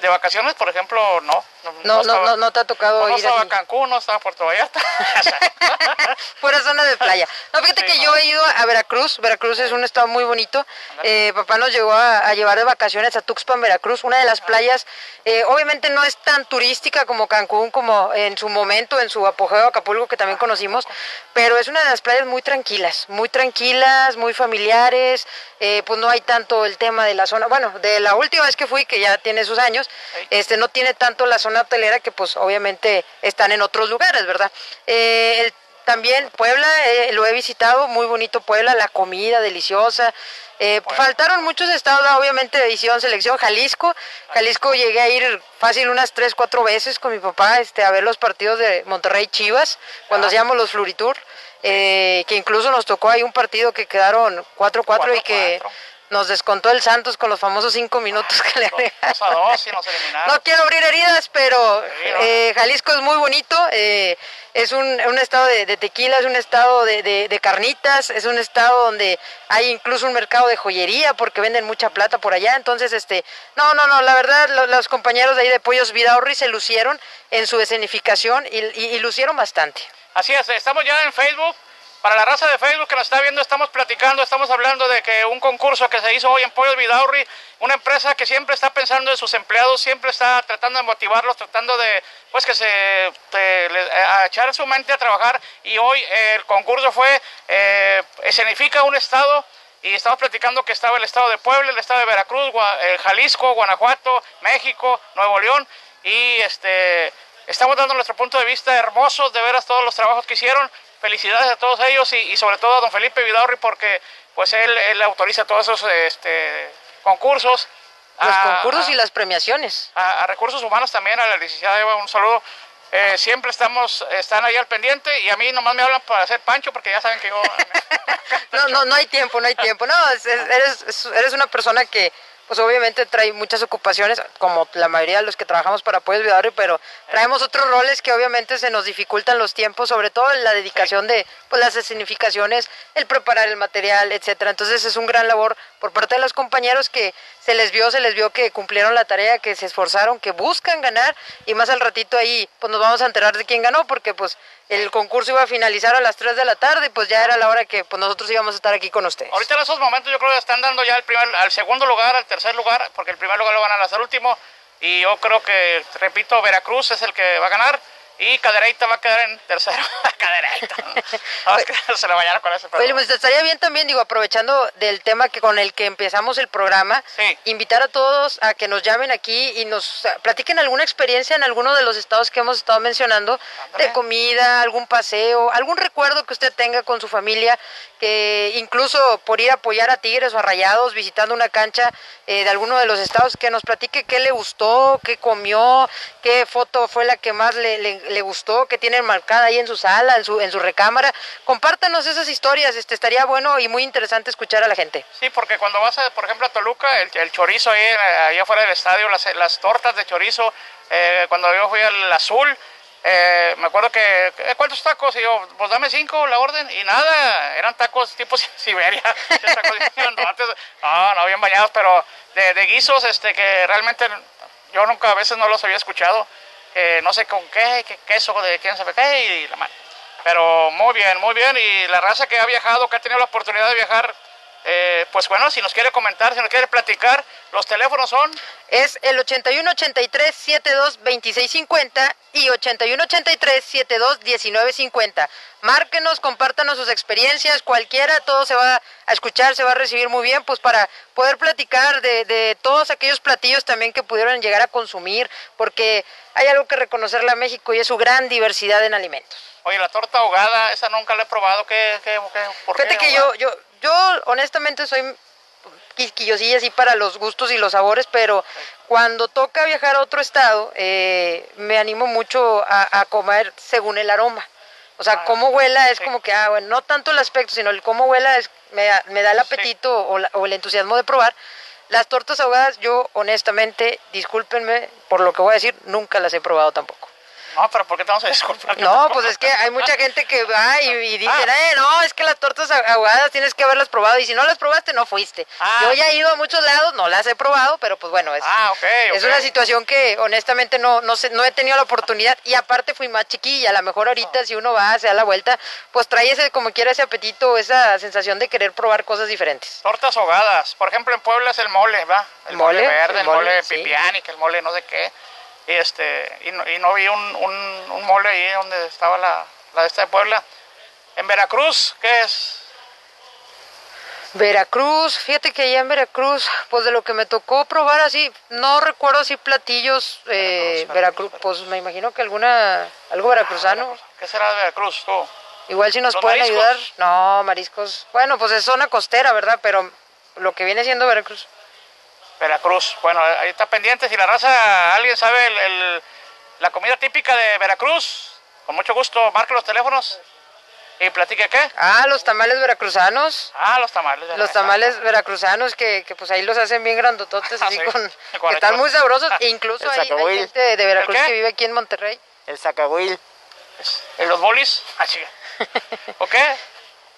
de vacaciones, por ejemplo, no. No, no, no, no, te ha tocado no ir estaba así. Cancún, no estaba Puerto Vallarta. Pura zona de playa. No, fíjate Sí, que no. yo he ido a Veracruz. Veracruz es un estado muy bonito. Eh, papá nos llegó a, a llevar de vacaciones a Tuxpan, Veracruz, una de las playas. eh, obviamente no es tan turística como Cancún, como en su momento, en su apogeo Acapulco, que también conocimos, pero es una de las playas muy tranquilas, muy tranquilas, muy familiares. eh, pues no hay tanto el tema de la zona. Bueno, de la última vez que fui, que ya tiene sus años, este no tiene tanto la zona hotelera que pues obviamente están en otros lugares, ¿verdad? Eh, el también Puebla, eh, lo he visitado, muy bonito Puebla, la comida deliciosa. Eh, faltaron muchos estados, obviamente, edición, selección. Jalisco, Jalisco llegué a ir fácil unas tres, cuatro veces con mi papá este, a ver los partidos de Monterrey Chivas, cuando hacíamos los Fluritour, eh, que incluso nos tocó ahí un partido que quedaron 4-4 y que 4-4. Nos descontó el Santos con los famosos cinco minutos que le agregaron. Dos a dos y nos eliminaron. No quiero abrir heridas, pero eh, Jalisco es muy bonito. eh, es un, un estado de, de tequila, es un estado de, de- de carnitas, es un estado donde hay incluso un mercado de joyería porque venden mucha plata por allá. Entonces, este, no, no, no, la verdad, lo- los compañeros de ahí de Pollos Vidaurri se lucieron en su escenificación y, y- y lucieron bastante. Así es, estamos ya en Facebook. Para la raza de Facebook que nos está viendo, estamos platicando, estamos hablando de que un concurso que se hizo hoy en Pollos Vidaurri, una empresa que siempre está pensando en sus empleados, siempre está tratando de motivarlos, tratando de, pues que se, de- le- a echar su mente a trabajar. Y hoy eh, el concurso fue, eh, escenifica un estado y estamos platicando que estaba el estado de Puebla, el estado de Veracruz, eh, Jalisco, Guanajuato, México, Nuevo León y este estamos dando nuestro punto de vista hermosos de veras todos los trabajos que hicieron. Felicidades a todos ellos y, y sobre todo a don Felipe Vidaurri porque pues él, él autoriza todos esos este, concursos. Los A- concursos a- y las premiaciones. a, a recursos humanos también, a la licenciada Eva, un saludo. Eh, siempre estamos, están ahí al pendiente y a mí nomás me hablan para hacer pancho porque ya saben que yo... No, no, no hay tiempo, no hay tiempo. No, es- es- eres, es- eres una persona que, pues obviamente trae muchas ocupaciones, como la mayoría de los que trabajamos para Apoyos Vidaurri, pero traemos otros roles que obviamente se nos dificultan los tiempos, sobre todo la dedicación de pues, las escenificaciones, el preparar el material, etcétera. Entonces es un gran labor por parte de los compañeros que se les vio, se les vio que cumplieron la tarea, que se esforzaron, que buscan ganar y más al ratito ahí pues nos vamos a enterar de quién ganó porque pues el concurso iba a finalizar a las 3 de la tarde y pues ya era la hora que pues nosotros íbamos a estar aquí con ustedes. Ahorita en esos momentos yo creo que están dando ya el primer, al segundo lugar, al tercer lugar, porque el primer lugar lo van a el último. Y yo creo que, repito, Veracruz es el que va a ganar. Y Cadereyta va a quedar en tercero. No, es que se le vayan con ese. Oye, pues estaría bien también, digo, aprovechando del tema que con el que empezamos el programa, Sí. invitar a todos a que nos llamen aquí y nos platiquen alguna experiencia en alguno de los estados que hemos estado mencionando, de comida, algún paseo, algún recuerdo que usted tenga con su familia, que incluso por ir a apoyar a Tigres o a Rayados, visitando una cancha eh, de alguno de los estados, que nos platique qué le gustó, qué comió, qué foto fue la que más le, le- le gustó, que tiene marcada ahí en su sala, en su, en su recámara. Compártanos esas historias, este estaría bueno y muy interesante escuchar a la gente. Sí, porque cuando vas, a, por ejemplo, a Toluca, el, el chorizo ahí, eh, allá afuera del estadio, las, las tortas de chorizo, eh, cuando yo fui al azul, eh, me acuerdo que, eh, ¿cuántos tacos? Y yo, pues dame cinco la orden, y nada, eran tacos tipo Siberia, tacos grandotes, no, no bien bañados, pero de, de guisos, este, que realmente yo nunca a veces no los había escuchado, que no sé con qué, qué queso de quién sabe qué, y la. Pero muy bien, muy bien, y la raza que ha viajado, que ha tenido la oportunidad de viajar, eh, pues bueno, si nos quiere comentar, si nos quiere platicar, los teléfonos son Es el 81 83 72 26 50 y 81 83 72 19 50. Márquenos, compártanos sus experiencias, cualquiera, todo se va a escuchar, se va a recibir muy bien, pues para poder platicar de, de todos aquellos platillos también que pudieron llegar a consumir, porque hay algo que reconocerle a México y es su gran diversidad en alimentos. Oye, la torta ahogada, esa nunca la he probado. ¿Qué, qué, qué, por qué Fíjate que ahogada? yo, yo, yo honestamente soy quisquillosilla así para los gustos y los sabores, pero cuando toca viajar a otro estado, eh, me animo mucho a, a comer según el aroma. O sea, Ah, cómo huela es como que, ah, bueno, no tanto el aspecto, sino el cómo huela es, me, da, me da el apetito o, la- o el entusiasmo de probar. Las tortas ahogadas, yo honestamente, discúlpenme por lo que voy a decir, nunca las he probado tampoco. No, pero ¿por qué te vamos a disculpar? No, pues es que hay mucha gente que va y, y dice, Ah. eh, no, es que las tortas ahogadas tienes que haberlas probado y si no las probaste, no fuiste. Ah. Yo ya he ido a muchos lados, no las he probado, pero pues bueno, es, Ah, ok, es ok. una situación que honestamente no, no, sé, no he tenido la oportunidad y aparte fui más chiquilla, a lo mejor ahorita si uno va, se da la vuelta, pues trae ese, como quiera ese apetito, esa sensación de querer probar cosas diferentes. Tortas ahogadas. Por ejemplo, en Puebla es el mole, ¿va? El mole, Mole, verde, el el mole, mole, sí. pipián y que el mole no sé qué. Y, este, y, no, y no vi un, un, un mole ahí donde estaba la, la de esta de Puebla. En Veracruz, ¿qué es? Veracruz, fíjate que allá en Veracruz, pues de lo que me tocó probar así, no recuerdo si platillos, eh, Veracruz, Veracruz, Veracruz. pues me imagino que alguna, algo veracruzano. ¿Qué será de Veracruz, tú? Igual si nos ¿Los pueden mariscos? ayudar. No, mariscos. Bueno, pues es zona costera, ¿verdad? Pero lo que viene siendo Veracruz. Veracruz. Bueno, ahí está pendiente. Si la raza, alguien sabe el- el- la comida típica de Veracruz, con mucho gusto, marque los teléfonos y platique qué. Ah, los tamales veracruzanos. Ah, los tamales. Los tamales veracruzanos que, que pues ahí los hacen bien grandototes, Ah, así sí. con, que están muy sabrosos. E incluso El hay, gente de, de Veracruz que vive aquí en Monterrey. El sacahuil. ¿En los bolis? Ah, chica. ¿O qué?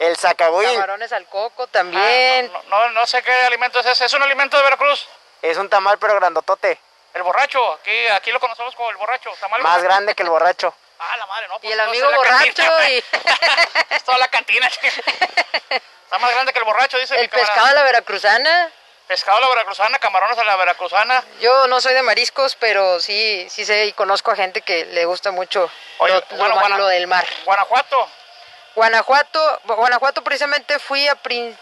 El sacahuil Camarones al coco Ah, también. no, no, no sé qué alimento es ese. ¿Es un alimento de Veracruz? es un tamal pero grandotote. El borracho. Aquí, aquí lo conocemos como el borracho. Tamal Más borracho. grande que el borracho. Ah, la madre, no. Y pues, el no, amigo borracho cantina, y es toda la cantina. Está más grande que el borracho, dice mi el camarada. pescado a la veracruzana. Pescado a la veracruzana, camarones a la veracruzana. Yo no soy de mariscos, pero sí, sí sé y conozco a gente que le gusta mucho Oye, lo, bueno, Guana- lo del mar. Guanajuato. Guanajuato, Guanajuato precisamente fui a,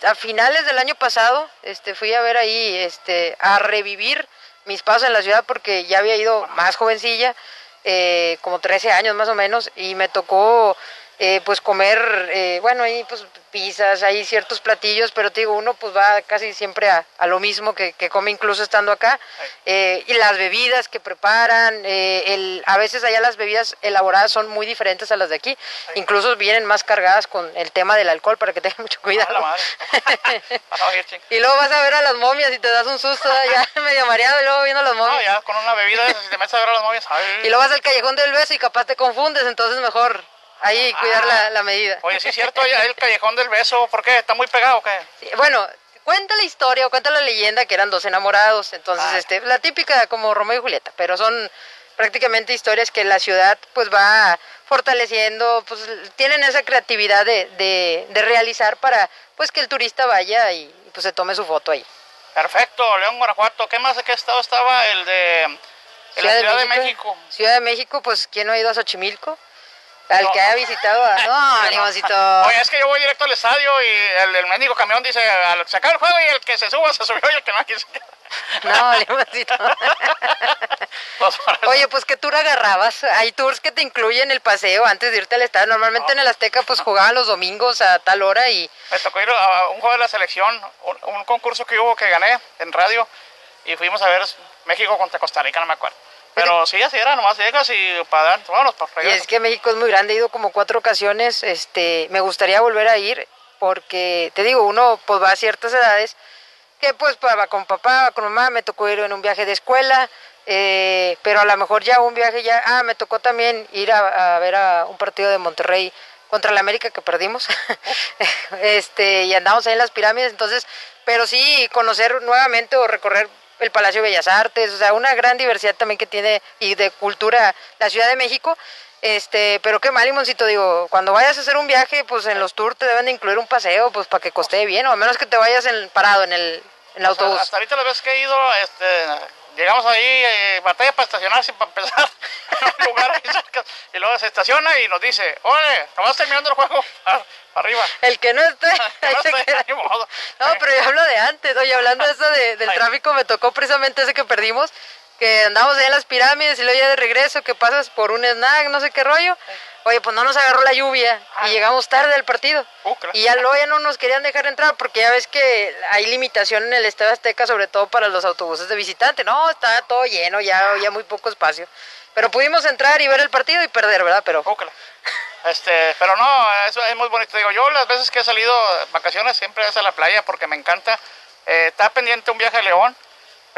a finales del año pasado, este, fui a ver ahí, este, a revivir mis pasos en la ciudad porque ya había ido más jovencilla, eh, como 13 años más o menos, y me tocó eh, pues comer, eh, bueno, ahí pues pizzas, hay ciertos platillos, pero te digo, uno pues va casi siempre a, a lo mismo que, que come incluso estando acá, eh, y las bebidas que preparan, eh, el, a veces allá las bebidas elaboradas son muy diferentes a las de aquí, incluso vienen más cargadas con el tema del alcohol para que tengan mucho cuidado. madre. Vas a oír, ching. y luego vas a ver a las momias y te das un susto ya medio mareado y luego viendo a las No, momias. ya con una bebida te metes a ver a las novias. ay. Y luego vas al callejón del beso y capaz te confundes, entonces mejor ahí cuidar Ah. la, la medida. Oye, sí es cierto, el callejón del beso, ¿por qué? ¿Está muy pegado o qué? Sí, Bueno, cuenta la historia o cuenta la leyenda que eran dos enamorados, entonces Ah. este, la típica como Romeo y Julieta, pero son prácticamente historias que la ciudad pues va fortaleciendo, pues tienen esa creatividad de, de, de realizar para pues que el turista vaya y, pues se tome su foto ahí. Perfecto, León, Guanajuato. ¿Qué más de qué estado estaba? El de, en la Ciudad de México. Ciudad de México, pues ¿quién no ha ido a Xochimilco? Al No. que haya visitado. No, limoncito. Oye, es que yo voy directo al estadio y el, el mendigo camión dice, al sacar el juego y el que se suba se subió y el que no aquí se. No. Pues, eso. Oye, pues ¿qué tour agarrabas? Hay tours que te incluyen el paseo antes de irte al estadio. Normalmente en el Azteca pues jugaban los domingos a tal hora y... Me tocó ir a un juego de la selección, un, un concurso que hubo que gané en radio y fuimos a ver México contra Costa Rica, no me acuerdo. Pero sí, así era, nomás llegas y para dar, vámonos, para Y es que México es muy grande, he ido como cuatro ocasiones, este, me gustaría volver a ir porque, te digo, uno pues va a ciertas edades que pues va con papá, va con mamá, me tocó ir en un viaje de escuela, eh, pero a lo mejor ya un viaje ya, ah, me tocó también ir a, a ver a un partido de Monterrey contra la América que perdimos, este, y andamos ahí en las pirámides, entonces, pero sí conocer nuevamente o recorrer el Palacio de Bellas Artes, o sea, una gran diversidad también que tiene y de cultura la Ciudad de México. Este, pero qué mal, limoncito, digo, cuando vayas a hacer un viaje, pues en los tours te deben de incluir un paseo, pues para que coste bien, o a menos que te vayas en, parado en el, en el O sea, autobús. hasta ahorita las veces que he ido, este, llegamos ahí, eh, batalla para estacionarse para empezar en un lugar ahí cerca. Y luego se estaciona y nos dice, oye, nomás terminando el juego, para, arriba. El que no esté, Que no esté, pero yo hablo de antes, oye, hablando de eso de- del Ay. tráfico, me tocó precisamente ese que perdimos, que andamos ahí en las pirámides y luego ya de regreso, que pasas por un snack, no sé qué rollo. Oye, pues no nos agarró la lluvia Ah. y llegamos tarde al partido. Uh. Y ya luego ya no nos querían dejar entrar porque ya ves que hay limitación en el Estadio Azteca, sobre todo para los autobuses de visitante. No, estaba todo lleno, ya había muy poco espacio. Pero pudimos entrar y ver el partido y perder, ¿verdad? Pero Búscala. Este, pero no, eso es muy bonito. Digo, yo las veces que he salido vacaciones siempre es a la playa porque me encanta. Eh, está pendiente un viaje a León,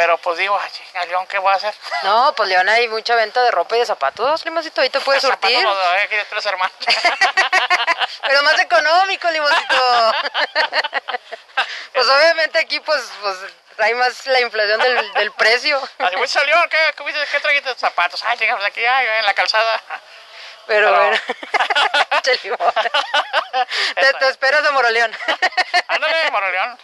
Pero pues digo, ay, León, ¿qué voy a hacer? No, pues León hay mucha venta de ropa y de zapatos, Limoncito, ahí te puedes surtir. los de aquí de tres hermanos. Pero más económico, Limoncito. pues obviamente aquí pues, pues trae más la inflación del, del precio. Así, güey, salió, ¿qué, qué, qué trajiste? Zapatos. Ay, chinga, pues aquí, ay, en la calzada. Pero bueno. Te, te esperas a Moroleón. Ándale, Moroleón.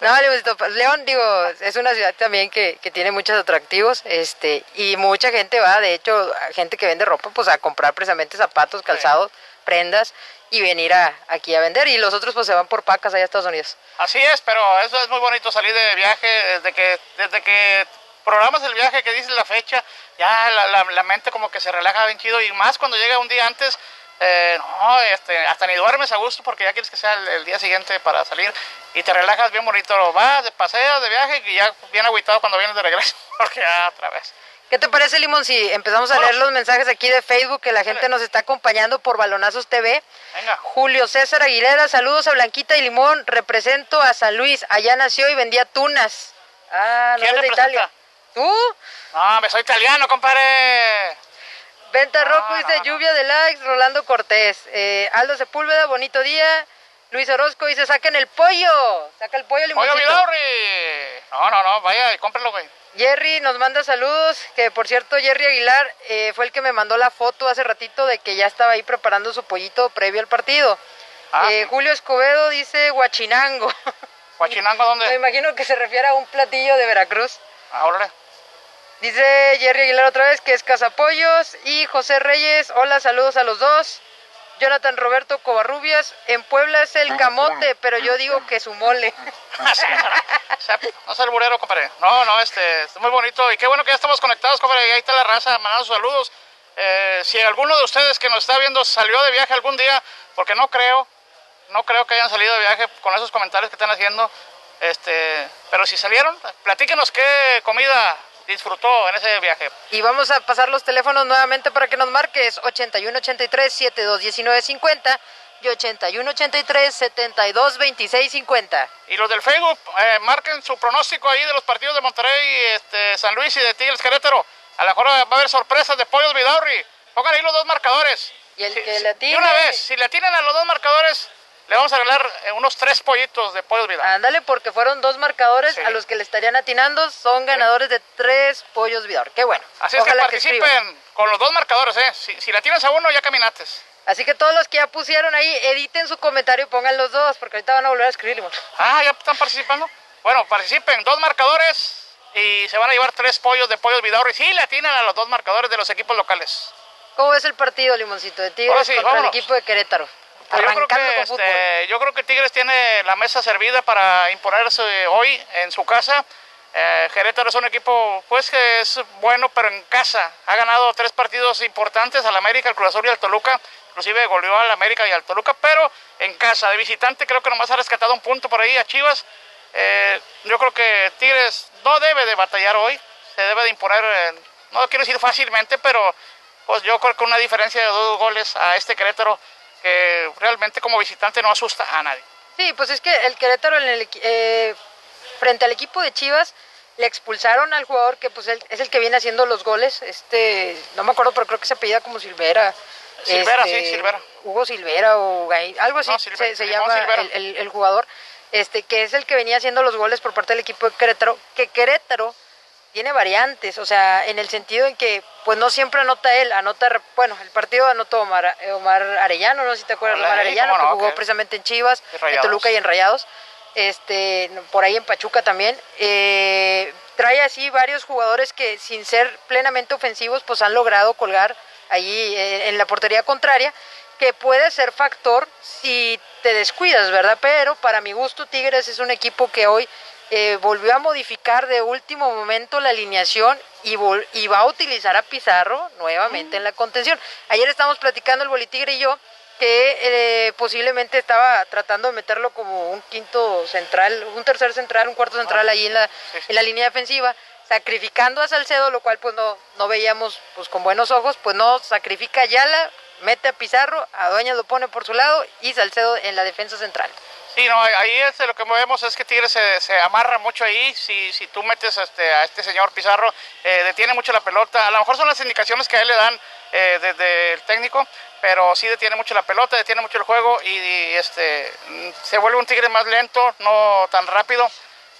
No, pues, León, digo, es una ciudad también que, que tiene muchos atractivos, este, y mucha gente va, de hecho, gente que vende ropa, pues a comprar precisamente zapatos, calzados, prendas, y venir a, aquí a vender, y los otros pues se van por pacas allá a Estados Unidos. Así es, pero eso es muy bonito salir de viaje desde que desde que programas el viaje, que dices la fecha, ya la, la- la mente como que se relaja bien chido y más cuando llega un día antes, eh, no, este, hasta ni duermes a gusto porque ya quieres que sea el, el día siguiente para salir y te relajas bien bonito, vas de paseo, de viaje y ya bien agüitado cuando vienes de regreso, porque ya otra vez. ¿Qué te parece, Limón, si empezamos a leer los mensajes aquí de Facebook que la gente nos está acompañando por Balonazos TV? Venga. Julio César Aguilera, saludos a Blanquita y Limón, represento a San Luis, allá nació y vendía tunas. Ah, no ¿Quién es de? Italia. ¿Tú? No, me soy italiano, compadre. Venta no, dice no. lluvia de likes, Rolando Cortés. Eh, Aldo Sepúlveda, bonito día. Luis Orozco dice, saquen el pollo. Saca el pollo, limoncito. Vidaurri. No, no, no, vaya, cómpralo, güey. Jerry nos manda saludos, que por cierto Jerry Aguilar eh, fue el que me mandó la foto hace ratito de que ya estaba ahí preparando su pollito previo al partido. Ah, Eh, sí. Julio Escobedo dice Huachinango. Huachinango, me ¿dónde? imagino que se refiere a un platillo de Veracruz. Ah, órale. Dice Jerry Aguilar otra vez que es Cazapollos. Y José Reyes, hola, saludos a los dos. Jonathan Roberto Covarrubias, en Puebla es el camote, pero yo digo que su mole. Sí, no, o sea, no sea alburero, compadre. No, no, este, es muy bonito. Y qué bueno que ya estamos conectados, compadre. Y ahí está la raza, mandando sus saludos. Eh, si alguno de ustedes que nos está viendo salió de viaje algún día, porque no creo, no creo que hayan salido de viaje con esos comentarios que están haciendo. Este, pero si salieron, platíquenos qué comida disfrutó en ese viaje. Y vamos a pasar los teléfonos nuevamente para que nos marques 81 83 72 19 50 y 81 83 72 26 50. Y los del Facebook, eh, marquen su pronóstico ahí de los partidos de Monterrey, este, San Luis y de Tigres Querétaro. A lo mejor va a haber sorpresas de Pollos Vidaurri. Pongan ahí los dos marcadores. Y el Si- que le atine- una vez, si le atinan a los dos marcadores, le vamos a regalar eh, unos tres pollitos de Pollos Vidaurri. Ándale, porque fueron dos marcadores Sí. a los que le estarían atinando. Son ganadores de tres pollos Vidor. Qué bueno. Así es que participen con los dos marcadores, ¿eh? Si, si le atinas a uno, ya caminaste. Así que todos los que ya pusieron ahí, editen su comentario y pongan los dos, porque ahorita van a volver a escribir. Limón. Ah, ya están participando. Bueno, participen, dos marcadores y se van a llevar tres pollos de Pollos Vidaurri. Si le atinan a los dos marcadores de los equipos locales. ¿Cómo ves el partido, Limoncito, de Tigres sí, contra vámonos. el equipo de Querétaro? Pues yo creo, Arrancando que, con fútbol. este, yo creo que Tigres tiene la mesa servida para imponerse hoy en su casa. Eh, Querétaro es un equipo pues que es bueno, pero en casa. Ha ganado tres partidos importantes al América, al Cruz Azul y al Toluca. Inclusive goleó al América y al Toluca, pero en casa. De visitante creo que nomás ha rescatado un punto por ahí a Chivas. Eh, yo creo que Tigres no debe de batallar hoy. Se debe de imponer, eh, no quiero decir fácilmente, pero pues yo creo que una diferencia de dos goles a este Querétaro que realmente como visitante no asusta a nadie. Sí, pues es que el Querétaro en el eh, frente al equipo de Chivas le expulsaron al jugador que pues él- es el que viene haciendo los goles, este, no me acuerdo, pero creo que se apellida como Silvera. Silvera, este, sí, Silvera. Hugo Silvera o algo así No, Silvera, se, llama el- el jugador, este, que es el que venía haciendo los goles por parte del equipo de Querétaro, que Querétaro tiene variantes, o sea, en el sentido en que pues no siempre anota él, anota, bueno, el partido anotó Omar, Omar Arellano, no sé si te acuerdas Omar Arellano, que jugó precisamente en Chivas, en. Toluca y en Rayados, este, por ahí en Pachuca también, eh, trae así varios jugadores que sin ser plenamente ofensivos, pues han logrado colgar ahí eh, en la portería contraria, que puede ser factor si te descuidas, ¿verdad? Pero para mi gusto Tigres es un equipo que hoy eh, volvió a modificar de último momento la alineación y, vol- y va a utilizar a Pizarro nuevamente en la contención. Ayer estábamos platicando el Bolitigre y yo que eh, posiblemente estaba tratando de meterlo como un quinto central, un tercer central, un cuarto central ahí en la, en la línea defensiva, sacrificando a Salcedo, lo cual pues no, no veíamos pues con buenos ojos, pues no, sacrifica a Ayala, mete a Pizarro, a Dueñas lo pone por su lado y Salcedo en la defensa central. Sí, no, ahí es lo que vemos es que Tigres se, se amarra mucho ahí. Si, si tú metes a este, a este señor Pizarro, eh, detiene mucho la pelota. A lo mejor son las indicaciones que a él le dan eh, desde el técnico, pero sí detiene mucho la pelota, detiene mucho el juego y, y, este, se vuelve un Tigre más lento, no tan rápido.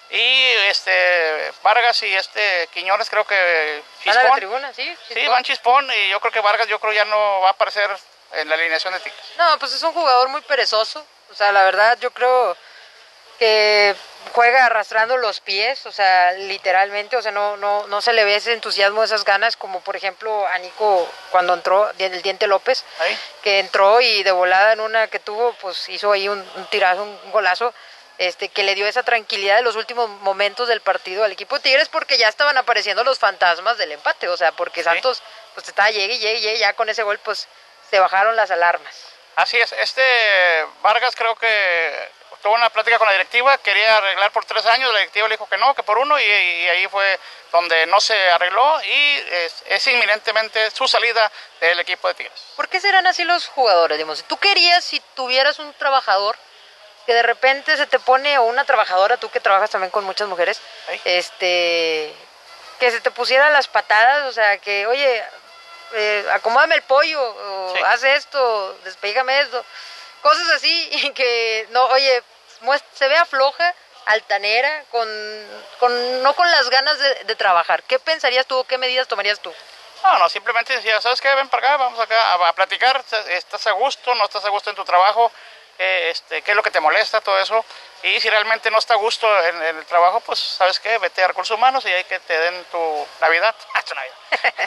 Y este Vargas y este Quiñones creo que Van a la tribuna, sí. Sí, Chispón. van Chispón y yo creo que Vargas yo creo ya no va a aparecer en la alineación de Tigres. No, pues es un jugador muy perezoso. O sea, la verdad yo creo que juega arrastrando los pies, o sea, literalmente, o sea, no, no, no se le ve ese entusiasmo, esas ganas, como por ejemplo a Nico cuando entró, el Diente López, que entró y de volada en una que tuvo, pues hizo ahí un, un tirazo, un golazo, este, que le dio esa tranquilidad en los últimos momentos del partido al equipo de Tigres, porque ya estaban apareciendo los fantasmas del empate, o sea, porque Sí. Santos, pues estaba llegue llegue llegue, ya con ese gol, pues se bajaron las alarmas. Así es, este Vargas creo que tuvo una plática con la directiva, quería arreglar por tres años, la directiva le dijo que no, que por uno, y, y ahí fue donde no se arregló y es, es inminentemente su salida del equipo de Tigres. ¿Por qué serán así los jugadores? Digamos, si tú querías, si tuvieras un trabajador que de repente se te pone, o una trabajadora, tú que trabajas también con muchas mujeres, este, que se te pusiera las patadas, o sea, que, oye, eh, acomódame el pollo, o Sí. haz esto, despégame esto, cosas así, que, no, oye, se vea floja, altanera, con, con, no con las ganas de, de trabajar. ¿Qué pensarías tú o qué medidas tomarías tú? No, no, simplemente decía, ¿sabes qué? Ven para acá, vamos acá a, a platicar, estás a gusto, no estás a gusto en tu trabajo, Eh, este, qué es lo que te molesta, todo eso. Y si realmente no está a gusto en, en el trabajo, pues, ¿sabes qué? Vete a recursos humanos y hay que te den tu Navidad. Ah, tu Navidad.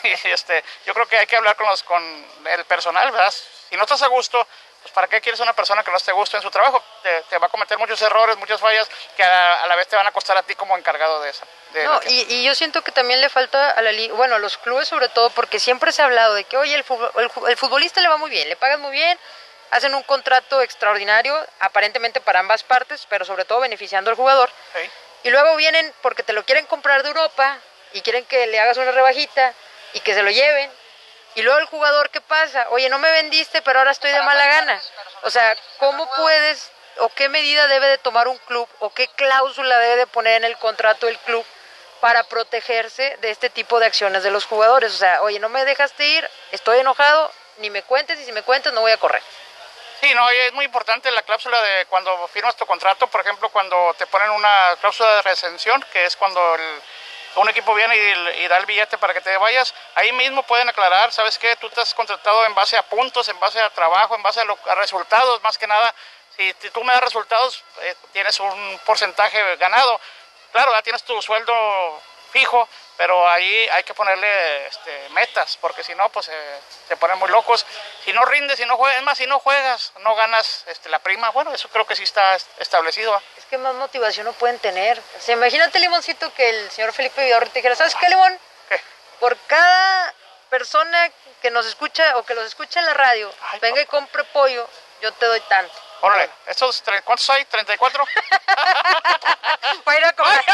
y este, yo creo que hay que hablar con, los, con el personal, ¿verdad? Si no estás a gusto, pues ¿para qué quieres una persona que no esté a gusto en su trabajo? Te, te va a cometer muchos errores, muchas fallas que a, a la vez te van a costar a ti como encargado de esa. No, y, y yo siento que también le falta a la liga, bueno, a los clubes sobre todo, porque siempre se ha hablado de que, oye, el, el, el futbolista le va muy bien, le pagan muy bien, hacen un contrato extraordinario, aparentemente para ambas partes, pero sobre todo beneficiando al jugador. Sí. Y luego vienen porque te lo quieren comprar de Europa y quieren que le hagas una rebajita y que se lo lleven. Y luego el jugador, ¿qué pasa? Oye, no me vendiste, pero ahora estoy de mala gana. O sea, ¿cómo puedes o qué medida debe de tomar un club o qué cláusula debe de poner en el contrato del club para protegerse de este tipo de acciones de los jugadores? O sea, oye, no me dejaste ir, estoy enojado, ni me cuentes y si me cuentas no voy a correr. Sí, no, es muy importante la cláusula de cuando firmas tu contrato, por ejemplo, cuando te ponen una cláusula de recensión, que es cuando el- un equipo viene y, da el billete para que te vayas, ahí mismo pueden aclarar, ¿sabes qué? Tú estás contratado en base a puntos, en base a trabajo, en base a, resultados, más que nada. Si t- tú me das resultados, eh, tienes un porcentaje ganado. Claro, ya tienes tu sueldo fijo, pero ahí hay que ponerle este, metas, porque si no, pues eh, se ponen muy locos. Si no rindes, si no juegas, es más, si no juegas, no ganas este, la prima, bueno, eso creo que sí está est- establecido. Es que más motivación no pueden tener. O sea, imagínate, Limoncito, que el señor Felipe Vidal te dijera, ¿sabes qué, Limón? ¿Qué? Por cada persona que nos escucha o que los escucha en la radio, Ay, venga y compre pollo, yo te doy tanto. Órale, estos, ¿cuántos hay? ¿34? Para ir a comprar.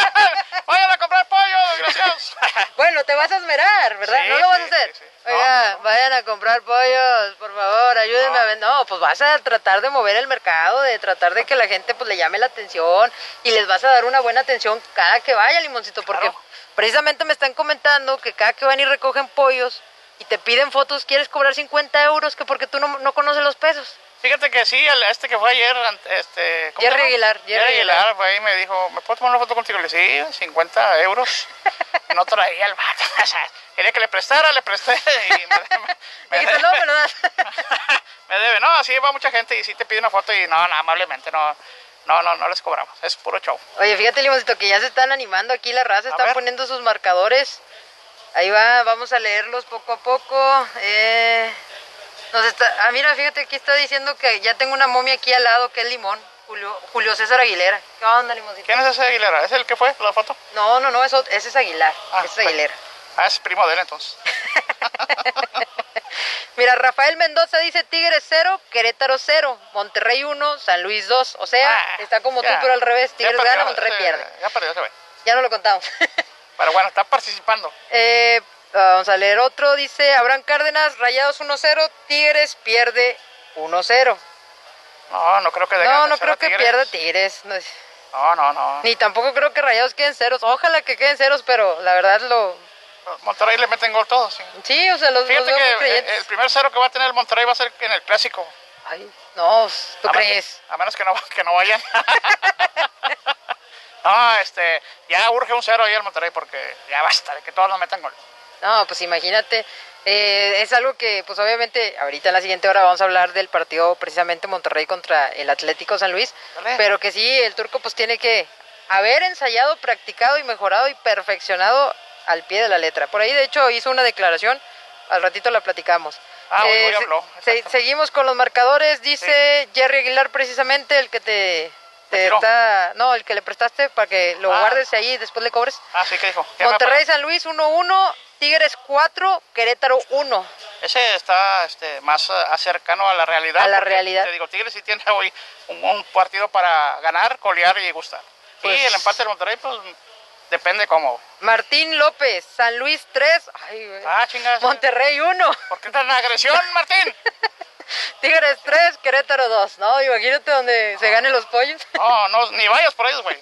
Vayan a comprar pollo, desgraciados. bueno, te vas a esmerar, ¿verdad? Sí, ¿No lo vas a hacer? sí. Oiga, No, no. vayan a comprar pollos, por favor, ayúdenme a vender. No, pues vas a tratar de mover el mercado, de tratar de que la gente pues le llame la atención y les vas a dar una buena atención cada que vaya, Limoncito, porque Claro. precisamente me están comentando que cada que van y recogen pollos y te piden fotos, quieres cobrar 50 euros, que porque tú no, no conoces los pesos. Fíjate que sí, el- este que fue ayer, este... ¿cómo Jerry? Aguilar, Jerry Jerry Aguilar. Aguilar fue ahí y me dijo, ¿me puedo tomar una foto contigo? Le dije, sí, 50 euros. No traía el vato, o sea, quería que le prestara, le presté y me, me- debe. no, me lo das. me debe. No, así va mucha gente y sí te pide una foto y no, no, amablemente, no, no, no, no les cobramos, es puro show. Oye, fíjate, Limoncito, que ya se están animando aquí la raza, están poniendo sus marcadores. Ahí va, vamos a leerlos poco a poco. Eh, nos está, ah, mira, fíjate, aquí está diciendo que ya tengo una momia aquí al lado, que es Limón, Julio, Julio César Aguilera. ¿Qué onda, Limoncito? ¿Quién es ese Aguilera? ¿Es el que fue la foto? No, no, no, eso, ese es Aguilar, Ah, ese es. Aguilera. Ah, es primo de él entonces. Mira, Rafael Mendoza dice Tigres 0, Querétaro 0, Monterrey 1, San Luis 2. O sea, Ah, está como ya. tú, pero al revés. Ya Tigres perdió, gana, Monterrey ese- pierde. Ya perdió, se ve. Ya no lo contamos. Pero bueno, está participando. Eh, vamos a leer otro. Dice Abraham Cárdenas, Rayados 1-0, Tigres pierde 1-0. No, no creo que No, no creo que Tigres. pierda Tigres. No, No, no. Ni tampoco creo que Rayados queden ceros. Ojalá que queden ceros, pero la verdad lo... Monterrey le meten gol todos. sí. Sí, o sea, los, Fíjate que creyentes. el primer cero que va a tener el Monterrey va a ser en el clásico. Ay, no, ¿tú A men- crees? A menos que no, que no vayan. no, este, ya urge un cero ahí el Monterrey porque ya basta de que todos nos metan gol. No, pues imagínate, eh, es algo que pues obviamente ahorita en la siguiente hora vamos a hablar del partido precisamente Monterrey contra el Atlético San Luis, pero que sí, el turco pues tiene que haber ensayado, practicado y mejorado y perfeccionado al pie de la letra. Por ahí de hecho hizo una declaración, al ratito la platicamos. Ah, hoy- hoy se- habló, se- exacto. seguimos con los marcadores, dice Jerry Aguilar precisamente, el que te, está, no, el que le prestaste para que lo Ah. guardes ahí y después le cobres. Ah, sí, dijo? ¿Qué me Monterrey San Luis 1-1, Tigres 4, Querétaro 1. Ese está este, más eh, cercano a la realidad. A la porque, realidad. Te digo, Tigres sí tiene hoy un, un partido para ganar, colear y gustar. Pues- y el empate del Monterrey, pues depende cómo. Martín López, San Luis 3, ay, güey. Ah, chingas. Monterrey 1, ¿Por qué tan agresión, Martín? Tigres 3, Querétaro 2. No, imagínate donde se ganen los pollos. No, no, ni vayas por ellos, güey.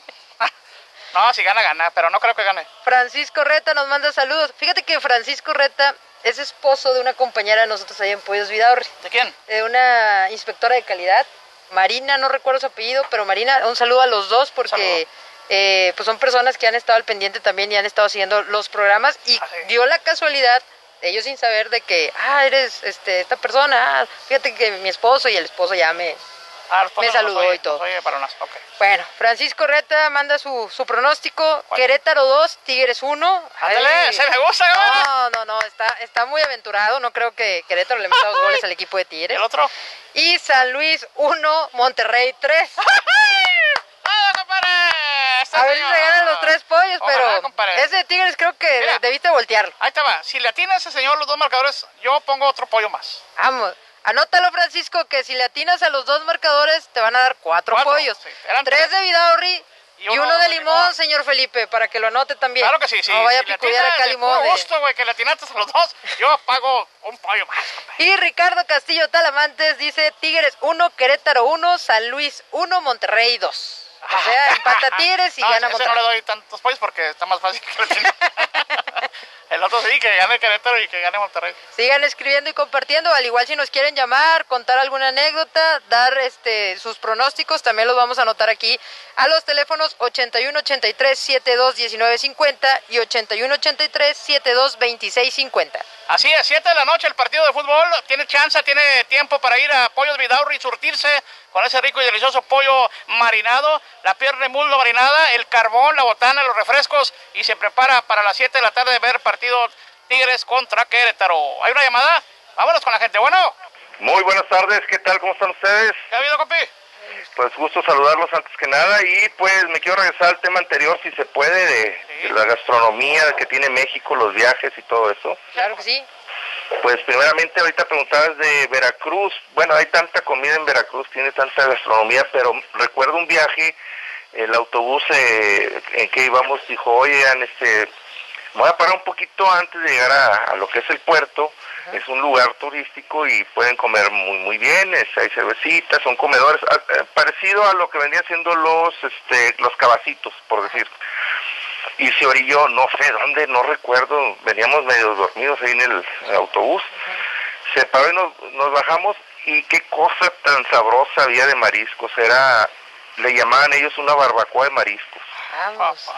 No, si gana, gana, pero no creo que gane. Francisco Reta nos manda saludos. Fíjate que Francisco Reta es esposo de una compañera de nosotros ahí en Pollos Vidaurri, ¿De quién? de una inspectora de calidad, Marina, no recuerdo su apellido, pero Marina, un saludo a los dos porque eh, pues son personas que han estado al pendiente también y han estado siguiendo los programas y Ah, dio la casualidad, ellos sin saber de que, ah, eres este, esta persona, ah, fíjate que mi esposo y el esposo ya me... Ah, Me saludó oye, y todo. oye para unas, ok. Bueno, Francisco Reta manda su, su pronóstico. Querétaro 2, Tigres 1. Ándale, se me gusta, cabrón. No, no, no, está, está muy aventurado, no creo que Querétaro le meta dos goles al equipo de ¿Y Tigres. el otro? Y San Luis 1, Monterrey 3. ¡Ah, compadre! Está A ver si se ganan los tres pollos, Ojalá, pero ese de Tigres creo que Mira. debiste voltearlo. Ahí te va. Si le atina a ese señor los dos marcadores, yo pongo otro pollo más. Vamos, anótalo Francisco, que si le atinas a los dos marcadores te van a dar cuatro, Cuatro, pollos. sí, tres, de Vidaurri y, Y uno, de limón, limón. señor Felipe, para que lo anote también. Claro que sí, sí. No vaya si a picudear acá de limón. puro de- gusto, güey, que le atinaste a los dos, yo pago un pollo más. Y Ricardo Castillo Talamantes dice Tigres 1, Querétaro 1, San Luis 1, Monterrey 2. O sea, empata Tigres y no, gana ese no Monterrey. le doy tantos pollos porque está más fácil que. El otro sí, que gane Querétaro y que gane Monterrey. Sigan escribiendo y compartiendo, al igual si nos quieren llamar, contar alguna anécdota, dar este sus pronósticos, también los vamos a anotar aquí a los teléfonos 81 83 72 19 50 y 81 83 72 26 50. Así es, 7 de la noche el partido de fútbol. Tiene chance, tiene tiempo para ir a Pollos Vidaurri y surtirse con ese rico y delicioso pollo marinado, la pierna de muslo marinada, el carbón, la botana, los refrescos y se prepara para las 7 de la tarde ver partido Tigres contra Querétaro. ¿Hay una llamada? Vámonos con la gente. Bueno, Muy buenas tardes, ¿qué tal? ¿Cómo están ustedes? ¿qué ha habido, compi? Pues gusto saludarlos antes que nada y pues me quiero regresar al tema anterior, si se puede, de, de la gastronomía que tiene México, los viajes y todo eso. Claro que sí. Pues primeramente ahorita preguntabas de Veracruz, bueno, hay tanta comida en Veracruz, tiene tanta gastronomía, pero recuerdo un viaje, el autobús eh, en que íbamos dijo, oigan, este, voy a parar un poquito antes de llegar a, a lo que es el puerto, es un lugar turístico y pueden comer muy muy bien, es- hay cervecitas, son comedores, ah, eh, parecido a lo que vendrían siendo los, este, los cabacitos, por decir. Y se orilló, no sé dónde, no recuerdo, veníamos medio dormidos ahí en el, el autobús, se paró y nos, nos bajamos y qué cosa tan sabrosa había de mariscos, era, le llamaban ellos una barbacoa de mariscos. Vamos.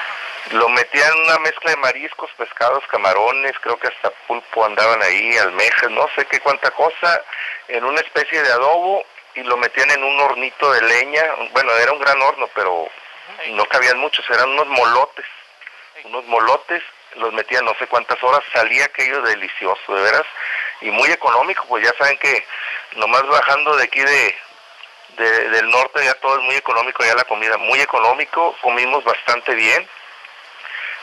Lo metían en una mezcla de mariscos, pescados, camarones, creo que hasta pulpo andaban ahí, almejas, no sé qué cuánta cosa, en una especie de adobo y lo metían en un hornito de leña, bueno, era un gran horno, pero no cabían muchos, eran unos molotes, unos molotes, los metían no sé cuántas horas, salía aquello delicioso, de veras, y muy económico, pues ya saben que nomás bajando de aquí de, de- del norte ya todo es muy económico, ya la comida muy económico, comimos bastante bien,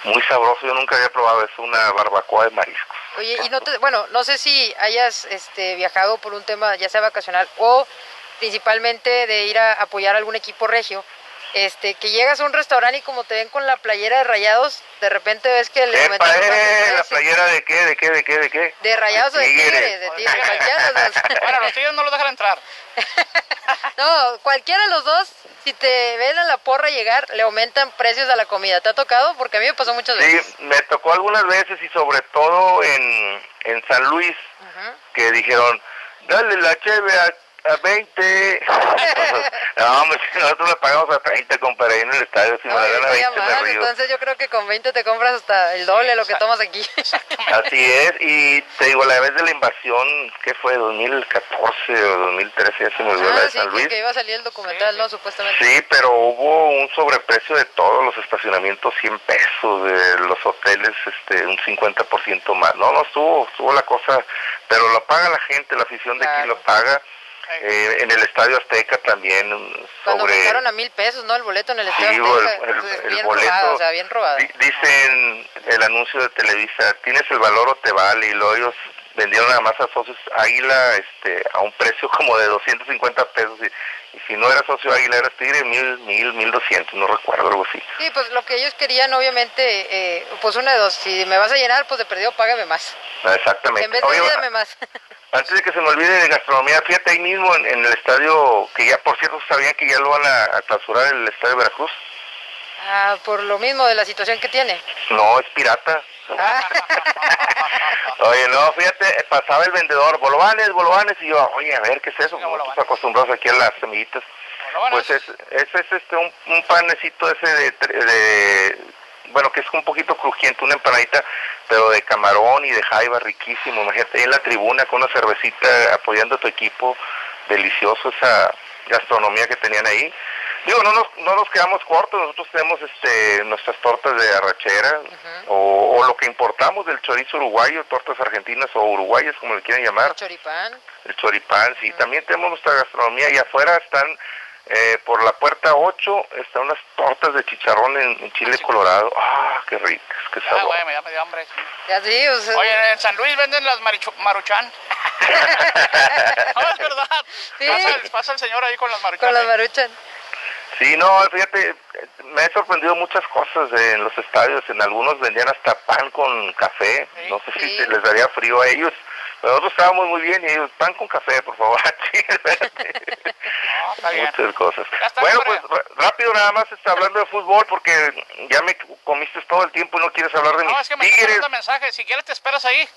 muy sabroso, yo nunca había probado eso, una barbacoa de mariscos. Oye, y no te, bueno, no sé si hayas este, viajado por un tema ya sea vacacional o principalmente de ir a apoyar algún equipo regio. Este, que llegas a un restaurante y como te ven con la playera de rayados, de repente ves que le el precio, eh, ¿La sí. playera de qué? ¿De qué? ¿De qué? ¿De qué? De rayados o de Tigres. de tigres, cualquiera de. Bueno, los tigres no los dejan entrar. No, cualquiera de los dos, si te ven a la porra llegar, le aumentan precios a la comida. ¿Te ha tocado? Porque a mí me pasó muchas veces. Sí, me tocó algunas veces y sobre todo en, en San Luis, Ajá. que dijeron, dale la cheve a, a 20. no, nosotros le pagamos a 30, compadre, ahí en el estadio, si me No, la estoy 20 me río. entonces yo creo que con 20 te compras hasta el doble de lo que tomas aquí. Así es, y te digo, la vez de la invasión, ¿qué fue? ¿2014 o 2013? Ya se me olvidó la ah, de sí, San que, Luis. que iba a salir el documental, ¿no? Supuestamente. Sí, pero hubo un sobreprecio de todos los estacionamientos, 100 pesos, de los hoteles, este, un 50% más. No, no estuvo, estuvo la cosa, pero lo paga la gente, la afición de aquí Claro. lo paga. Eh, en el Estadio Azteca también Cuando sobre... a mil pesos, ¿no? El boleto en el Sí, Estadio el, Azteca, el- pues, el bien boleto. robado, o sea, bien robado. Di- Dicen el anuncio de Televisa, tienes el valor o te vale, y luego ellos vendieron nada más a socios Águila este, a un precio como de 250 pesos, y, y si no eras socio Águila, eras Tigre, mil, mil, mil doscientos, no recuerdo, algo así. Sí, pues lo que ellos querían, obviamente, eh, pues una de dos, si me vas a llenar, pues de perdido págame más. Exactamente. En vez de Oye, ayúdame más. Antes de que se me olvide de gastronomía, fíjate ahí mismo en, en el estadio, que ya por cierto sabían que ya lo van a, a clausurar el estadio Veracruz. ah, por lo mismo de la situación que tiene. No, es pirata. Oye, no, fíjate, eh, pasaba el vendedor, bolovanes, bolovanes, y yo, oye, a ver, ¿qué es eso? Bolovanes. Nosotros acostumbrados aquí a las semillitas. Bolovanes. Pues es, es, es, este, un, un panecito ese de, de, bueno, que es un poquito crujiente, una empanadita, pero de camarón y de jaiba, riquísimo. Imagínate ahí en la tribuna con una cervecita apoyando a tu equipo, delicioso esa gastronomía que tenían ahí. Digo, no nos, no nos quedamos cortos, nosotros tenemos este, nuestras tortas de arrachera o, o lo que importamos del chorizo uruguayo, tortas argentinas o uruguayas, como le quieren llamar choripán. el choripán, sí, también tenemos nuestra gastronomía y afuera están eh, por la puerta 8 están unas tortas de chicharrón en, en chile colorado. Ah, qué ricas, qué Ah, sabor. ya me dio hambre. Ya sí, o sea, Oye, en San Luis venden las marichu- maruchan. no, es verdad. Sí. Pasa, el, pasa el señor ahí con las maruchan. con las ahí. Sí, no, fíjate, me he sorprendido muchas cosas en los estadios. En algunos vendían hasta pan con café. No sé sí. si les daría frío a ellos. Pero nosotros estábamos muy bien y ellos, pan con café, por favor. No. Muchas cosas. Bueno, pues rápido nada más está hablando de fútbol porque ya me comiste todo el tiempo y no quieres hablar de No, mis es que me están tigres. mensajes. Si quieres te esperas ahí.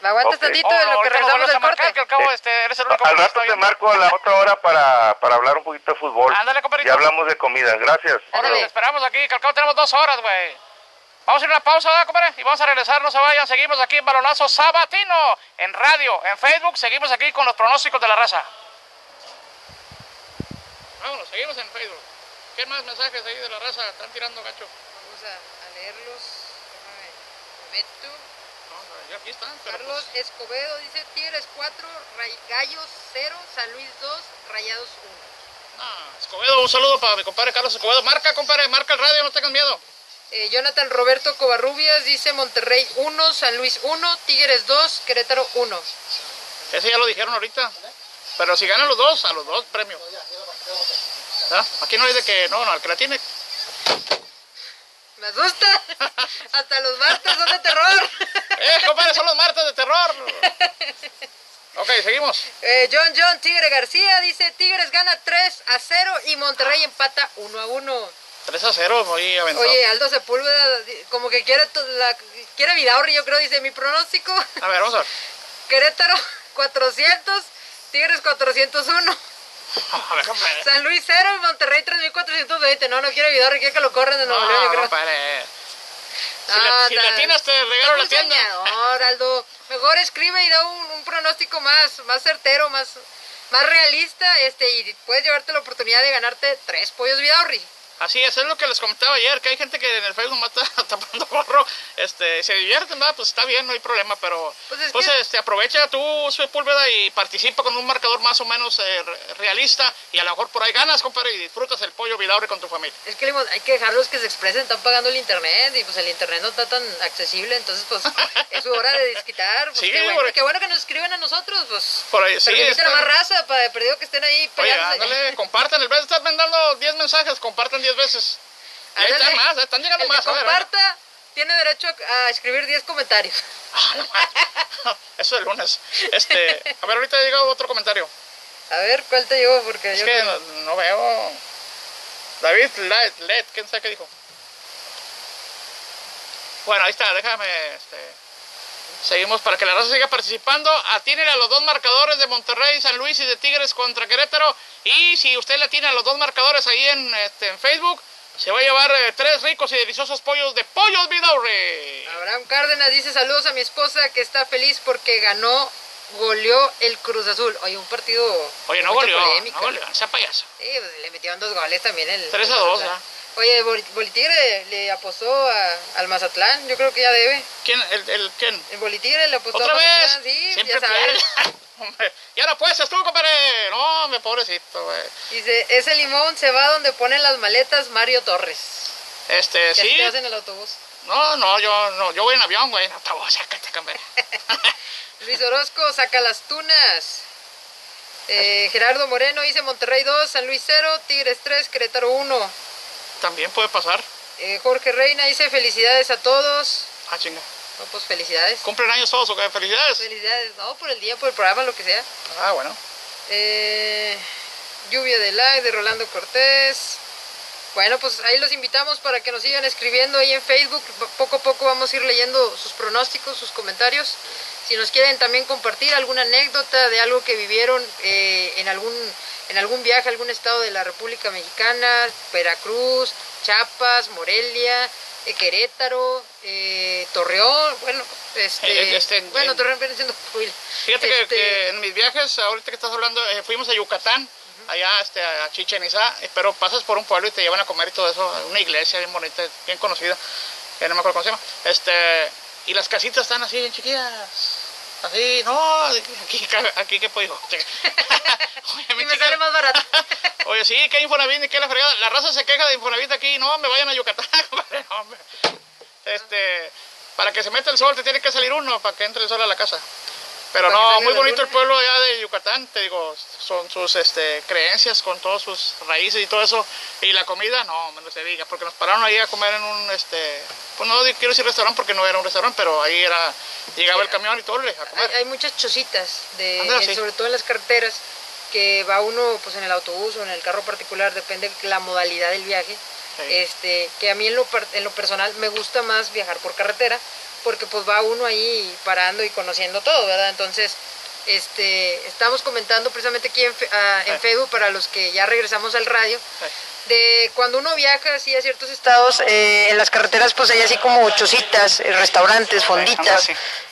¿Me aguantas Ok. tantito en lo que nos regresamos marcar, que al cabo este, eres el único Al que rato te viendo. marco a la otra hora para, para hablar un poquito de fútbol. Ándale, compadrito. Ya hablamos de comida, gracias. Ándale. esperamos aquí, que al cabo tenemos dos horas, güey. Vamos a ir a una pausa, ¿verdad, compadre? Y vamos a regresar, no se vayan. Seguimos aquí en Balonazo Sabatino, en radio, en Facebook. Seguimos aquí con los pronósticos de la raza. Vámonos, seguimos en Facebook. ¿Qué más mensajes ahí de la raza? Están tirando gacho. Vamos a, a leerlos. Déjame, meto. No, ya aquí están, pero Carlos pues, Escobedo dice Tigres 4, Gallos 0, San Luis 2, Rayados 1. no, Escobedo, un saludo para mi compadre Carlos Escobedo. Marca, compadre, marca el radio, no tengas miedo. Eh, Jonathan Roberto Covarrubias dice Monterrey 1, San Luis 1, Tigres 2, Querétaro 1. Ese ya lo dijeron ahorita. Pero si ganan los dos, a los dos premio. ¿Ah? Aquí no dice que no, no, al que la tiene. Me asusta. Hasta los martes son de terror. ¡Eh, compadre, son los martes de terror! Ok, seguimos. Eh, John John Tigre García dice Tigres gana 3 a 0 y Monterrey empata 1 a 1. 3 a 0, muy aventado. Oye, Aldo Sepúlveda como que quiere la, quiere Vidaurri, yo creo, dice mi pronóstico. A ver, vamos a ver. Querétaro 400, Tigres 401. San Luis 0 y Monterrey 3420. No, no quiere Vidaurri, quiere que lo corran de Nuevo León, yo No, creo. Si, Ah, la, si tan- latinas te regalo la tienda. soñador, Aldo. Mejor escribe y da un, un pronóstico más, más certero, más, más realista, este, y puedes llevarte la oportunidad de ganarte tres pollos Vidaurri. Así es, es lo que les comentaba ayer, que hay gente que en el Facebook mata tapando gorro, este, se divierten, ¿verdad? Pues está bien, no hay problema, pero Pues es pues que- este, aprovecha tú, Sepúlveda, y participa con un marcador más o menos eh, re- realista, y a lo mejor por ahí ganas, compadre, y disfrutas el pollo Vidaurre con tu familia. Es que hay que dejarlos que se expresen, están pagando el internet y pues el internet no está tan accesible, entonces pues es su hora de desquitar. Pues, Sí, qué, bueno, qué bueno que nos escriben a nosotros, pues. Por ahí, sí, a está- más raza para perdido que estén ahí Oye, ándale, compartan, en vez de estar mandando 10 mensajes, compartan 10 10 veces. Ahí están más, están llegando El que más. ver, a ver. comparta tiene derecho a escribir 10 comentarios. Eso el lunes. Este, a ver, ahorita ha llegado otro comentario. A ver, ¿cuál te llegó? Porque Es yo que no- no, no veo. David Led, Led, quién sabe qué dijo. Bueno, ahí está, déjame. Este, seguimos para que la raza siga participando. Atínele a los dos marcadores de Monterrey, San Luis y de Tigres contra Querétaro. Y si usted le atiene a los dos marcadores ahí en, este, en Facebook, se va a llevar eh, tres ricos y deliciosos pollos de Pollos Vidaurre. Abraham Cárdenas dice saludos a mi esposa que está feliz porque ganó, goleó el Cruz Azul. Oye, un partido. Oye, no goleó, polémica. no goleó, sea payaso. Sí, pues, le metieron dos goles también el. 3 a el 2, Mazatlán. ya. Oye, Bol- Bolitigre le apostó a- al Mazatlán, yo creo que ya debe. ¿Quién? ¿El, el quién? El Bolitigre le apostó ¿Otra a vez? Mazatlán, sí, Siempre ya sabes. y ahora pues, tú, compadre. No, me pobrecito, güey. Dice, ese limón se va donde ponen las maletas Mario Torres. Este, Que sí. te hacen el autobús. No, no, yo no, yo voy en avión, güey. No, a sácate, compadre. Luis Orozco saca las tunas. Eh, Gerardo Moreno dice Monterrey 2, San Luis 0, Tigres 3, Querétaro 1. También puede pasar. Eh, Jorge Reina dice felicidades a todos. Ah, chinga. No, pues felicidades. Cumplen años todos, ¿o qué? Felicidades. Felicidades, no, por el día, por el programa, lo que sea. Ah, bueno. Eh, lluvia de like de Rolando Cortés. Bueno, pues ahí los invitamos para que nos sigan escribiendo ahí en Facebook. Poco a poco vamos a ir leyendo sus pronósticos, sus comentarios. Si nos quieren también compartir alguna anécdota de algo que vivieron eh, en, algún, en algún viaje a algún estado de la República Mexicana, Veracruz, Chiapas, Morelia, eh, Querétaro, eh, Torreón, bueno, este, Eh, este, bueno, en- Torreón viene siendo. Fíjate que- Este, que, en mis viajes, ahorita que estás hablando, eh, fuimos a Yucatán, allá este, a Chichen Itzá, eh, pero pasas por un pueblo y te llevan a comer y todo eso, una iglesia bien bonita, bien conocida, que no me acuerdo cómo se llama. Este, y las casitas están así, bien chiquillas. Así, no, aquí, aquí qué puedo. Oye, Y mi me chica- sale más barato. Oye, sí, que Infonavit que la fregada. La raza se queja de Infonavit aquí. No, me vayan a Yucatán. compadre, no, hombre. este, para que se meta el sol te tiene que salir uno para que entre el sol a la casa. Pero no, muy bonito el pueblo allá de Yucatán, te digo, son sus este, creencias con todas sus raíces y todo eso. Y la comida, no, menos se diga, porque nos pararon ahí a comer en un, este, pues no quiero decir restaurante porque no era un restaurante, pero ahí era, llegaba el camión y todo, a comer. hay muchas chocitas, de, sí. sobre todo en las carreteras, que va uno pues en el autobús o en el carro particular, depende de la modalidad del viaje. Sí. Este, que a mí en lo, en lo personal me gusta más viajar por carretera, porque pues va uno ahí parando y conociendo todo, ¿verdad? Entonces, este, estamos comentando precisamente aquí en, ah, en. Facebook para los que ya regresamos al radio. De cuando uno viaja así a ciertos estados, eh, en las carreteras pues hay así como chocitas, eh, restaurantes, fonditas,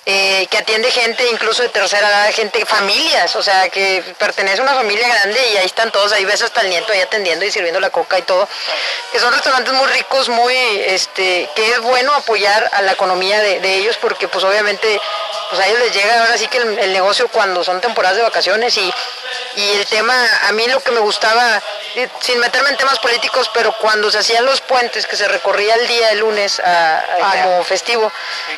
eh, que atiende gente incluso de tercera edad, gente, familias, o sea, que pertenece a una familia grande y ahí están todos, ahí ves hasta el nieto ahí atendiendo y sirviendo la coca y todo, que son restaurantes muy ricos, muy, este, que es bueno apoyar a la economía de, de ellos porque pues obviamente pues a ellos les llega ahora sí que el, el negocio cuando son temporadas de vacaciones y, y el tema, a mí lo que me gustaba, sin meterme en temas políticos, pero cuando se hacían los puentes, que se recorría el día de lunes a- a- como festivo,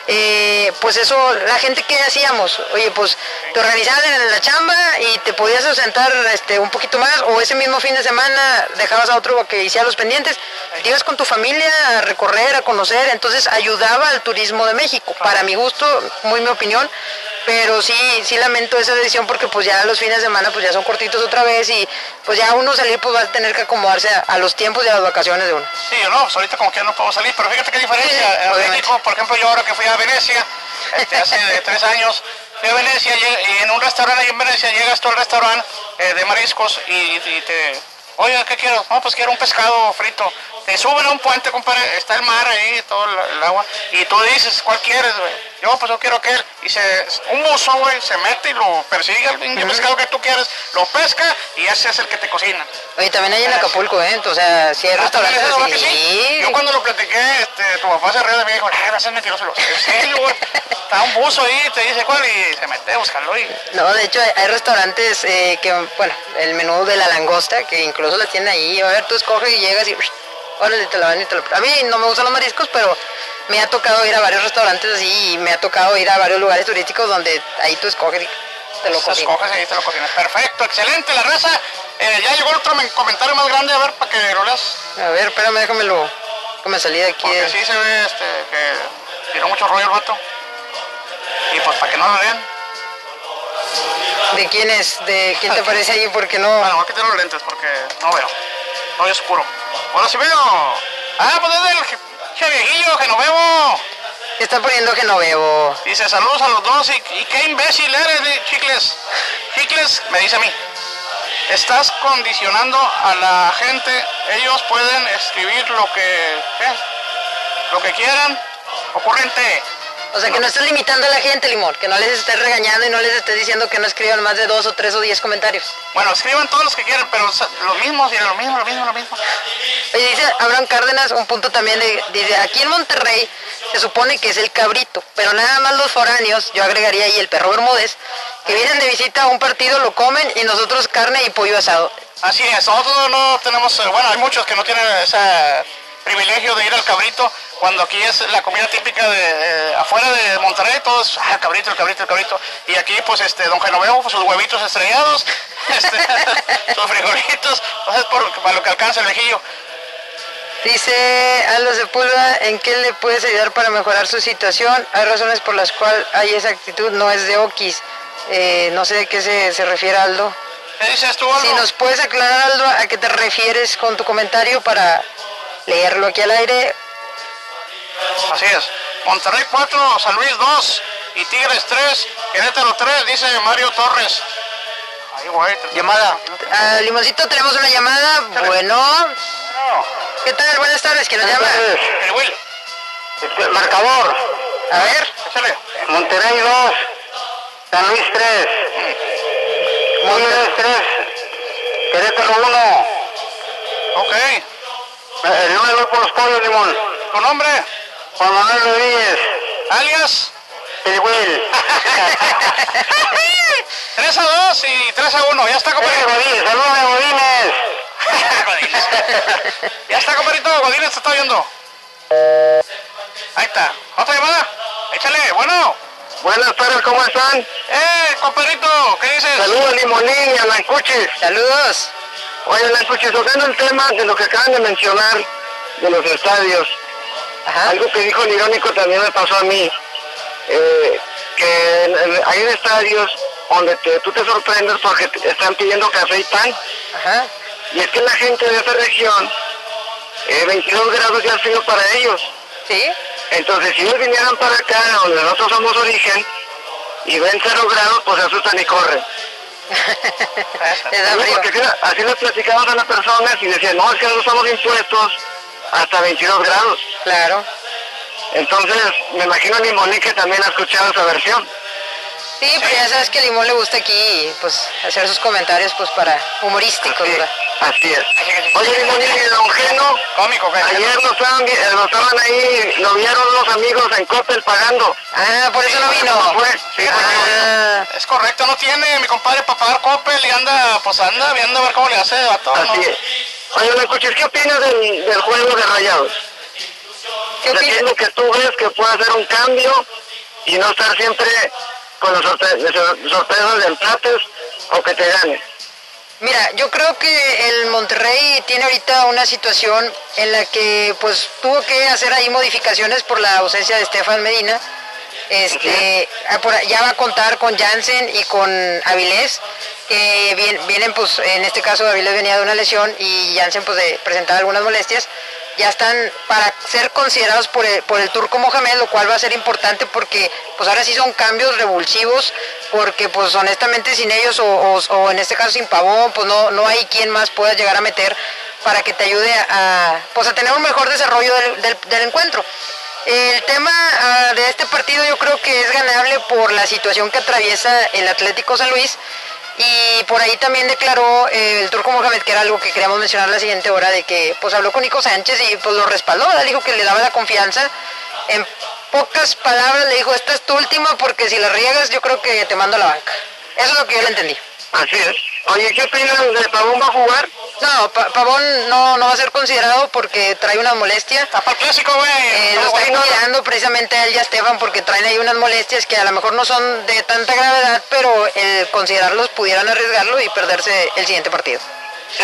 eh, pues eso, la gente que hacíamos, oye, pues te organizaban en la chamba y te podías ausentar este, un poquito más, o ese mismo fin de semana dejabas a otro que hiciera los pendientes, te ibas con tu familia a recorrer, a conocer, entonces ayudaba al turismo de México, para mi gusto, muy mi opinión, pero sí, sí lamento esa decisión porque pues ya los fines de semana pues ya son cortitos otra vez y pues ya uno salir pues va a tener que acomodarse a, a los tiempos a las vacaciones de uno. Sí, no, pues ahorita como que no puedo salir, pero fíjate qué diferencia. Sí. México, por ejemplo, yo ahora que fui a Venecia, este, hace de tres años, fui a Venecia y en un restaurante ahí en Venecia llegas tú al restaurante eh, de mariscos y, y te... Oye, ¿qué quiero? No, pues quiero un pescado frito. Te suben a un puente, compadre, está el mar ahí, todo el, el agua, y tú dices, ¿cuál quieres, güey? Yo, pues yo quiero aquel. Y se, un buzo, güey, se mete y lo persigue al pinche pescado que tú quieres, lo pesca y ese es el que te cocina. Oye, también hay en Acapulco, ¿eh? O sea, si hay Ah, ¿también restaurantes así. sí? Yo cuando lo platiqué, este, tu papá se rió de mí y dijo, ay, vas a ser mentiroso. En serio, güey. Está un buzo ahí, te dice cuál y se mete a buscarlo y... No, de hecho hay, hay restaurantes eh, que, bueno, el menú de la langosta, que incluso la tienen ahí, a ver, tú escoges y llegas y, órale, te la van y te la... A mí no me gustan los mariscos, pero me ha tocado ir a varios restaurantes así y me ha tocado ir a varios lugares turísticos donde ahí tú escoges y te lo Se cocino. escoges y te lo cocinas. Perfecto, excelente, la raza. Eh, ya llegó otro men- comentario más grande, a ver, para que lo leas. A ver, espérame, déjamelo. Que me salí de aquí. Porque de- sí se ve este, que tiró mucho rollo el vato. Y pues para que no lo lean. ¿De quién es? ¿De quién te aparece ahí? Porque no. Bueno, voy a quitar los lentes porque no veo. No es oscuro. Ahora sí veo. Ah, pues es del che viejillo, Genovevo. ¿Qué está poniendo que no veo? Dice saludos a los dos y, y qué imbécil eres, de Chicles. Chicles me dice a mí. Estás condicionando a la gente. Ellos pueden escribir lo que, ¿qué? lo que quieran. Ocurrente. O sea, que no estás limitando a la gente, Limón. Que no les estés regañando y no les estés diciendo que no escriban más de dos o tres o diez comentarios. Bueno, escriban todos los que quieran, pero sa- lo mismo, sí, lo mismo, lo mismo, lo mismo. Oye, dice Abraham Cárdenas, un punto también de, dice, aquí en Monterrey se supone que es el cabrito, pero nada más los foráneos, yo agregaría ahí el perro Bermúdez, que vienen de visita a un partido, lo comen y nosotros carne y pollo asado. Así es, nosotros no tenemos, eh, bueno, hay muchos que no tienen ese privilegio de ir al cabrito, cuando aquí es la comida típica de, afuera de Monterrey, todos, ah, el cabrito, el cabrito, el cabrito, y aquí pues este, don Genoveo, pues, sus huevitos estrellados, este, sus frijolitos, entonces por, para lo que alcanza el viejillo. Dice Aldo Sepúlveda, ¿en qué le puedes ayudar para mejorar su situación? Hay razones por las cuales hay esa actitud, no es de Okis. Eh, no sé de qué se, se refiere Aldo. ¿Qué dices tú, Aldo? Si nos puedes aclarar, Aldo, a qué te refieres con tu comentario para leerlo aquí al aire. Así es. Monterrey 4, San Luis 2 y Tigres 3, Querétaro 3, dice Mario Torres. Ahí, güey. te- Llamada. Ah, Limoncito, tenemos una llamada. Bueno, No, ¿qué tal? Buenas tardes, ¿quién nos llama? el Will, Este, Marcador. A ver, échale. Monterrey 2. San Luis 3. Tigres 3. Querétaro 1. Ok. El número voy por los pollos, Limón. ¿Tu nombre? Juan Manuel Rodríguez. Alias. El Will. 3 a 2 y 3 a 1. Ya está, Eh, compadrito. Godínez, saludos Godínez. Ya está, compadrito. Godínez te está viendo. Ahí está. ¿Otra llamada? Échale. Bueno. Buenas tardes, ¿cómo están? Eh, compadrito. ¿Qué dices? Saludos Limonín y a saludos. Oye, Lancuchis, tocando el tema de lo que acaban de mencionar de los estadios, Ajá. algo que dijo el irónico también me pasó a mí, eh, que hay estadios donde te- tú te sorprendes porque te están pidiendo café y pan, Ajá. y es que la gente de esa región, eh, 22 grados ya ha sido para ellos. ¿Sí? Entonces, si ellos vinieran para acá, donde nosotros somos origen, y ven 0 grados, pues se asustan y corren. Porque así, así les platicamos a las personas y decían, no, es que nosotros estamos impuestos hasta 22 grados. Claro. Entonces, me imagino a Limón que también ha escuchado esa versión. Sí, pero ya sabes que a Limón le gusta aquí, pues, hacer sus comentarios, pues, para humorísticos, Sí, ¿verdad? así es. Oye, Limón y Don Geno, Cómico, ayer lo estaban, lo estaban ahí, lo vieron los amigos en Coppel pagando. Ah, por eso no vino. ¿Cómo fue? Sí, Ah, Es correcto, no tiene mi compadre para pagar Coppel y anda, pues anda viendo a ver cómo le hace de vato. ¿no? Así es. Oye, Lancuchis, ¿qué opinas del, del juego de rayados? ¿Qué opinas? Que tú ves que puede hacer un cambio y no estar siempre con las sorpre- de empates o que te gane. Mira, yo creo que el Monterrey tiene ahorita una situación en la que pues tuvo que hacer ahí modificaciones por la ausencia de Estefan Medina. Este, ah, ya va a contar con Jansen y con Avilés, que vien- vienen pues en este caso Avilés venía de una lesión y Jansen pues de presentar algunas molestias. Ya están para ser considerados por el, por el turco Mohamed, lo cual va a ser importante porque pues ahora sí son cambios revulsivos, porque pues honestamente sin ellos o, o- en este caso sin Pavón, pues no, no hay quien más pueda llegar a meter para que te ayude a, pues a tener un mejor desarrollo del, del- del encuentro. El tema ah, de este partido yo creo que es ganable por la situación que atraviesa el Atlético San Luis y por ahí también declaró eh, el Turco Mohamed, que era algo que queríamos mencionar la siguiente hora, de que pues habló con Nico Sánchez y pues lo respaldó, ¿verdad? dijo que le daba la confianza. En pocas palabras le dijo, esta es tu última porque si la riegas yo creo que te mando a la banca. Eso es lo que yo le entendí. Así es. Oye, ¿qué opinas de Pavón va a jugar? No, Pa- Pavón no, no va a ser considerado porque trae una molestia. Está para el clásico, güey. Eh, lo están güey, no. cuidando precisamente a él y a Esteban porque traen ahí unas molestias que a lo mejor no son de tanta gravedad, pero el considerarlos pudieran arriesgarlo y perderse el siguiente partido.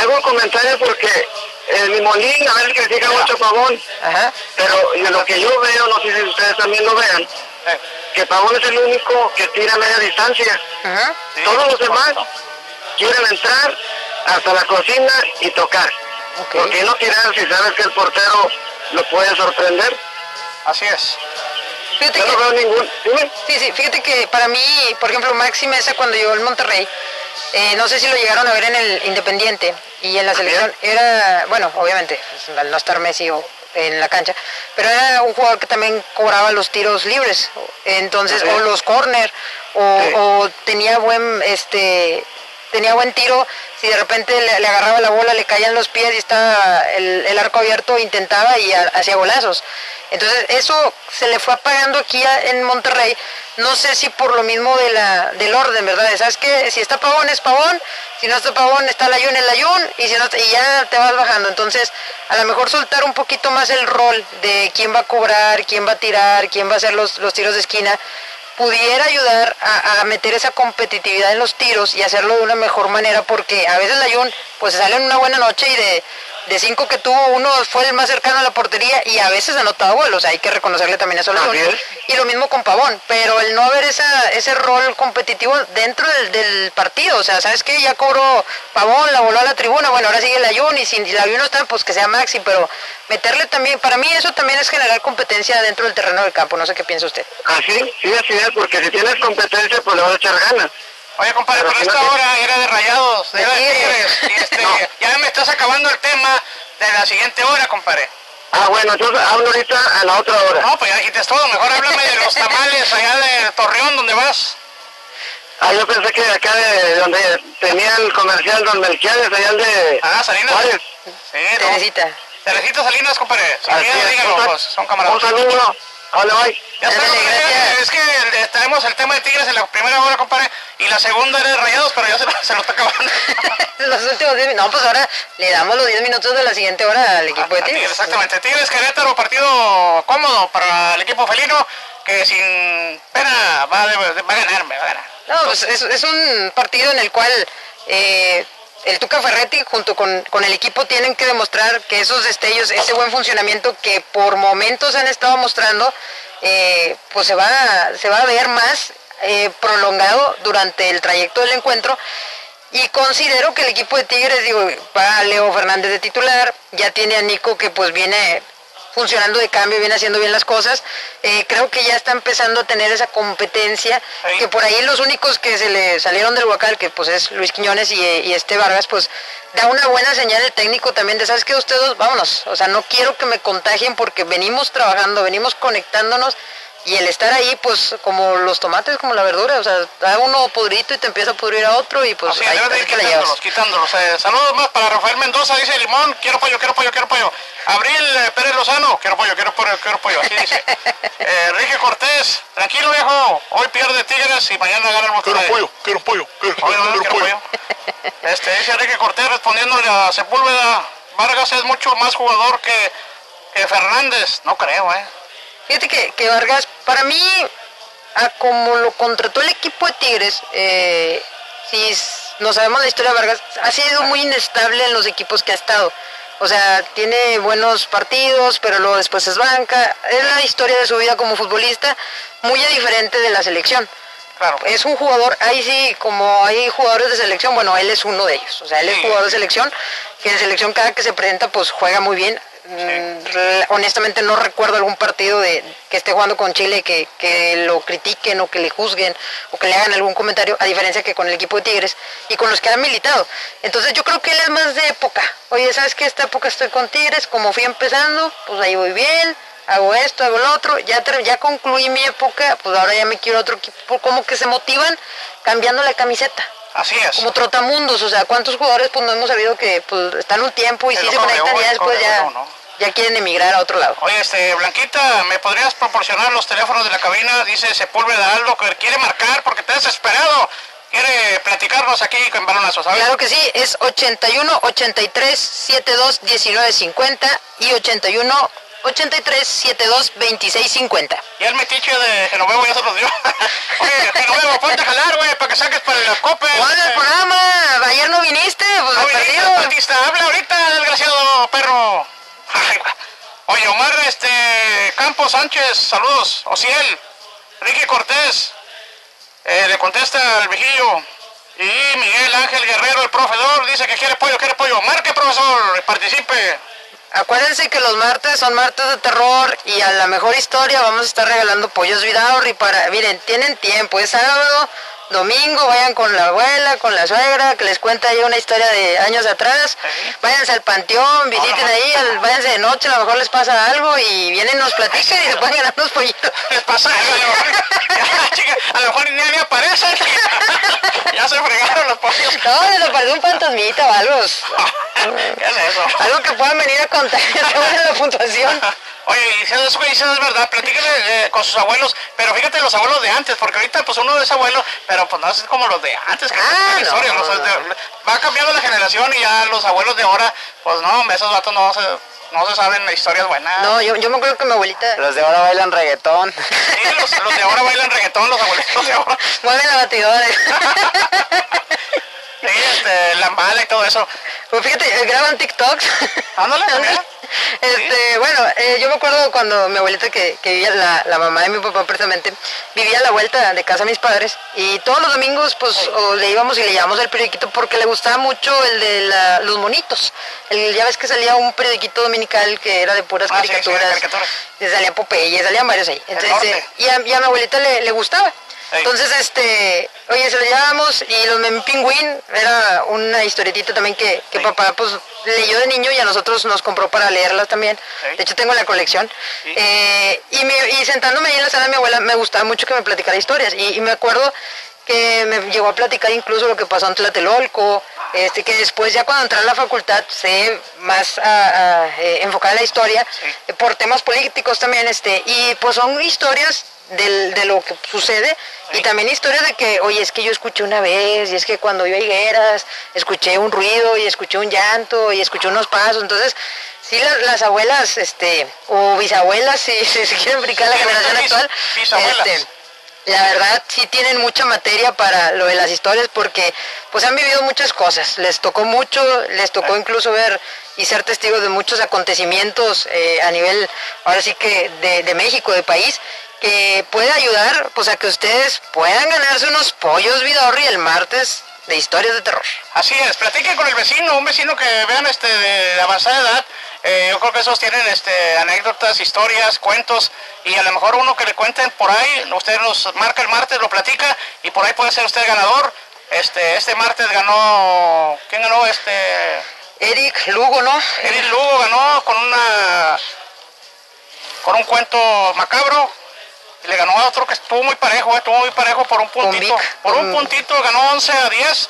Hago un comentario porque el Limolín a veces critica mucho a Pavón, Ajá. pero de lo que yo veo, no sé si ustedes también lo vean, Eh, que Pavón es el único que tira a media distancia. Ajá. sí, Todos los demás. Quieren entrar hasta la cocina y tocar. Ok. ¿Por qué no tirar si sabes que el portero lo puede sorprender? Así es. Fíjate Yo que- no veo ningún... Sí, sí, fíjate que para mí, por ejemplo, Maxi Mesa cuando llegó al Monterrey, eh, no sé si lo llegaron a ver en el Independiente y en la selección, era, bueno, obviamente, pues, al no estar Messi o en la cancha, pero era un jugador que también cobraba los tiros libres, entonces, o los corner, o, Sí. o tenía buen, este, tenía buen tiro, si de repente le, agarraba la bola, le caían los pies y estaba el, arco abierto, intentaba y ha- hacía golazos. Entonces eso se le fue apagando aquí en Monterrey, no sé si por lo mismo de la, del orden, ¿verdad? ¿Sabes que Si está Pavón es Pavón, si no está Pavón está Layún el Layún y, si no, y ya te vas bajando. Entonces a lo mejor soltar un poquito más el rol de quién va a cobrar, quién va a tirar, quién va a hacer los, los tiros de esquina pudiera ayudar a, a meter esa competitividad en los tiros y hacerlo de una mejor manera porque a veces la Jun pues se sale en una buena noche y de, de cinco que tuvo uno fue el más cercano a la portería y a veces ha anotado gol, o sea hay que reconocerle también eso a es. y lo mismo con Pavón, pero el no haber esa, ese rol competitivo dentro del, del partido, o sea, ¿sabes qué? Ya cobró Pavón, la voló a la tribuna, bueno, ahora sigue la Jun y si la Jun no está, pues que sea Maxi, pero meterle también, para mí eso también es generar competencia dentro del terreno del campo, no sé qué piensa usted. Así, sí, así es, porque si tienes competencia, pues le vas a echar ganas. Oye, compadre, Pero esta no te- hora era de rayados, De era de Tigres. Y este, No. Ya me estás acabando el tema de la siguiente hora, compadre. Ah, bueno, entonces hablo ahorita a la otra hora. No, pues ya dijiste todo. Mejor háblame de los tamales allá de Torreón, donde vas. Ah, yo pensé que de acá de donde tenía el comercial Don Melquiades, allá el de Ah, Salinas. Juárez. Sí, no. Teresita. Teresita Salinas, compadre. Si Así quieren, es. díganlo, Un sal- pues, son camaradas. Un saludo. Vale, bye. Ya compadre, gracias. Es que eh, tenemos el tema de Tigres en la primera hora, compadre, y la segunda era de Rayados, pero ya se, lo- se lo está acabando. Los últimos 10 minutos. No, pues ahora le damos los 10 minutos de la siguiente hora al equipo de A Tigres, Tigres. Exactamente. Tigres Querétaro, partido cómodo para el equipo felino, que sin pena va, a- va a ganar, va a ganar. No, pues es, es un partido en el cual eh, el Tuca Ferretti junto con, con el equipo tienen que demostrar que esos destellos, ese buen funcionamiento que por momentos han estado mostrando, eh, pues se va, se va a ver más eh, prolongado durante el trayecto del encuentro. Y considero que el equipo de Tigres, digo, va Leo Fernández de titular, ya tiene a Nico que pues viene funcionando de cambio, viene haciendo bien las cosas. Eh, creo que ya está empezando a tener esa competencia, Sí. que por ahí los únicos que se le salieron del huacal, que pues es Luis Quiñones y, y este Vargas, pues da una buena señal el técnico también de, ¿sabes qué? Ustedes vámonos. O sea, no quiero que me contagien porque venimos trabajando, venimos conectándonos y el estar ahí, pues como los tomates, como la verdura, o sea, da uno podrito y te empieza a pudrir a otro y pues Así ahí, de ir te la llevas. quitándolos, quitándolos. Eh, saludos más para Rafael Mendoza, dice Limón, quiero pollo, quiero pollo, quiero pollo. Abril eh, Pérez Lozano, quiero pollo, quiero pollo, quiero pollo, así dice. Eh, Enrique Cortés, tranquilo viejo, hoy pierde Tigres y mañana gana el Monterrey. Quiero pollo, quiero pollo, quiero pollo, no, quiero pollo. pollo. Este, dice Enrique Cortés respondiéndole a Sepúlveda, Vargas es mucho más jugador que, que Fernández. No creo, eh. Fíjate que, que Vargas, para mí, a como lo contrató el equipo de Tigres, eh, si no sabemos la historia de Vargas, ha sido muy inestable en los equipos que ha estado. O sea, tiene buenos partidos, pero luego después es banca. Es la historia de su vida como futbolista, muy diferente de la selección. Claro. Es un jugador, ahí sí, como hay jugadores de selección, bueno, él es uno de ellos. O sea, él es jugador de selección, que en selección cada que se presenta, pues juega muy bien. Mm, honestamente no recuerdo algún partido de que esté jugando con Chile que, que lo critiquen o que le juzguen o que le hagan algún comentario, a diferencia que con el equipo de Tigres y con los que han militado. Entonces yo creo que él es más de época. Oye, ¿sabes qué? Esta época estoy con Tigres, como fui empezando, pues ahí voy bien, hago esto, hago lo otro, ya, ya concluí mi época, pues ahora ya me quiero otro equipo, como que se motivan cambiando la camiseta. Así es. Como trotamundos, o sea, ¿cuántos jugadores pues no hemos sabido que pues están un tiempo y Sí, se conectan y ya después ya, ya quieren emigrar a otro lado? Oye, este, Blanquita, ¿me podrías proporcionar los teléfonos de la cabina? Dice Sepúlveda Aldo que quiere marcar porque está desesperado. Quiere platicar platicarnos aquí con balonazos, ¿sabes? Claro que sí, es 81 83 72 19 50 y 81 83 72 26 50. Y el metiche de Genovevo ya se los dio. Oye, Genovevo, ponte a jalar, güey, para que saques para el cope. ¿Cuál es el programa? Ayer no viniste, pues No perdido. Batista, habla ahorita, desgraciado perro. Ay. Oye, Omar este, Campos Sánchez, saludos. Ociel, Ricky Cortés, eh, le contesta al viejillo. Y Miguel Ángel Guerrero, el profesor, dice que quiere pollo, quiere pollo. Marque, profesor, participe. Acuérdense que los martes son martes de terror y a la mejor historia vamos a estar regalando pollos Vidaurri para, miren, tienen tiempo, es sábado, domingo, vayan con la abuela, con la suegra, que les cuenta ahí una historia de años atrás, váyanse al panteón, visiten ahí, al- váyanse de noche, a lo mejor les pasa algo y vienen, nos platican y se pueden ganar unos pollitos. Les pasa algo, a lo mejor, ni, ni aparecen. ya se fregaron los pollos. No, les apareció un fantasmita o algo, ¿Qué es eso? algo que puedan venir a contar, la puntuación. Oye, y si eso que dices es verdad, platíquenle eh, con sus abuelos, pero fíjate los abuelos de antes, porque ahorita pues uno es abuelo, pero pues no es como los de antes, que Ah, cuentan no, de- va cambiando la generación y ya los abuelos de ahora, pues no, esos vatos no se, no se saben historias buenas. No, yo, yo me acuerdo que mi abuelita Los de ahora bailan reggaetón. Sí, los, los de ahora bailan reggaetón, los abuelitos de ahora. mueve la batidora. Sí, este, la mala y todo eso. Pues fíjate, eh, graban TikToks. Ándale. Este, bueno, eh, yo me acuerdo cuando mi abuelita que, que vivía, la, la mamá de mi papá precisamente, vivía a la vuelta de casa de mis padres y todos los domingos pues o le íbamos y le llevamos el periodiquito porque le gustaba mucho el de la- los monitos. El, ya ves que salía un periodiquito dominical que era de puras Ah, sí, sí, de caricaturas. caricaturas. Salía Popeye, salían varios ahí. Entonces, eh, y, a, y a mi abuelita le, le gustaba. Entonces, este, oye, se lo llevábamos y los Mem Pingüín era una historietita también que, que Sí. papá pues leyó de niño y a nosotros nos compró para leerlas también. Sí. De hecho, tengo la colección. Sí. Eh, y, me- y sentándome ahí en la sala de mi abuela, me gustaba mucho que me platicara historias. Y, y me acuerdo que me llegó a platicar incluso lo que pasó en Tlatelolco, este, que después ya cuando entré a la facultad sé más a- a, eh, enfocada en la historia, por temas políticos también, este, y pues son historias del- de lo que sucede y también historias de que, oye, es que yo escuché una vez, y es que cuando iba a Higueras, escuché un ruido, y escuché un llanto, y escuché unos pasos, entonces, sí, las, las abuelas, este, o bisabuelas, si, si se quieren brincar la generación actual, este, la verdad sí tienen mucha materia para lo de las historias porque pues han vivido muchas cosas, les tocó mucho, les tocó incluso ver y ser testigos de muchos acontecimientos eh, a nivel, ahora sí que de, de México, de país, que puede ayudar pues a que ustedes puedan ganarse unos pollos Vidorri el martes de historias de terror. Así es, platiquen con el vecino, un vecino que vean este de avanzada edad. eh, yo creo que esos tienen este, anécdotas, historias, cuentos, y a lo mejor uno que le cuenten por ahí, usted nos marca el martes, lo platica, y por ahí puede ser usted ganador. Este, este martes ganó, ¿quién ganó? Este, Eric Lugo, ¿no? Eric Lugo ganó con una, con un cuento macabro. Le ganó a otro que estuvo muy parejo, eh, estuvo muy parejo por un puntito. Por un con- puntito ganó 11 a 10.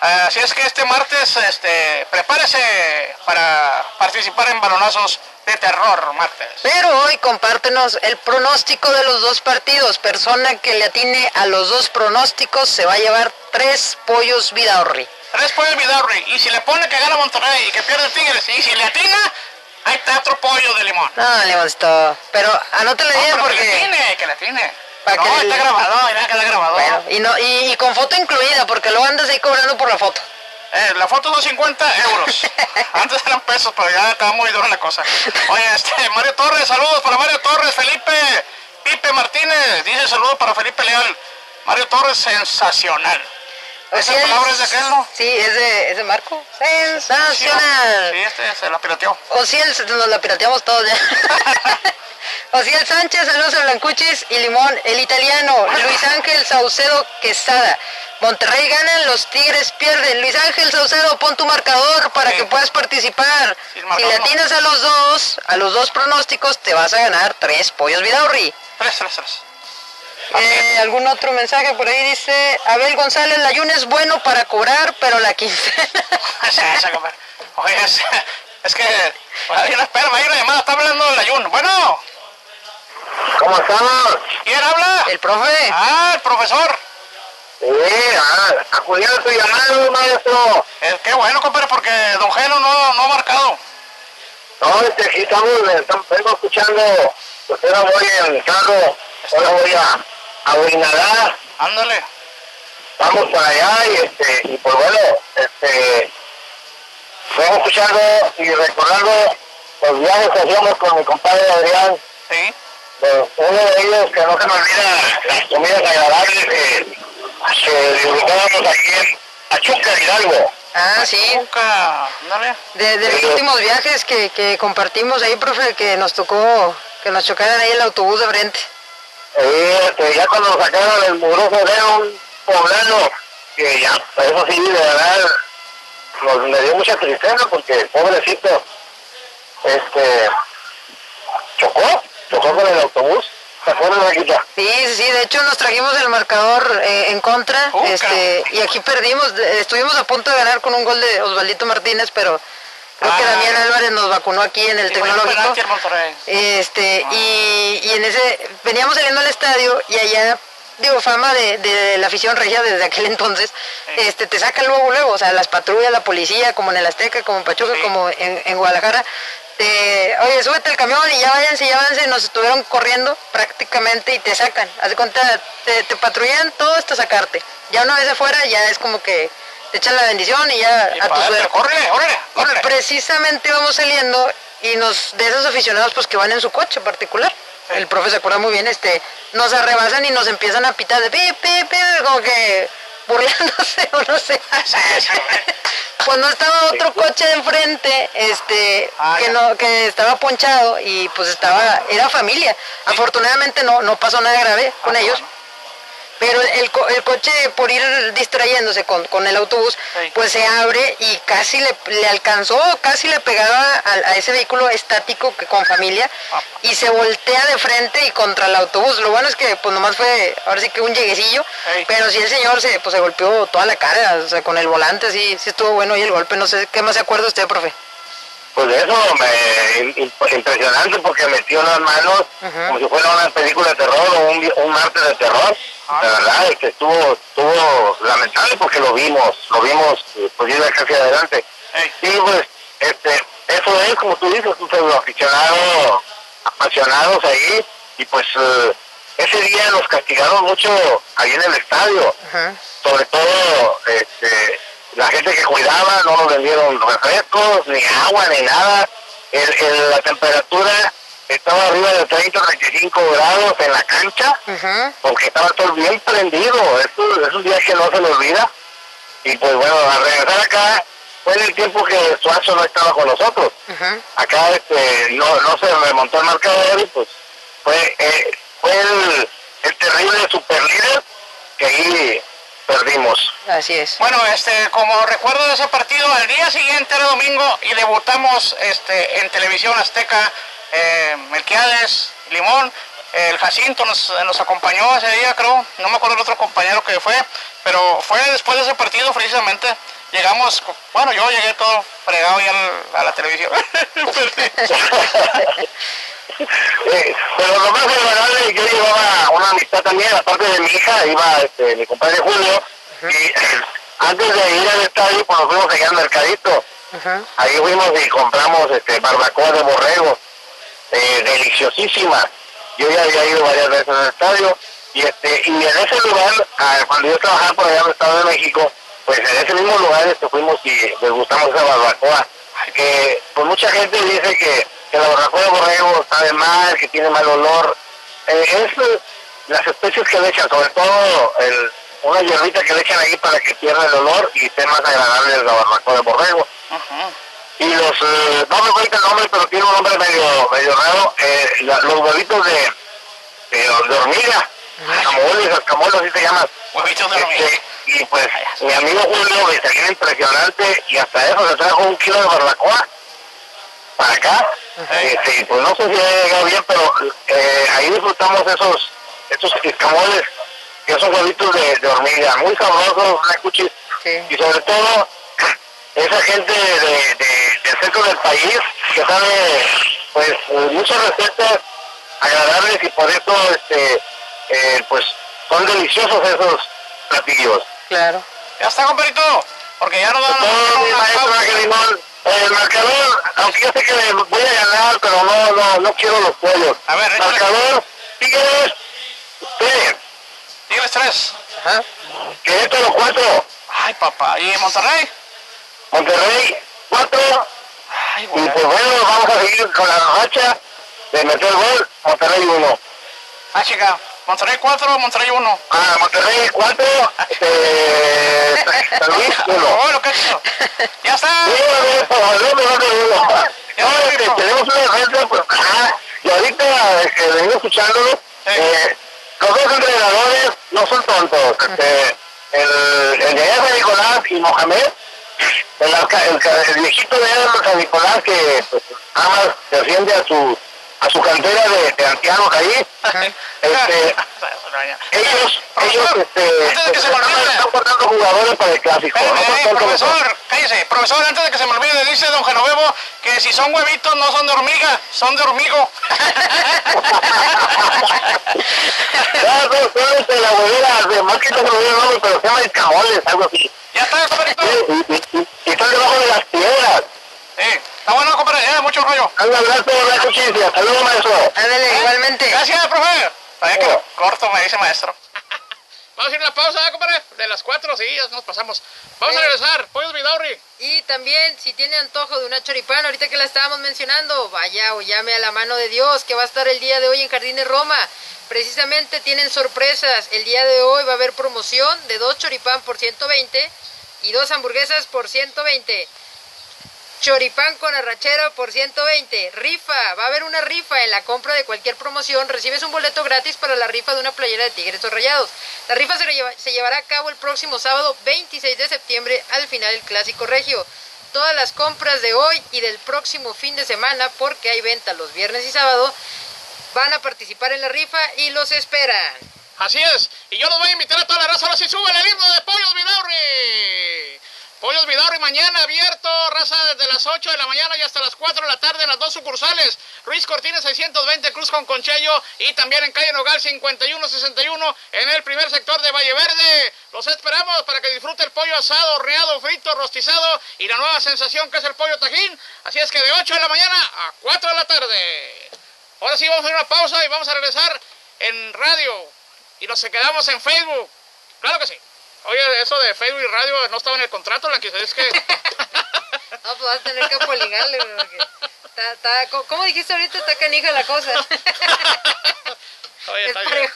Así es que este martes, este, prepárese para participar en balonazos de terror martes. Pero hoy compártenos el pronóstico de los dos partidos. Persona que le atine a los dos pronósticos se va a llevar tres pollos Vidaurri. Tres pollos Vidaurri. Y si le pone que gana Monterrey y que pierde Tigres, y si le atina, ahí está otro pollo de limón. No, Leoncito. Pero anótale No, bien pero que le porque... atine, que le. Para no, que está le- grabado, ya queda grabado. Bueno, y, no, y, y con foto incluida porque luego andas ahí cobrando por la foto. Eh, la foto son 50 euros. Antes eran pesos, pero ya estaba muy dura la cosa. Oye, este, Mario Torres, saludos para Mario Torres, Felipe, Pipe Martínez, dice saludos para Felipe Leal. Mario Torres, sensacional. Esa Ociel- palabra es de aquel, ¿no? Sí, es de, es de Marco. Sensacional. Sí, este se la pirateó. Ociel, se- nos la pirateamos todos ya. Ociel Sánchez, saludos a Blancuchis y Limón, el italiano, Luis Ángel Saucedo Quesada. Monterrey ganan, los Tigres pierden. Luis Ángel Saucedo, pon tu marcador para Sí. que puedas participar. Sí, Si le atinas a los dos, a los dos pronósticos, te vas a ganar tres pollos Vidaurri. Tres, tres, tres. Eh, ¿Algún otro mensaje por ahí? Dice Abel González, la ayuno es bueno para cobrar, pero la quincena... Sí, esa, compadre. Oye, es, es que, pues, hay una espera, hay una llamada, está hablando el ayuno. Bueno, ¿Cómo estamos? ¿quién habla? El profe. Ah, el profesor. Sí, ah, acudiendo a tu llamado, maestro. Eh, qué bueno, compadre, porque Don Gelo no, no ha marcado. No, este, aquí estamos, estamos vengo escuchando, pues ahora voy en el carro, ahora voy a, a Guinalá, Ándale. vamos para allá y este, y pues bueno, este, vengo escuchando y recordando los viajes que hacíamos con mi compadre Adrián, Sí. uno de ellos que no se me olvida las comidas agradables que, que disfrutábamos aquí en Achuca, Hidalgo. Ah, sí. Nunca. Ándale. De, de los últimos viajes que, que compartimos ahí, profe, que nos tocó que nos chocaran ahí el autobús de frente. Sí, este, ya cuando lo sacaron el mugroso era un poblano que ya, eso sí, de verdad, nos, me dio mucha tristeza porque pobrecito, este, chocó, chocó con el autobús. Sí, sí, sí, de hecho nos trajimos el marcador eh, en contra Oh, este, y aquí perdimos, estuvimos a punto de ganar con un gol de Osvaldito Martínez, pero creo que Ah. Damián Álvarez nos vacunó aquí en el Sí, tecnológico. Monterrey. Este, y, y en ese, veníamos saliendo al estadio y allá, digo, fama de, de la afición regia desde aquel entonces, este, te sacan luego, luego, o sea, las patrullas, la policía, como en el Azteca, como en Pachuca, Sí. como en, en Guadalajara, te, oye, súbete al camión y ya váyanse, ya váyanse, nos estuvieron corriendo prácticamente y te sacan, haz de cuenta, te, te patrullan todo hasta sacarte, ya una vez afuera ya es como que te echan la bendición y ya Y a tu suerte. órale, órale, órale. precisamente vamos saliendo y nos de esos aficionados pues que van en su coche particular. El profe se acuerda muy bien, este, nos arrebasan y nos empiezan a pitar de pi, pi, pi, como que burlándose o no sé. Cuando estaba otro coche de enfrente, este, Ah, que no, que estaba ponchado y pues estaba, era familia. Afortunadamente no, no pasó nada grave con Ah, ellos. Pero el, co- el coche, por ir distrayéndose con, con el autobús, Sí. pues se abre y casi le, le alcanzó, casi le pegaba a, a ese vehículo estático que con familia Ah. y se voltea de frente y contra el autobús. Lo bueno es que pues nomás fue, ahora sí que un lleguecillo, Sí. pero sí el señor se, pues, se golpeó toda la cara, o sea, con el volante, sí, sí estuvo bueno y el golpe, no sé, ¿qué más se acuerda usted, profe? Pues eso me im- impresionante porque metió las manos como si fuera una película de terror o un, un martes de terror. Ah. La verdad es que estuvo, estuvo lamentable porque lo vimos, lo vimos eh, pues iba casi adelante. Sí, pues, este, eso es como tú dices, un pseudo aficionado, apasionados ahí y pues eh, ese día nos castigaron mucho ahí en el estadio sobre todo este, la gente que cuidaba, no nos vendieron refrescos, ni agua, ni nada. El, el- la temperatura estaba arriba de 30 o 35 grados en la cancha, Ajá. porque estaba todo bien prendido. Esto es un día que no se me olvida. Y pues bueno, al regresar acá, fue en el tiempo que Suazo no estaba con nosotros. Acá este, no, no se remontó el marcador y pues fue, eh, fue el, el terrible super líder que ahí perdimos. Así es. Bueno, este, como recuerdo de ese partido, al día siguiente era domingo y debutamos este, en televisión azteca, eh, Melquiades, Limón, el Jacinto nos, nos acompañó ese día, creo, no me acuerdo el otro compañero que fue, pero fue después de ese partido precisamente, llegamos, bueno, yo llegué todo fregado ya a la televisión. Eh, pero lo más agradable, yo llevaba una amistad también, aparte de mi hija, iba este, mi compadre Julio, y antes de ir al estadio, pues nos fuimos allá al mercadito. Ahí fuimos y compramos este, barbacoa de borrego, eh, deliciosísima. Yo ya había ido varias veces al estadio, y este y en ese lugar, ah, cuando yo trabajaba por allá en el Estado de México, pues en ese mismo lugar este, fuimos y degustamos esa barbacoa. Que pues mucha gente dice que, que la barbacoa de borrego sabe mal, que tiene mal olor. Eh, es eh, las especies que le echan, sobre todo el, una hierbita que le echan ahí para que pierda el olor y esté más agradable la barbacoa de borrego. Y los, eh, no me cuenta el nombre, pero tiene un nombre medio, medio raro, eh, la- los huevitos de, de, de hormiga, escamoles, así se llaman. Huevitos de hormiga. Este, y pues mi amigo Julio me salió impresionante y hasta eso se trajo un kilo de barbacoa para acá. Este, y pues no sé si ha llegado bien, pero eh, ahí disfrutamos esos, esos escamoles, que son huevitos de, de hormiga, muy sabrosos, una cuchis Sí. y sobre todo esa gente de, de- del centro del país que sabe pues eh, muchas recetas agradables y por eso este eh, pues son deliciosos esos platillos. Claro. Ya está, compadrito. Porque ya no dan El marcador, aunque yo sé que voy a ganar, pero no, no, no quiero los pollos. A ver, marcador, Tigres, tres, Tigres 3. Ajá. Querétaro cuatro, Ay, papá. ¿Y Monterrey? Monterrey cuatro, Ay, y güey. pues bueno, vamos a seguir con la racha de meter gol, Monterrey uno. Ah, chica. Monterrey 4, Monterrey 1. Ah, Monterrey cuatro, este, San Luis uno. Oh, lo que es eso. Ya está. No, este, tenemos una defensa, pues, ajá, y ahorita este, vengo escuchándolo, eh, los dos entrenadores no son tontos, este, el, el de San Nicolás y Mohamed, el, el, el viejito de San Nicolás que pues, nada más defiende a su a su cantera de, de ancianos ahí, este, ellos, ellos, este, Antes de que se me están, olvide. están guardando jugadores para el clásico, no Espérame, eh, profesor, cállese. Profesor, antes de que se me olvide, dice don Genovevo que si son huevitos no son de hormiga, son de hormigo. Ya, no, son este, la huevera, de más que no el nombre, pero se llama el camoles, algo así. ya está, compadrito. Y, y, y, y están debajo de las piedras. Eh, está bueno, compadre, ya, mucho rollo. Un abrazo, una cuchilla. Hasta luego, maestro. Ándale, igualmente. Gracias, profe. Vaya que corto, me dice maestro. Vamos a ir a la pausa, ¿eh, compadre. De las 4, sí, ya nos pasamos. Vamos a Eh. regresar. Pollos Vidaurri. Y también, si tiene antojo de una choripán, ahorita que la estábamos mencionando, vaya o llame a la mano de Dios, que va a estar el día de hoy en Jardines Roma. Precisamente tienen sorpresas. El día de hoy va a haber promoción de dos choripán por 120 y dos hamburguesas por 120. Choripán con arrachera por 120. Rifa. Va a haber una rifa en la compra de cualquier promoción. Recibes un boleto gratis para la rifa de una playera de Tigres o Rayados. La rifa se, lleva- se llevará a cabo el próximo sábado 26 de septiembre al final del Clásico Regio. Todas las compras de hoy y del próximo fin de semana, porque hay venta los viernes y sábado, van a participar en la rifa y los esperan. Así es. Y yo los voy a invitar a toda la raza. Ahora sí sube el himno de Pollos Vidaurri. Pollos Vidaurri mañana abierto, raza desde las 8 de la mañana y hasta las 4 de la tarde en las dos sucursales. Ruiz Cortines 620, Cruz con Conchello y también en calle Nogal 5161 en el primer sector de Valle Verde. Los esperamos para que disfrute el pollo asado, horneado, frito, rostizado y la nueva sensación que es el pollo tajín. Así es que de 8 de la mañana a 4 de la tarde. Ahora sí vamos a hacer una pausa y vamos a regresar en radio y nos quedamos en Facebook. Claro que sí. Oye, eso de Facebook y radio no estaba en el contrato, Blanquis, es que... No, pues vas a tener que apoligarle, porque ¿cómo- ¿Cómo dijiste ahorita? Está canija la cosa. Oye, es está bien.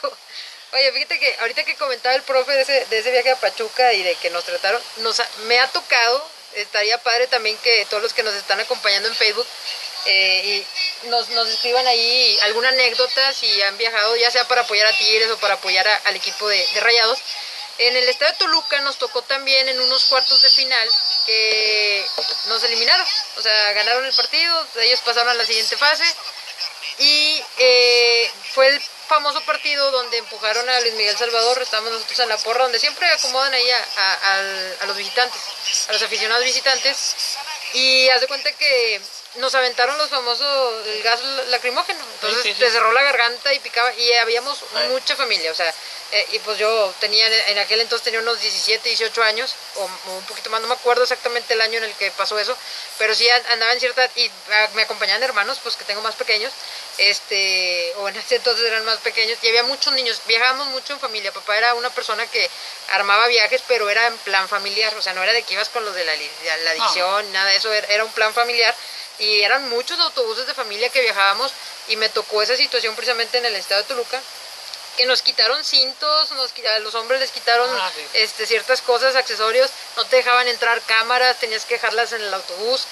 Oye, fíjate que ahorita que comentaba el profe de ese, de ese viaje a Pachuca y de que nos trataron, nos ha- me ha tocado, estaría padre también que todos los que nos están acompañando en Facebook eh, y nos, nos escriban ahí alguna anécdota si han viajado, ya sea para apoyar a Tigres o para apoyar a- al equipo de, de Rayados. En el estado de Toluca nos tocó también en unos cuartos de final que nos eliminaron, o sea, ganaron el partido, ellos pasaron a la siguiente fase. Y eh, fue el famoso partido donde empujaron a Luis Miguel Salvador, estábamos nosotros en la porra, donde siempre acomodan ahí a, a los visitantes, a los aficionados visitantes, y haz de cuenta que nos aventaron los famosos, el gas lacrimógeno, entonces Sí, sí, sí. te cerró la garganta y picaba, y habíamos mucha familia, o sea, eh, y pues yo tenía, en aquel entonces tenía unos 17, 18 años, o, o un poquito más, no me acuerdo exactamente el año en el que pasó eso, pero sí an- andaba en cierta, y ah, me acompañaban hermanos, pues que tengo más pequeños, este, o en ese entonces eran más pequeños, y había muchos niños, viajábamos mucho en familia, papá era una persona que armaba viajes, pero era en plan familiar, o sea, no era de que ibas con los de la, la adicción, nada de eso, era, era un plan familiar, y eran muchos autobuses de familia que viajábamos, y me tocó esa situación precisamente en el estado de Toluca, que nos quitaron cintos, nos, a los hombres les quitaron Ah, sí. este, ciertas cosas, accesorios, no te dejaban entrar cámaras, tenías que dejarlas en el autobús,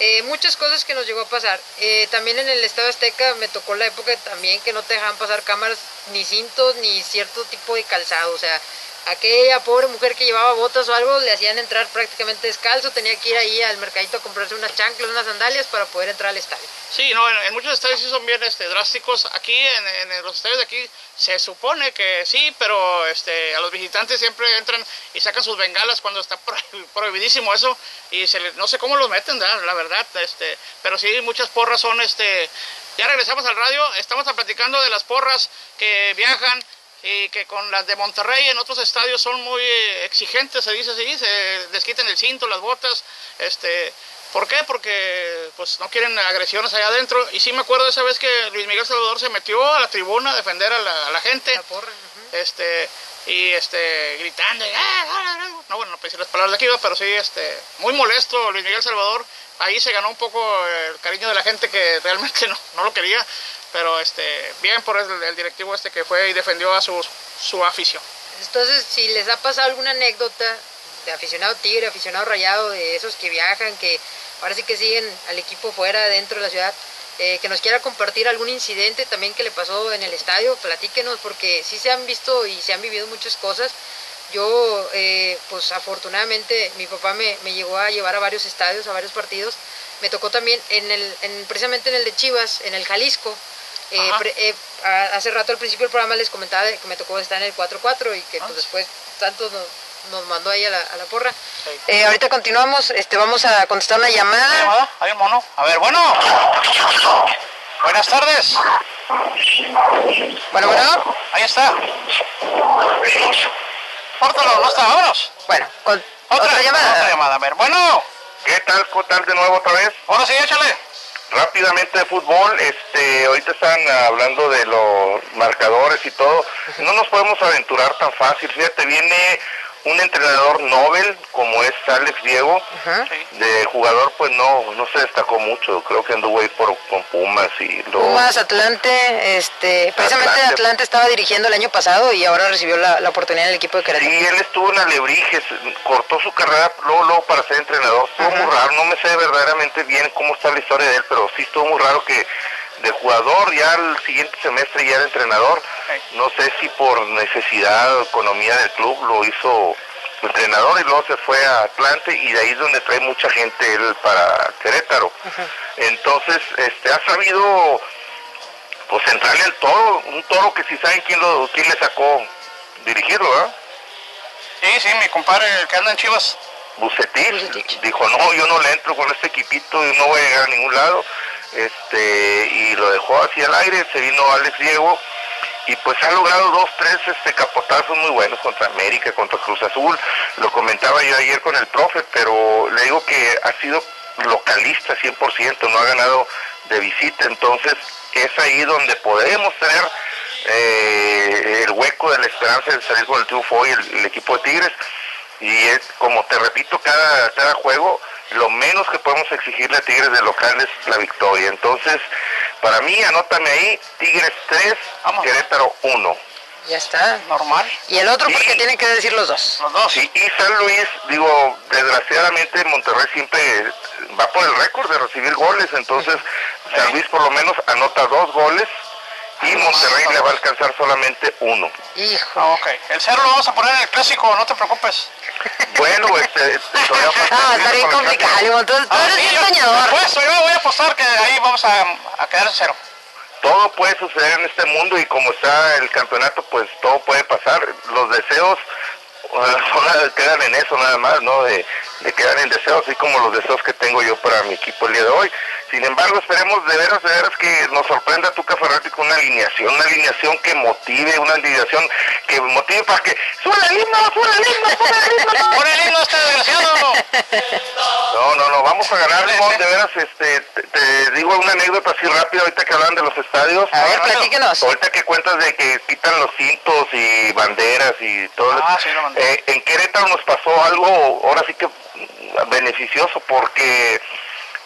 eh, muchas cosas que nos llegó a pasar. Eh, también en el Estado Azteca me tocó la época también que no te dejaban pasar cámaras, ni cintos, ni cierto tipo de calzado, o sea, aquella pobre mujer que llevaba botas o algo le hacían entrar prácticamente descalzo, tenía que ir ahí al mercadito a comprarse unas chanclas, unas sandalias para poder entrar al estadio. Sí, no, en, muchos estadios sí son bien este, drásticos. Aquí, en, los estadios de aquí, se supone que sí, pero este, a los visitantes siempre entran y sacan sus bengalas cuando está pro- prohibidísimo eso. Y no sé cómo los meten, la verdad. Este, pero sí, muchas porras son... este Ya regresamos al radio, estamos platicando de las porras que viajan y que con las de Monterrey en otros estadios son muy eh, exigentes, se dice así, se les quiten el cinto, las botas, este, ¿por qué? Porque pues no quieren agresiones allá adentro y sí me acuerdo de esa vez que Luis Miguel Salvador se metió a la tribuna a defender a la, a la gente, este, y este, gritando, "Ah, ah, ah". no bueno, no pensé las palabras de aquí, pero sí, este, muy molesto Luis Miguel Salvador, ahí se ganó un poco el cariño de la gente que realmente no, no lo quería, pero este, bien por el, directivo este que fue y defendió a su, su afición. Entonces, si les ha pasado alguna anécdota de aficionado tigre, aficionado rayado, de esos que viajan, que sí que siguen al equipo fuera, dentro de la ciudad, eh, que nos quiera compartir algún incidente también que le pasó en el estadio, platíquenos, porque sí se han visto y se han vivido muchas cosas. Yo, eh, pues afortunadamente, mi papá me, me llegó a llevar a varios estadios, a varios partidos. Me tocó también, en el, en, precisamente en el de Chivas, en el Jalisco. Eh, pre- eh, hace rato al principio del programa les comentaba que me tocó estar en el 4-4 y que Ah, pues, después tanto nos, nos mandó ahí a la, a la porra. Sí. Eh, ahorita continuamos, este, vamos a contestar una ¿Hay llamada. llamada? ¿Hay un mono? A ver, bueno. Buenas tardes. Bueno, bueno, Ahí está. Córtalo, no está, vámonos. bueno, con- Otra, otra, llamada. Otra llamada, a ver. Bueno, ¿Qué tal? ¿Qué tal de nuevo otra vez? ahora sí, échale. Rápidamente de fútbol, este, ahorita están hablando de los marcadores y todo. No nos podemos aventurar tan fácil. Fíjate, viene un entrenador Nobel como es Alex Diego. De jugador, pues no, no se destacó mucho. Creo que anduvo ahí por, con Pumas y luego... Pumas, Atlante, este, precisamente Atlante. Atlante. estaba dirigiendo el año pasado y ahora recibió la, la oportunidad en el equipo de Querétaro. Sí, él estuvo en Alebrijes, cortó su carrera luego, luego para ser entrenador. Estuvo muy raro, no me sé verdaderamente bien cómo está la historia de él, pero sí estuvo muy raro que de jugador ya al siguiente semestre ya era entrenador. No sé si por necesidad o economía del club lo hizo entrenador y luego se fue a Atlante y de ahí es donde trae mucha gente él para Querétaro. Entonces, este ha sabido pues entrarle al toro, un toro que si saben quién lo quién le sacó dirigirlo, ¿verdad? Sí, sí, mi compadre el que anda en Chivas. Bucetich. dijo no yo no le entro con este equipito y no voy a llegar a ningún lado este y lo dejó así al aire se vino Alex Diego y pues ha logrado dos tres este capotazos muy buenos contra América contra Cruz Azul. Lo comentaba yo ayer con el profe pero le digo que ha sido localista 100% no ha ganado de visita. Entonces es ahí donde podemos tener eh, el hueco de la esperanza de salir con el triunfo hoy el, el equipo de Tigres y es como te repito cada cada juego lo menos que podemos exigirle a Tigres de local es la victoria entonces para mí anótame ahí Tigres 3 Vamos. Querétaro 1 Ya está. Normal. Y el otro porque tienen que decir los dos. Los dos. Sí, y San Luis, digo, desgraciadamente Monterrey siempre va por el récord de recibir goles, entonces San Luis por lo menos anota dos goles y Monterrey le va a alcanzar solamente uno. Hijo. Ah, ok. El cero lo vamos a poner en el clásico, no te preocupes. Bueno, este, todavía el está bien complicado. Entonces, tú Ah, eres bien yo- soñador. Apuesto, yo voy a apostar que ahí vamos a, a quedar en cero. Todo puede suceder en este mundo y como está el campeonato, pues todo puede pasar. Los deseos son- quedan en eso nada más, ¿no? De, de quedar en deseos, así como los deseos que tengo yo para mi equipo el día de hoy. Sin embargo, esperemos de veras, de veras que nos sorprenda Tuca Ferretti con una alineación, una alineación que motive, una alineación que motive para que ¡Sube el himno, sube el himno, sube el himno! Pon el himno este desgraciado. No, no, no, vamos a ganar, Limón, de veras, este, te, te digo una anécdota así rápida ahorita que hablan de los estadios. A ver, platíquenos. Ahorita que cuentas de que quitan los cintos y banderas y todo Ah, eso, sí, eh, en Querétaro nos pasó algo, ahora sí que beneficioso, porque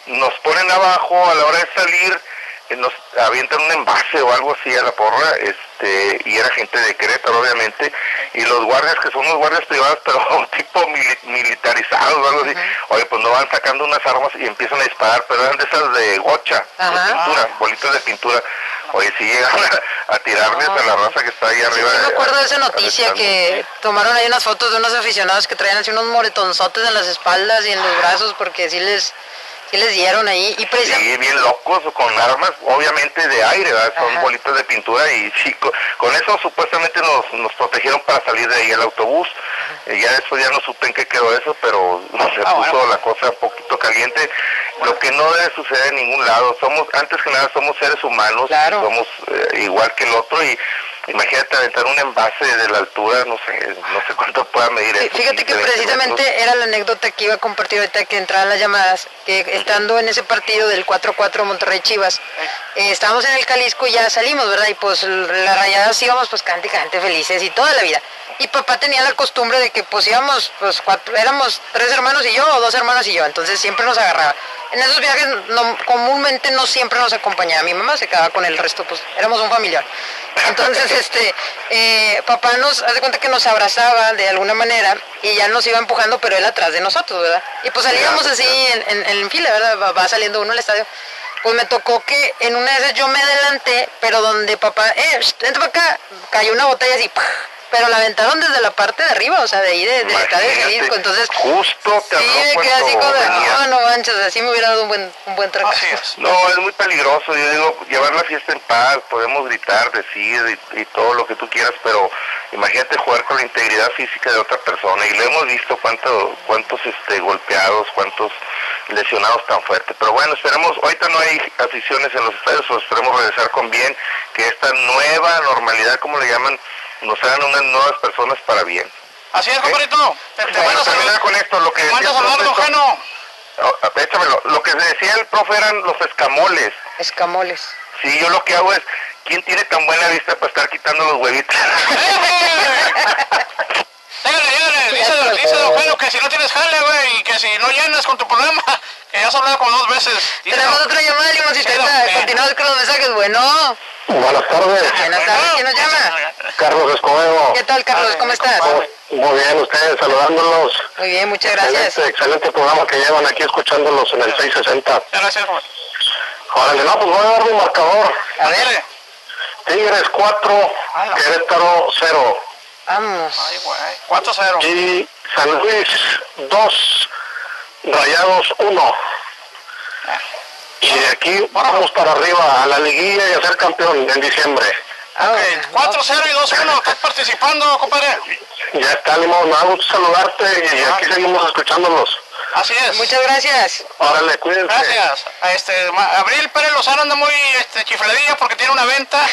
nos ponen abajo a la hora de salir, eh, nos avientan un envase o algo así a la porra, este, y era gente de Querétaro, obviamente, y los guardias, que son unos guardias privados, pero tipo mili- militarizados o algo así, oye, pues no van sacando unas armas y empiezan a disparar, pero eran de esas de gocha, Ajá. de pintura, bolitas de pintura. Oye, si llegan a, a tirarles a la raza que está ahí Sí, arriba. sí me acuerdo de esa noticia que tomaron ahí unas fotos de unos aficionados que traían así unos moretonzotes en las espaldas y en los brazos porque sí les, sí les dieron ahí. Y precisamente... Sí, bien locos, con armas, obviamente de aire, ¿verdad? son Ajá. bolitas de pintura y sí, co- con, eso supuestamente nos, nos protegieron para salir de ahí el autobús. Eh, ya después ya no supe en qué quedó eso, pero se Ah, puso bueno. la cosa un poquito caliente. Lo que no debe suceder en ningún lado. Somos, antes que nada, somos seres humanos, Claro. somos eh, igual que el otro y Imagínate aventar un envase de la altura, no sé, no sé cuánto pueda medir Sí, eso. Fíjate que 15, 20 precisamente metros. era la anécdota que iba a compartir ahorita que entraban las llamadas, que estando en ese partido del 4-4 Monterrey Chivas, eh, estábamos en el Jalisco y ya salimos, ¿verdad? Y pues las rayadas íbamos pues cante felices y toda la vida. Y papá tenía la costumbre de que pues íbamos, pues cuatro, éramos tres hermanos y yo o dos hermanos y yo, entonces siempre nos agarraba. En esos viajes no, comúnmente no siempre nos acompañaba, mi mamá se quedaba con el resto, pues éramos un familiar. Entonces, este, eh, papá nos, hace cuenta que nos abrazaba de alguna manera y ya nos iba empujando, pero él atrás de nosotros, ¿verdad? Y pues salíamos así en, en, en fila, ¿verdad? Va, saliendo uno al estadio. Pues me tocó que en una de esas yo me adelanté, pero donde papá, eh, vente para acá, cayó una botella así, ¡pah! Pero la aventaron desde la parte de arriba, o sea, de ahí, de, de Imagínate, Jalisco, entonces... justo te Sí, me quedé así como de, no, no manches, así me hubiera dado un buen, un buen es. No, es muy peligroso. Yo digo, llevar la fiesta en paz, podemos gritar, decir y, y todo lo que tú quieras, pero imagínate jugar con la integridad física de otra persona. Y lo hemos visto cuánto, cuántos este, golpeados, cuántos lesionados tan fuertes. Pero bueno, esperemos, ahorita no hay aficiones en los estadios, esperemos regresar con bien, que esta nueva normalidad, como le llaman, nos hagan unas nuevas personas para bien. Así es, compadrito. Te, te Bueno, terminar con esto, lo que Te el saludos, profe, Jano. Échamelo. Lo que decía el profe eran los escamoles. Escamoles. Sí, yo lo que hago es, ¿quién tiene tan buena vista para estar quitando los huevitos? Dígale, dígale, dice, Ya, dice por Don favor. Jano que si no tienes jale, güey, y que si no llenas con tu problema, que ya has hablado como dos veces. Tenemos otra llamada, don- ahorita eh. continuamos con los mensajes, bueno, Buenas tardes, buenas tardes, ¿quién nos llama? Carlos Escobedo. ¿Qué tal, Carlos? ¿Cómo estás? Muy, bien, ustedes saludándolos. Muy bien, muchas gracias. Excelente, excelente programa que llevan aquí escuchándolos en el 660. Gracias, güey. Órale, no, pues voy a dar mi marcador. A ver. Tigres 4, Ala. Querétaro 0. Vamos. Ay, güey. 4-0. Y San Luis 2, Rayados 1. Y de aquí vamos para arriba a la liguilla y a ser campeón en diciembre. Ah, Ok, bueno. 4-0 y 2-1. ¿Estás participando, compadre? Ya está, Limón, me da gusto saludarte y aquí seguimos escuchándolos. Así es. Muchas gracias. Órale, cuídense. Gracias. A Este, Abril Pérez Lozano anda muy este, chifladilla porque tiene una venta.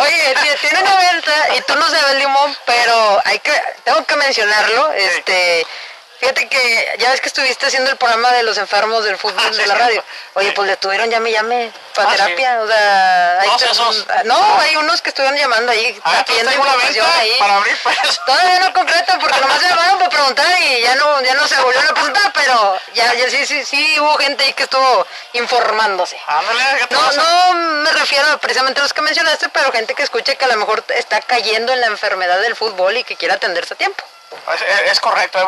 Oye, ti- tiene 90 y tú no sabes limón, pero hay que, tengo que mencionarlo. Este, fíjate que ya ves que estuviste haciendo el programa de los enfermos del fútbol Ah, sí, de la radio. Oye, pues le estuvieron llame llame para Ah, sí. terapia, o sea, hay esos. no, hay unos que estuvieron llamando ahí, Ah, pidiendo información venta ahí. para Abril Pérez. Todavía no concreta porque nomás se llamaron para preguntar y ya no, ya no se volvieron a presentar, pero ya, ya sí, sí, sí hubo gente ahí que estuvo informándose. Ándale, ¿qué te No, no me refiero precisamente a los que mencionaste, pero gente que escuche que a lo mejor está cayendo en la enfermedad del fútbol y que quiere atenderse a tiempo. Es, correcto,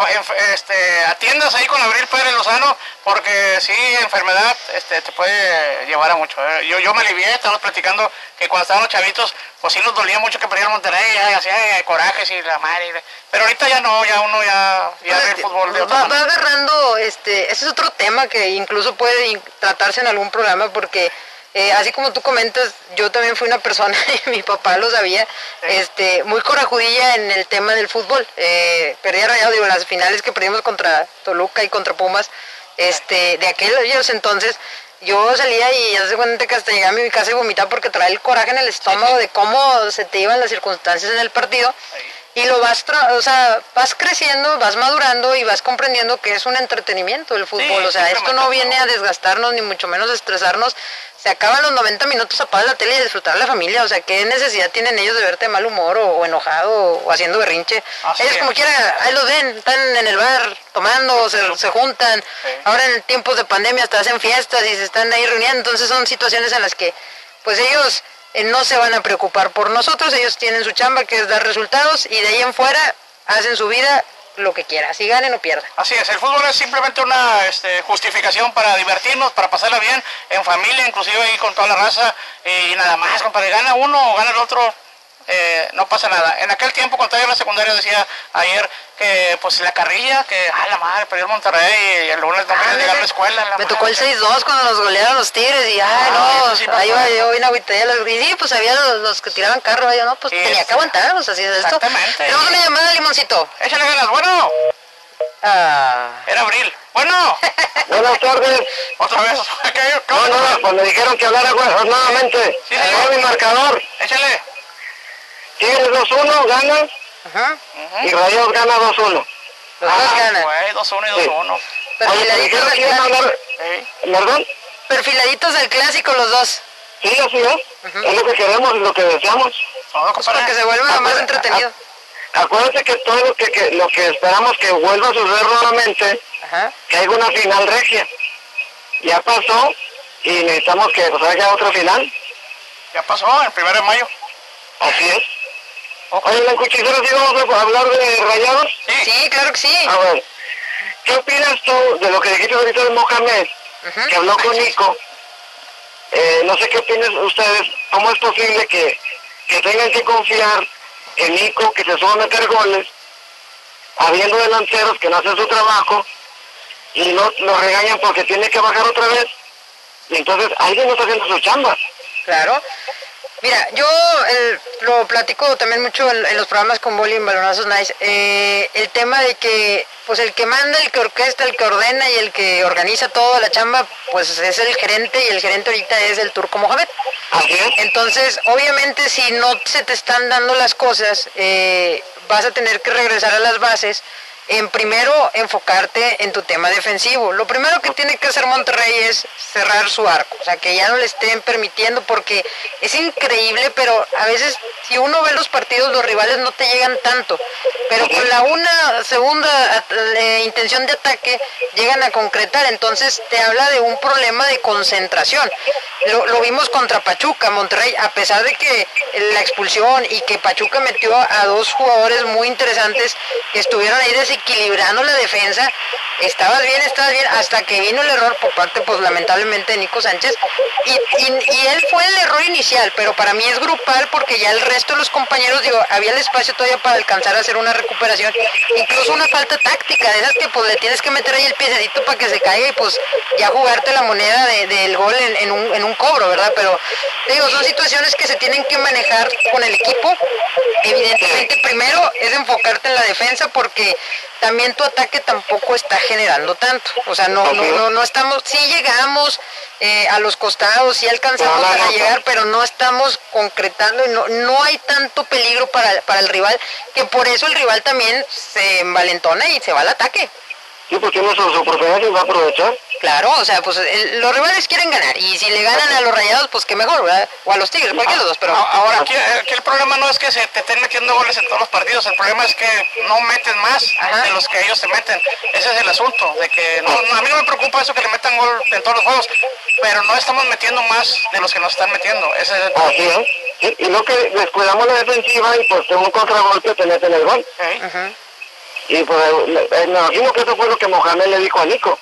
este, atiendas ahí con Abril Pérez Lozano, porque sí, enfermedad este, te puede llevar a mucho. ¿eh? Yo, yo me alivié, estábamos platicando que cuando estábamos chavitos, pues sí nos dolía mucho que perdiera Monterrey, ya, hacía eh, corajes y la madre. Pero ahorita ya no, ya uno ya, ya ve el fútbol de otra va, va agarrando, este, ese es otro tema que incluso puede tratarse en algún programa porque eh, así como tú comentas, yo también fui una persona, y mi papá lo sabía, este, muy corajudilla en el tema del fútbol. Eh, perdí a rayado, digo, las finales que perdimos contra Toluca y contra Pumas, este, de aquellos entonces, yo salía y ya se cuenta que hasta llegaba a mi casa y vomitaba porque traía el coraje en el estómago de cómo se te iban las circunstancias en el partido y lo vas, tra- o sea, vas creciendo, vas madurando y vas comprendiendo que es un entretenimiento el fútbol. o sea, esto no viene a desgastarnos ni mucho menos a estresarnos. Se acaban los 90 minutos, apagas la tele y disfrutar a la familia. O sea, ¿qué necesidad tienen ellos de verte de mal humor o, o enojado o, haciendo berrinche? Así ellos es. como quiera, ahí los ven, están en el bar tomando, se, se juntan. Ahora en tiempos de pandemia hasta hacen fiestas y se están ahí reuniendo. Entonces son situaciones en las que pues ellos no se van a preocupar por nosotros, ellos tienen su chamba que es dar resultados y de ahí en fuera hacen su vida lo que quieran, si ganen o pierdan. Así es, el fútbol es simplemente una este, justificación para divertirnos, para pasarla bien, en familia, inclusive ahí con toda la raza, y nada más, compadre, gana uno o gana el otro, eh, no pasa nada. En aquel tiempo, cuando estaba en la secundaria, decía ayer que pues la carrilla, que, ah, la madre, perdió el Monterrey, y el lunes no me llegar a la escuela. la Me tocó el madre. 6-2 cuando nos golearon los Tigres y ay Ah, no, sí me ahí va acuerdo. yo bien agüitadilla. Y sí, pues había los, los que tiraban carro, yo no, pues tenía sí. que aguantar, pues así es esto. Exactamente. Tenemos una llamada, Limoncito. Échale ganas, bueno. Ah. Era abril. Bueno, Buenas tardes. otra vez. ¿Qué, No, no, pues me dijeron que hablara nuevamente. Sí, Ahí va mi marcador. Échale. Tigres 2-1, gana. Ajá. Y Rayados gana 2-1. Los dos Ah, ganan. güey, 2-1 y 2-1. Oye, me Perfiladitos a clásico. ¿Perdón? Perfiladitos al clásico los dos. Sí, así es. Es lo que queremos y lo que deseamos. Todo, Pues para que se vuelva más entretenido. Acuérdate que todo lo que, que- lo que esperamos que vuelva a suceder nuevamente, Ajá. que haya una final regia. Ya pasó y necesitamos que pues, haya otra final. Ya pasó, el primero de mayo. Así es. Oye, la cuchillera, ¿sí vamos a hablar de rayados? Sí. Sí, claro que sí. A ver, ¿qué opinas tú de lo que dijiste ahorita de Mohamed, que habló con Nico? Eh, no sé qué opinan ustedes, ¿cómo es posible que, que tengan que confiar en Nico, que se suba a meter goles, habiendo delanteros que no hacen su trabajo, y no lo regañan porque tiene que bajar otra vez? Y entonces alguien no está haciendo su chamba. Claro. Mira, yo lo platico también mucho en, en los programas con Boli en Balonazos Nice. eh, el tema de que, pues el que manda, el que orquesta, el que ordena y el que organiza toda la chamba, pues es el gerente y el gerente ahorita es el Turco Mohamed. Entonces, obviamente, si no se te están dando las cosas, eh, vas a tener que regresar a las bases. En primero, enfocarte en tu tema defensivo. Lo primero que tiene que hacer Monterrey es cerrar su arco, o sea, que ya no le estén permitiendo, porque es increíble, pero a veces, si uno ve los partidos, los rivales no te llegan tanto, pero con la una segunda eh, intención de ataque llegan a concretar, entonces te habla de un problema de concentración. Lo, vimos contra Pachuca, Monterrey, a pesar de que la expulsión y que Pachuca metió a dos jugadores muy interesantes que estuvieron ahí desequilibrando la defensa, estabas bien, estabas bien, hasta que vino el error por parte, pues lamentablemente, de Nico Sánchez, y, y- él fue el error inicial, pero para mí es grupal porque ya el resto de los compañeros, digo, había el espacio todavía para alcanzar a hacer una recuperación, incluso una falta táctica, de esas que pues le tienes que meter ahí el piececito para que se caiga y pues ya jugarte la moneda de- del gol en, en un, en un cobro, ¿verdad? Pero digo, son situaciones que se tienen que manejar con el equipo. Evidentemente, primero es enfocarte en la defensa porque también tu ataque tampoco está generando tanto. O sea, no, no, no, no estamos, sí llegamos eh, a los costados, sí alcanzamos No, no, a llegar, pero no estamos concretando y no, no hay tanto peligro para, para el rival, que por eso el rival también se envalentona y se va al ataque. Sí, porque su, su y va a aprovechar. Claro, o sea, pues el- los rivales quieren ganar y si le ganan a los rayados, pues qué mejor, ¿verdad? O a los tigres, cualquiera de los dos, pero... A- Ahora, aquí, aquí el problema no es que se te estén metiendo goles en todos los partidos, el problema es que no meten más Ajá. de los que ellos se meten. Ese es el asunto, de que no, no, a mí no me preocupa eso que le metan gol en todos los juegos, pero no estamos metiendo más de los que nos están metiendo. Ese es el Así es. Sí, y lo que descuidamos la defensiva y pues de un contragolpe te meten el gol. ¿eh? Y pues me, me imagino que eso fue lo que Mohamed le dijo a Nico.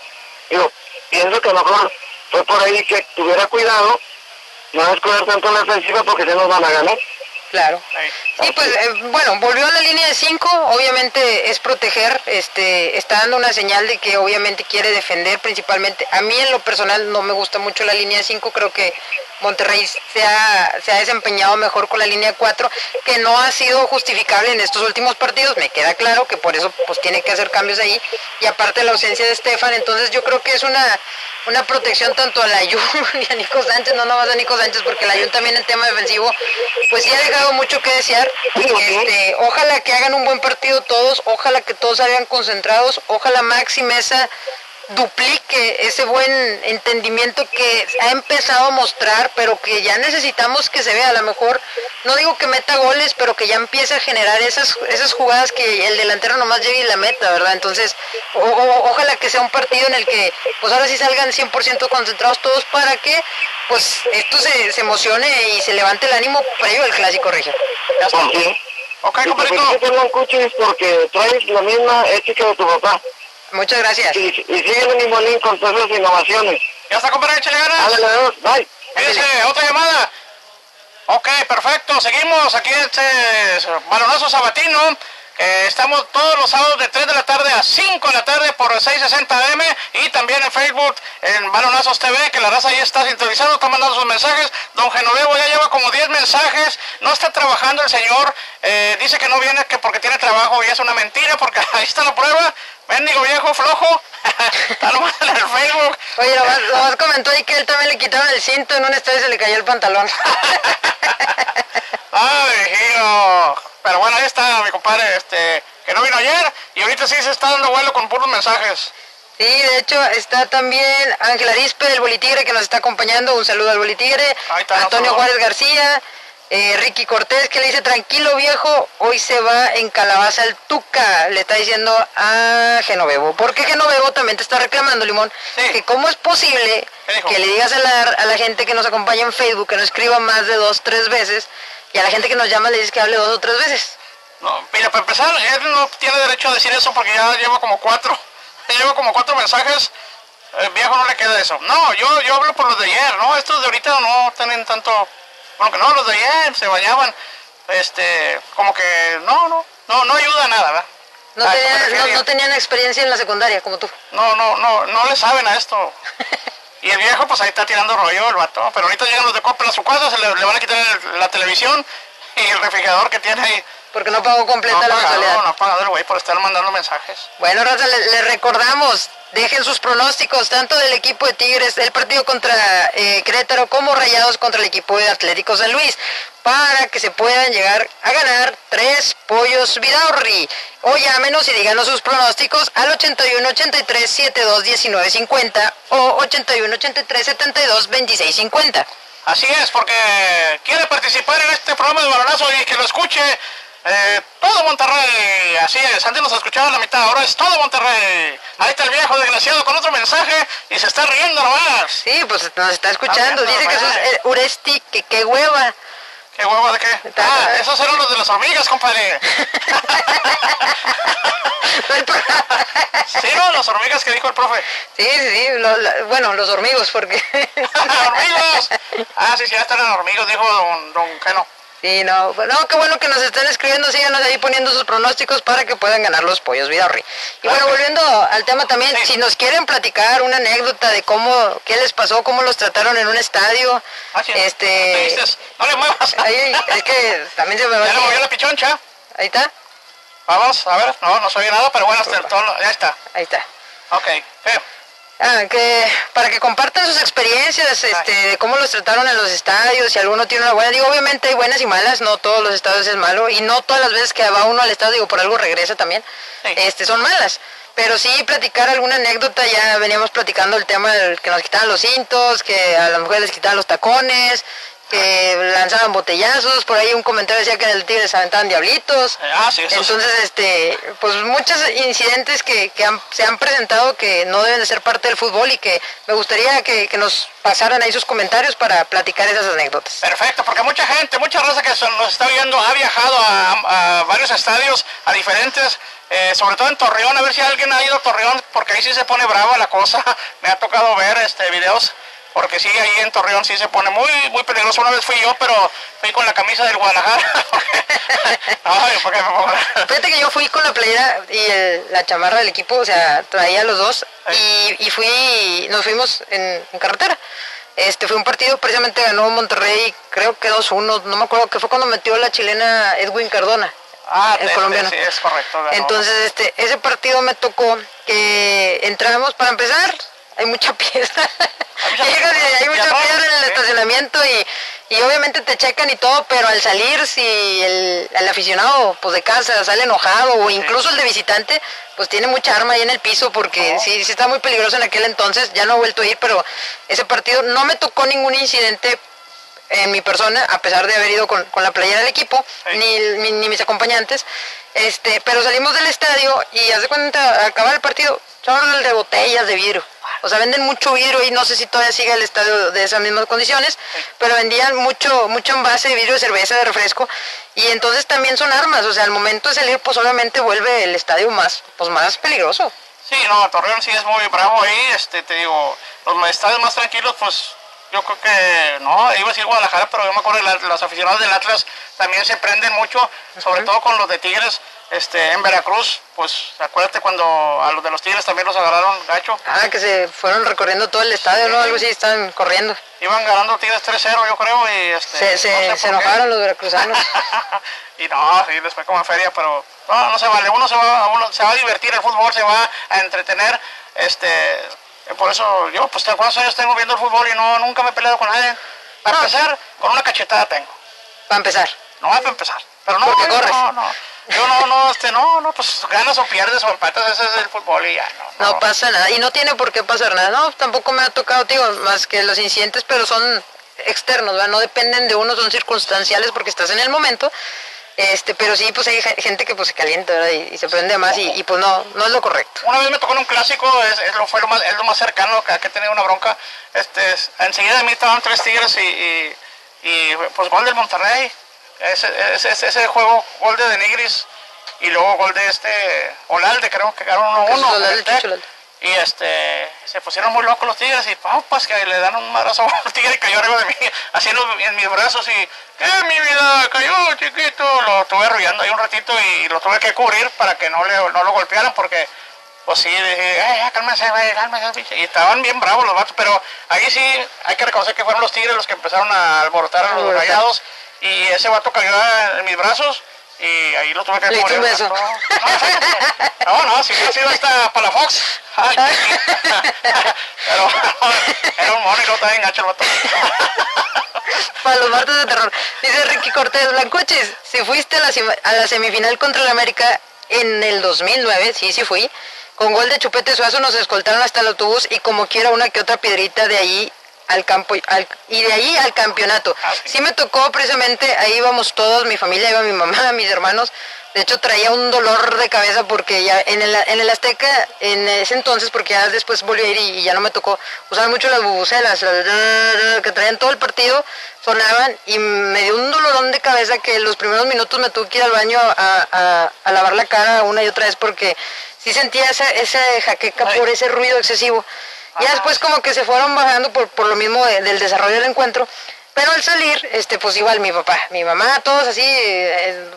Digo, pienso que a lo mejor fue por ahí que tuviera cuidado, no descuidar tanto la defensiva porque se nos van a ganar. Claro. Sí, pues eh, bueno, volvió a la línea de 5, obviamente es proteger, este, está dando una señal de que obviamente quiere defender principalmente. A mí en lo personal no me gusta mucho la línea de 5, creo que Monterrey se ha, se ha desempeñado mejor con la línea 4, que no ha sido justificable en estos últimos partidos, me queda claro que por eso pues tiene que hacer cambios ahí, y aparte la ausencia de Estefan, entonces yo creo que es una, una protección tanto a la y a Nico Sánchez, no nomás a Nico Sánchez, porque la Jun también en tema defensivo, pues sí ha dejado mucho que desear. Este, ojalá que hagan un buen partido todos, ojalá que todos salgan concentrados, ojalá Maxi Mesa duplique ese buen entendimiento que ha empezado a mostrar, pero que ya necesitamos que se vea. A lo mejor, no digo que meta goles, pero que ya empiece a generar esas, esas jugadas que el delantero nomás llegue y la meta, ¿verdad? Entonces, o- o- ojalá que sea un partido en el que, pues ahora sí salgan 100% concentrados todos para que, pues, esto se, se emocione y se levante el ánimo previo al clásico regio. Ok, compadrito. porque traes la misma ética de tu papá. Muchas gracias. Y, y sigue el mismo link con todas las innovaciones. Ya está, compadre, échale ganas. Ándale, adiós, bye. Fíjese, otra llamada. Ok, perfecto. Seguimos aquí en este balonazo sabatino. Eh, estamos todos los sábados de 3 de la tarde a 5 de la tarde por 660 AM y también en Facebook en Balonazos TV, que la raza ahí está sintonizando, está mandando sus mensajes. Don Genovevo ya lleva como 10 mensajes, no está trabajando el señor, eh, dice que no viene que porque tiene trabajo y es una mentira, porque ahí está la prueba. Ve, mendigo viejo flojo. Está nomás en el Facebook. Oye, nomás, nomás comentó ahí que él también le quitaron el cinto en un estadio y se le cayó el pantalón. Ay, hijo. Pero bueno, ahí está mi compadre, este, que no vino ayer y ahorita sí se está dando vuelo con puros mensajes. Sí, de hecho está también Ángel Arispe del Bolitigre que nos está acompañando. Un saludo al Bolitigre. Ahí está, Antonio. Juárez García. Eh, Ricky Cortés que le dice tranquilo viejo, hoy se va en calabaza el Tuca, le está diciendo a Genovevo. Porque Genovevo también te está reclamando, Limón, Sí. que cómo es posible que le digas a la, a la gente que nos acompaña en Facebook que no escriba más de dos, tres veces, y a la gente que nos llama le dices que hable dos o tres veces. No, mira, para empezar, él no tiene derecho a decir eso porque ya lleva como cuatro, ya lleva como cuatro mensajes. El viejo no le queda eso. No, yo, yo hablo por los de ayer, ¿no? Estos de ahorita no tienen tanto, bueno no, los de ayer se bañaban, este, como que no, no, no, no ayuda a nada, ¿verdad? No, A tenían, no, no tenían experiencia en la secundaria como tú. No, no, no, no le saben a esto. Y el viejo, pues ahí está tirando rollo el vato. Pero ahorita llegan los de Coppel a su casa, se le, le van a quitar el- la televisión y el refrigerador que tiene ahí. Porque no pagó completa la pagado, mensualidad. no ha pagado el güey por estar mandando mensajes. Bueno, Raza, les le recordamos, dejen sus pronósticos, tanto del equipo de Tigres, del partido contra eh, Querétaro, como Rayados contra el equipo de Atlético San Luis, para que se puedan llegar a ganar tres pollos Vidaurri. O llámenos y díganos sus pronósticos al 81 83 72 19 50 o 81 83 72 26 50. Así es, porque quiere participar en este programa de balonazo y que lo escuche eh, todo Monterrey. Así es, antes nos escuchaba la mitad, ahora es todo Monterrey. Ahí está el viejo desgraciado con otro mensaje y se está riendo nomás. Sí, pues nos está escuchando. Dice que eso es Uresti, que qué hueva. ¿Qué huevo de qué? Ah, esos eran los de las hormigas, compadre. Sí, no, las hormigas que dijo el profe. Sí, sí, sí, lo- la- bueno, los hormigos, porque... ¡Hormigos! Ah, sí, sí, ya están en hormigos, dijo don, don Geno. Sí, no, no, qué bueno que nos están escribiendo, síganos ahí poniendo sus pronósticos para que puedan ganar los pollos Vidaurri. Y bueno, volviendo al tema también, Sí. si nos quieren platicar una anécdota de cómo, qué les pasó, cómo los trataron en un estadio, Ah, sí, este... No le muevas. Ahí, es que también se me va Ya le movió la pichoncha. Ahí está, Vamos, a ver. No, no se oye nada, pero bueno, hasta el tono- ya está. ahí está. Ok. ¿Qué? Ah, que para que compartan sus experiencias este, de cómo los trataron en los estadios, si alguno tiene una buena, digo, obviamente hay buenas y malas, no todos los estadios es malo, y no todas las veces que va uno al estadio, digo, por algo regresa también, Sí. este, son malas. Pero sí platicar alguna anécdota, ya veníamos platicando el tema del que nos quitaban los cintos, que a las mujeres les quitaban los tacones, que lanzaban botellazos, por ahí un comentario decía que en el Tigre se aventaban diablitos. Eh, ah, sí, eso sí. Entonces, este, pues muchos incidentes que, que han- se han presentado que no deben de ser parte del fútbol y que me gustaría que, que nos pasaran ahí sus comentarios para platicar esas anécdotas. Perfecto, porque mucha gente, mucha raza que son- nos está viendo ha viajado a, a varios estadios, a diferentes, eh, sobre todo en Torreón, a ver si alguien ha ido a Torreón, porque ahí sí se pone brava la cosa. Me ha tocado ver este videos, porque sí, ahí en Torreón sí se pone muy muy peligroso. Una vez fui yo, pero fui con la camisa del Guadalajara. Ay, porque me Fíjate que yo fui con la playera y el- la chamarra del equipo, o sea, traía los dos y, y fui, nos fuimos en, en carretera. Este fue un partido, precisamente ganó Monterrey, creo que 2-1, no me acuerdo, que fue cuando metió la chilena Edwin Cardona. Ah, el este, colombiano. sí, es correcto. ganó. Entonces, este, ese partido me tocó que entramos para empezar, hay mucha piedra. mucha Llegas y piedra. hay mucha piedra en el sí. estacionamiento y, y obviamente te checan y todo, pero al salir, si el, el aficionado pues de casa sale enojado o incluso el de visitante, pues tiene mucha arma ahí en el piso porque No. sí, sí está muy peligroso en aquel entonces, ya no he vuelto a ir, pero ese partido no me tocó ningún incidente en mi persona, a pesar de haber ido con, con la playera del equipo, Sí. ni, ni, ni mis acompañantes, este, pero salimos del estadio y hace cuenta, al acabar el partido, son de botellas de vidrio. O sea, venden mucho vidrio y no sé si todavía sigue el estadio de esas mismas condiciones, pero vendían mucho, mucho envase de vidrio de cerveza, de refresco, y entonces también son armas, o sea, al momento de salir, pues obviamente vuelve el estadio más, pues más peligroso. Sí, no, Torreón sí es muy bravo ahí, este, te digo, los estadios más tranquilos, pues yo creo que no, iba a decir Guadalajara, pero yo me acuerdo que los aficionados del Atlas también se prenden mucho, sobre todo con los de Tigres, este, en Veracruz, pues acuérdate cuando a los de los Tigres también los agarraron gacho, Ah, que se fueron recorriendo todo el estadio, ¿no? Algo así, están corriendo. iban ganando Tigres 3-0 yo creo y este, Se, se, no sé se enojaron los veracruzanos. y no, sí, les fue como feria, pero No, no se vale. Uno se va, uno se va a divertir, el fútbol se va a entretener. Este, por eso yo, pues, ¿cuántos años tengo viendo el fútbol y no, nunca me he peleado con nadie? Para empezar, con una cachetada tengo. Para empezar. No, para empezar. Pero no, Porque corres. no, no. Yo no, no, este, no, no, pues ganas o pierdes o empatas, ese es el fútbol y ya, no. No pasa nada. Y no tiene por qué pasar nada. No, tampoco me ha tocado, digo, más que los incidentes, pero son externos, ¿verdad? No dependen de uno, son circunstanciales porque estás en el momento. Este, pero sí, pues hay ge- gente que pues se calienta, ¿verdad? Y, y se prende más y, y, pues no, no es lo correcto. Una vez me tocó en un clásico, es, es lo, fue lo más, es lo más cercano que, que he tenido una bronca. Este, es- enseguida de mí estaban tres tigres y, y, y, pues gol del Monterrey. Ese, ese, juego, gol de Denigris y luego gol de este Olalde, creo que quedaron 1-1. Y este, se pusieron muy locos los tigres y papas que le dan un madrazo al tigre y cayó arriba de mí, así en, mis brazos y, ¿qué mi vida? Cayó chiquito. Lo tuve arrullando ahí un ratito y lo tuve que cubrir para que no, le, no lo golpearan porque, pues sí, dije, "Ay, ya, cálmese, güey, cálmese, pinche". Y estaban bien bravos los vatos, pero ahí sí hay que reconocer que fueron los tigres los que empezaron a alborotar a los rayados y ese vato cayó en mis brazos y ahí lo tuve que Le un beso. No, no, si hubiera sido hasta para la Fox. Ay, pero era un mono y no estaba vato. Para los martes de terror. Dice Ricky Cortés, Blancoches, si fuiste a la, a la semifinal contra el América en el 2009, sí, sí fui, con gol de Chupete Suazo nos escoltaron hasta el autobús y como quiera una que otra piedrita de ahí al campo y- al- y de ahí al campeonato. Ah, sí. Sí me tocó precisamente, ahí íbamos todos, mi familia, iba mi mamá, mis hermanos. De hecho traía un dolor de cabeza porque ya en el, en el Azteca, en ese entonces, porque ya después volví a ir y, y ya no me tocó, usaban mucho las bubucelas, las que traían todo el partido, sonaban y me dio un dolorón de cabeza que los primeros minutos me tuve que ir al baño a, a- a lavar la cara una y otra vez porque sí sentía esa, esa jaqueca Ay. por ese ruido excesivo. Ya después como que se fueron bajando por, por lo mismo de- del desarrollo del encuentro. Pero al salir, este, pues igual mi papá, mi mamá, todos así, eh,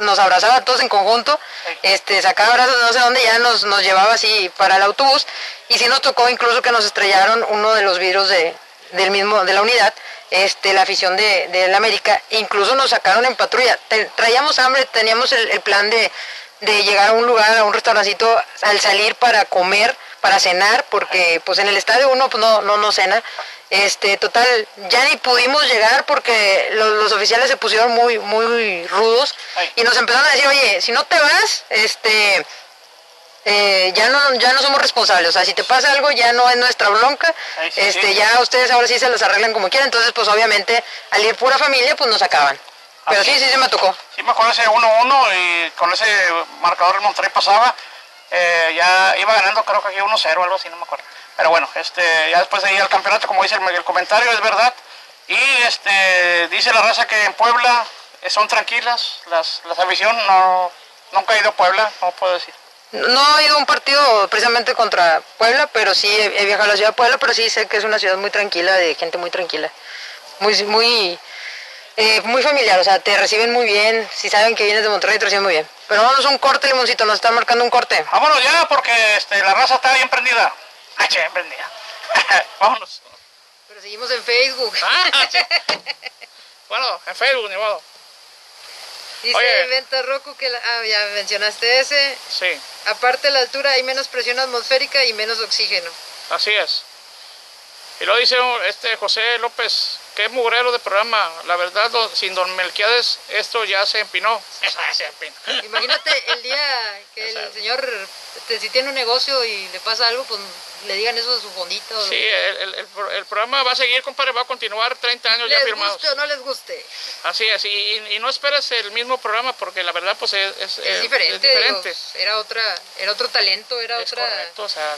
nos abrazaba todos en conjunto, este, sacaba abrazos de no sé dónde, ya nos, nos llevaba así para el autobús, y sí nos tocó incluso que nos estrellaron uno de los vidrios de, del mismo, de la unidad, este, la afición de, de la América, incluso nos sacaron en patrulla, traíamos hambre, teníamos el, el plan de, de llegar a un lugar, a un restaurancito, al salir para comer, para cenar, porque pues en el estadio uno pues, no, no, no cena. Este, total, ya ni pudimos llegar porque lo- los, oficiales se pusieron muy, muy rudos y nos empezaron a decir, oye, si no te vas, este, eh, ya no, ya no somos responsables. O sea, si te pasa algo ya no es nuestra bronca. Sí, este, sí. ya ustedes ahora sí se los arreglan como quieran. Entonces, pues obviamente, al ir pura familia, pues nos acaban. Pero Así sí, sí se me tocó. Sí, me acuerdo ese 1-1 y con ese marcador el Monterrey pasaba. Eh, ya iba ganando, creo que aquí 1-0 algo así, no me acuerdo. Pero bueno, este, ya después de ahí al campeonato, como dice el, comentario, es verdad. Y este, dice la raza que en Puebla eh, son tranquilas, las, las afición no, nunca he ido a Puebla, no puedo decir. No he ido a un partido precisamente contra Puebla, pero sí he, he viajado a la ciudad de Puebla, pero sí sé que es una ciudad muy tranquila, de gente muy tranquila. Muy, muy, eh, muy familiar, o sea, te reciben muy bien. Si saben que vienes de Monterrey, te reciben muy bien. Pero vamos a un corte, limoncito, nos están marcando un corte. Vámonos ya porque este, la raza está bien prendida. Ah, che, bien prendida. Vámonos. Pero seguimos en Facebook. Ah. Bueno, en Facebook, ni modo. Dice Oye. Venta Roku que la- ah, ya mencionaste ese. Sí, Aparte de la altura hay menos presión atmosférica y menos oxígeno. así es. Y lo dice este José López, qué mugrero de programa. La verdad, don- sin don Melquiades, esto ya se empinó. se empinó. Imagínate el día que el señor, este, si tiene un negocio y le pasa algo, pues le digan eso de su fondito. Sí, el, el- el el programa va a seguir, compadre, va a continuar 30 años ya les firmados. guste o no les guste. Así es, y, y- no esperes el mismo programa porque la verdad pues es, es, Es eh, diferente, es diferente. digo, era otra, era otro talento, era Es otra, correcto, o sea,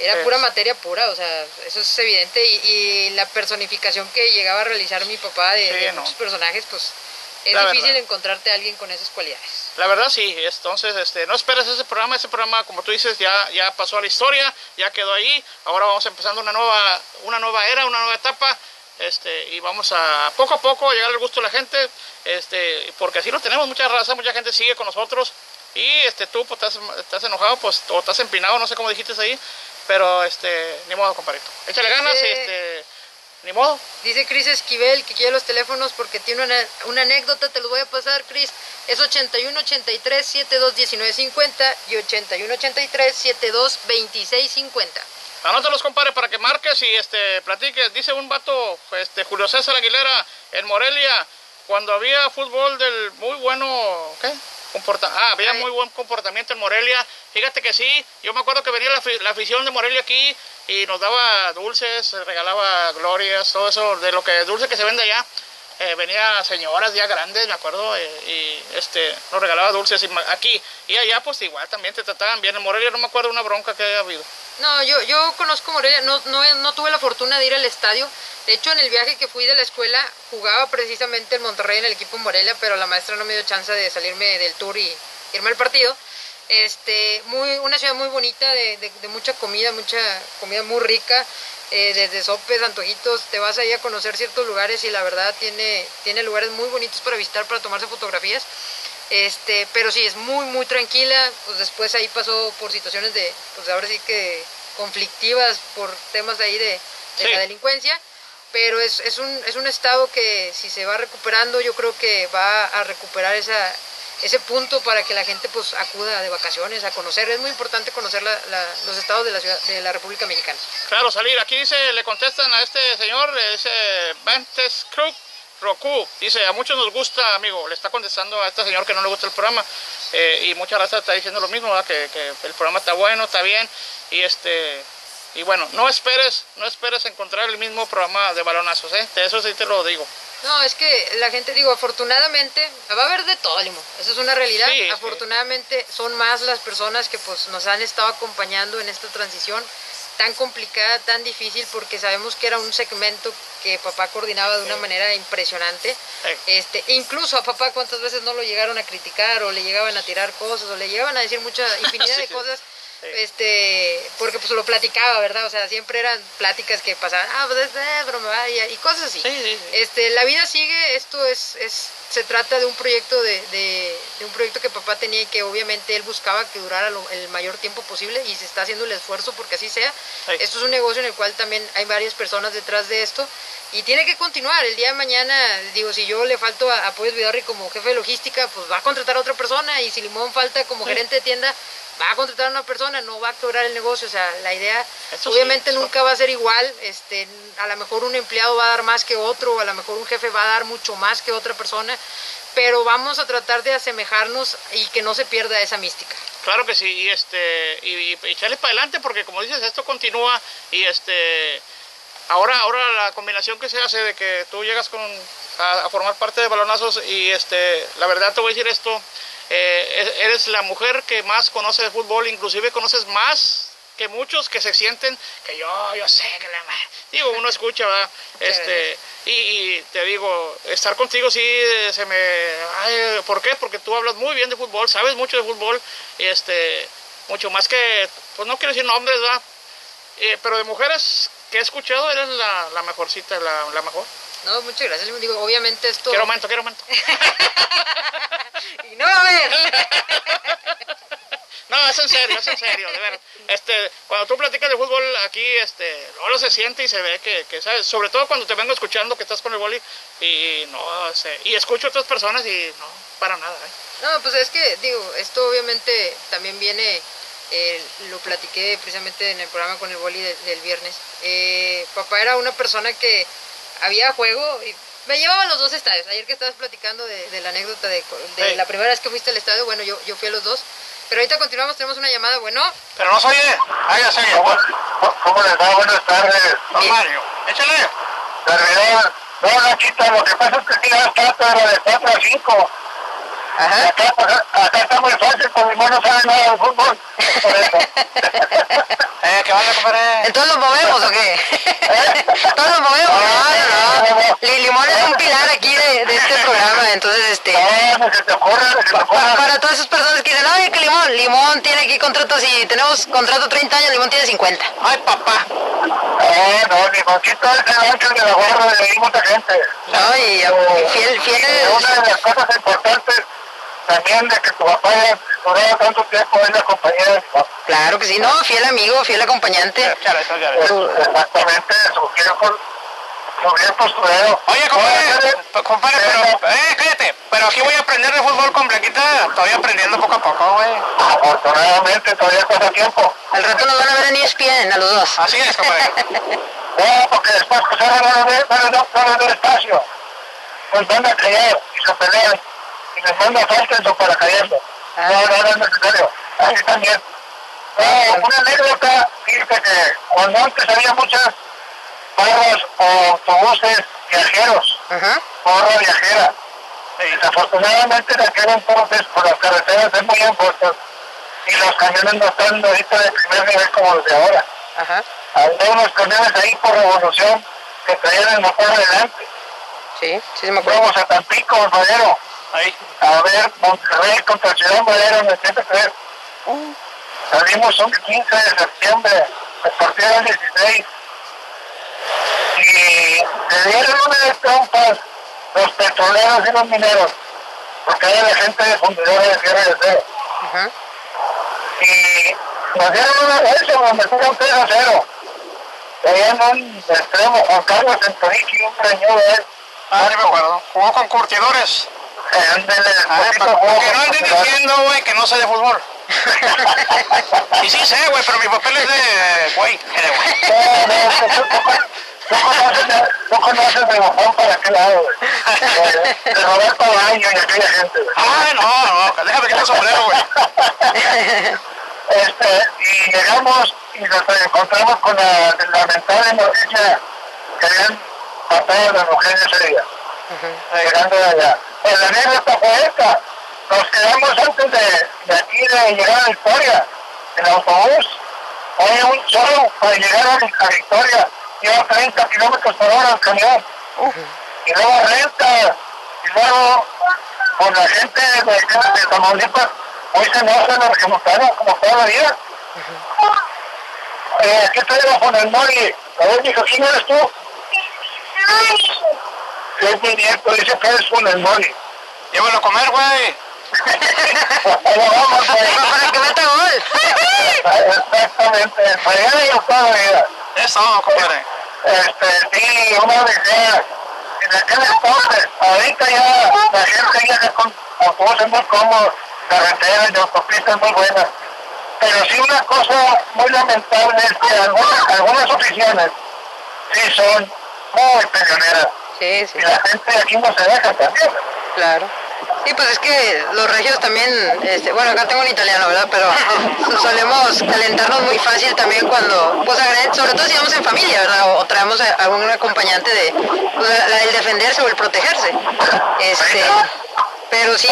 era es- pura materia pura, o sea, eso es evidente. Y, y la personificación que llegaba a realizar mi papá de, Sí, de no. muchos personajes, pues es La difícil verdad. encontrarte a alguien con esas cualidades. La verdad sí, entonces este, no esperes ese programa, ese programa como tú dices ya, ya pasó a la historia, ya quedó ahí, ahora vamos empezando una nueva, una nueva era, una nueva etapa, este, y vamos a poco a poco llegar al gusto de la gente, este, porque así lo tenemos, mucha raza, mucha gente sigue con nosotros, y este, tú pues, estás, estás enojado, pues, o estás empinado, no sé cómo dijiste ahí, pero este, ni modo, compadrito. Échale Dice- ganas este, ni modo. Dice Cris Esquivel que quiere los teléfonos porque tiene una, una anécdota, te los voy a pasar, Cris. Es 81 83 72 19 50 y 81 83 72 26 50. Anótalos, compadre, para que marques y este, platiques. Dice un vato, este, Julio César Aguilera, en Morelia, cuando había fútbol del muy bueno, ¿qué? Comporta ah, había muy buen comportamiento en Morelia. Fíjate que sí, yo me acuerdo que venía la, la, afición de Morelia aquí y nos daba dulces, regalaba glorias, todo eso, de lo que dulce que se vende allá. Eh, venía señoras ya grandes, me acuerdo, eh, y este, nos regalaba dulces aquí. Y allá pues igual también te trataban bien. En Morelia no me acuerdo una bronca que haya habido. No, yo, yo conozco Morelia, no, no, no tuve la fortuna de ir al estadio. De hecho, en el viaje que fui de la escuela, jugaba precisamente en Monterrey en el equipo Morelia, pero la maestra no me dio chance de salirme del tour y irme al partido. Este, muy, una ciudad muy bonita, de, de, mucha comida, mucha comida muy rica, eh, desde sopes, antojitos, te vas ahí a conocer ciertos lugares y la verdad tiene, tiene lugares muy bonitos para visitar, para tomarse fotografías. Este, pero sí, es muy, muy tranquila. Pues después ahí pasó por situaciones de, pues ahora sí que conflictivas por temas ahí de, la delincuencia. Pero es, es, un, es un estado que si se va recuperando, yo creo que va a recuperar esa, ese punto para que la gente pues acuda de vacaciones a conocer. Es muy importante conocer los estados de la ciudad de la República Mexicana. Claro, salir. Aquí dice, le contestan a este señor, ese Bentes Krug, Roku, dice, a muchos nos gusta, amigo, le está contestando a este señor que no le gusta el programa eh, y muchas gracias está diciendo lo mismo, que, que, el programa está bueno, está bien y este y bueno, no esperes, no esperes encontrar el mismo programa de balonazos, ¿eh? De eso sí te lo digo. No, es que la gente, digo, afortunadamente, va a haber de todo, Limo. Eso es una realidad. afortunadamente son más las personas que pues nos han estado acompañando en esta transición tan complicada, tan difícil, porque sabemos que era un segmento que papá coordinaba de una manera impresionante. Este, incluso a papá cuántas veces no lo llegaron a criticar o le llegaban a tirar cosas o le llegaban a decir mucha infinidad de cosas. Este, porque pues lo platicaba, ¿verdad? O sea, siempre eran pláticas que pasaban, ah, pues es eh, broma, y, y cosas así. este, la vida sigue, esto es, es se trata de un proyecto de, de, un proyecto que papá tenía y que obviamente él buscaba que durara el mayor tiempo posible y se está haciendo el esfuerzo porque así sea. Esto es un negocio en el cual también hay varias personas detrás de esto y tiene que continuar. El día de mañana, digo, si yo le falto a Apoyos Vidarri como jefe de logística, pues va a contratar a otra persona y si Limón falta como gerente de tienda, va a contratar a una persona, no va a quebrar el negocio. O sea, la idea obviamente nunca va a ser igual. Este, a lo mejor un empleado va a dar más que otro, a lo mejor un jefe va a dar mucho más que otra persona, pero vamos a tratar de asemejarnos y que no se pierda esa mística. Claro que sí, y este, y, echarle para adelante porque como dices, esto continúa y este ahora, ahora la combinación que se hace de que tú llegas con, a, a formar parte de balonazos y este, la verdad te voy a decir esto, eh, eres la mujer que más conoce de fútbol, inclusive conoces más que muchos que se sienten que yo, yo sé que la digo, uno escucha, ¿verdad? Este, y, te digo, estar contigo sí se me ay, ¿por qué? Porque tú hablas muy bien de fútbol, sabes mucho de fútbol, este, mucho más que, pues no quiero decir nombres, ¿verdad? Eh, pero de mujeres que he escuchado eres la, la mejorcita, la, la mejor. No, muchas gracias. Digo, obviamente esto. Quiero aumento, quiero aumento. y no va a haber. no, es en serio, es en serio, de verdad. Este, cuando tú platicas de fútbol aquí, este, lo se siente y se ve que, que, sabes, sobre todo cuando te vengo escuchando que estás con el boli y no, sé, y escucho a otras personas y no, para nada. ¿eh? No, pues es que, digo, esto obviamente también viene, eh, lo platiqué precisamente en el programa con el boli del viernes. Eh, papá era una persona que había juego y me llevaba a los dos estadios. Ayer que estabas platicando de, la anécdota de, la primera vez que fuiste al estadio, bueno, yo, yo fui a los dos. Pero ahorita continuamos, tenemos una llamada, bueno. Pero no se oye. Ah, ya se oye. ¿Cómo, les va? Buenas tardes. Don Mario, échale. Servidor. No, Nachita, lo que pasa es que ya está, pero de 4 a 5. Ajá. Acá, acá, está muy fácil, porque mi no sabe nada de fútbol. Por eso. eh, ¿qué van a comer? Eh? ¿Entonces nos movemos o qué? ¿Eh? ¿Todos nos movemos? No, no, no. Limón es un pilar aquí de, de este programa, entonces este... No, se te ocurre, se te ocurre. Para todas esas personas que dicen, oye, que Limón, Limón tiene aquí contratos y tenemos contrato 30 años, Limón tiene 50. Ay, papá. Eh, no, Limoncito es el ángel de la guarda de mucha gente. No, y fiel, fiel... Una de las cosas importantes también de que tu papá haya durado tanto tiempo en la compañía Claro que sí, no, fiel amigo, fiel acompañante. Exactamente, su tiempo Lo bien posturero. Oye, compadre, compadre, pero, eh, cállate, pero aquí voy a aprender de fútbol con Blanquita, estoy aprendiendo poco a poco, güey. Afortunadamente todavía pasa tiempo. Al rato nos van a ver en ESPN, a los dos. Así es, compadre. No, porque después que salen no les ve- no les da- no les da espacio. Pues van a caer y se pelean. Y les manda falta en su paracaídas. Ah. No, no, no es necesario. Así también. No, una anécdota, fíjate que cuando antes había muchas barras o autobuses viajeros, Ajá. barra viajera. Sí. Desafortunadamente en aquel entonces por las carreteras es muy angostas y los camiones no están ahorita de primer nivel como los de ahora. Ajá. Había unos camiones ahí por revolución que traían el motor adelante. Sí, sí, sí me acuerdo. Fuimos a Tampico, Madero, Ahí. a ver Monterrey contra Ciudad Madero en el 103. Salimos un 15 de septiembre, el partido del 16. Y se dieron una de trompas los petroleros y los mineros, porque era la gente de fundidora de tierra de acero. Ajá. Y nos dieron una de esas, nos metieron 3 a 0. Tenían un extremo, Juan Carlos Entoriqui, un preñudo de él. Ah, sí me acuerdo. Jugó con curtidores. Ah, poquito para juego que no anden diciendo, güey, que no sé de fútbol. y sí sé, güey, pero mi papel es de, güey. No, que conoces de- bajón para aquel lado, güey. De, Roberto Baño y aquella gente, güey. Ay, no, no, déjame quitar el sombrero, güey. Este, y llegamos y nos encontramos con la lamentable noticia que habían matado a las mujeres ese día, llegando de allá. Pues la anécdota fue esta. Nos quedamos antes de, de aquí de llegar a Victoria, en autobús. Había un solo para llegar a, a Victoria. Lleva 30 kilómetros por hora el camión. Y luego renta. Y luego, con la gente de, de, de Tamaulipas, hoy se enojan los remontaron como toda la vida. Eh, aquí estoy con el Mori. A ver, dijo, ¿quién eres tú? Es mi nieto, dice que con el Mori. Llévalo a comer, güey. Vamos. Para que meta gol. Exactamente, para allá yo la vida. Eso, compadre. Este, sí, una odisea. En aquel entonces, ahorita ya la gente ya con autobuses muy cómodos, carreteras y autopistas muy buenas. Pero sí una cosa muy lamentable es que algunas, algunas oficinas sí son muy peleoneras. Sí, sí, Y la gente de aquí no se deja también. claro. Sí, pues es que los regios también, este, bueno, acá tengo un italiano, ¿verdad? Pero solemos calentarnos muy fácil también cuando, pues sobre todo si vamos en familia, ¿verdad? O, traemos a algún acompañante de, pues, el defenderse o el protegerse. Este, pero sí,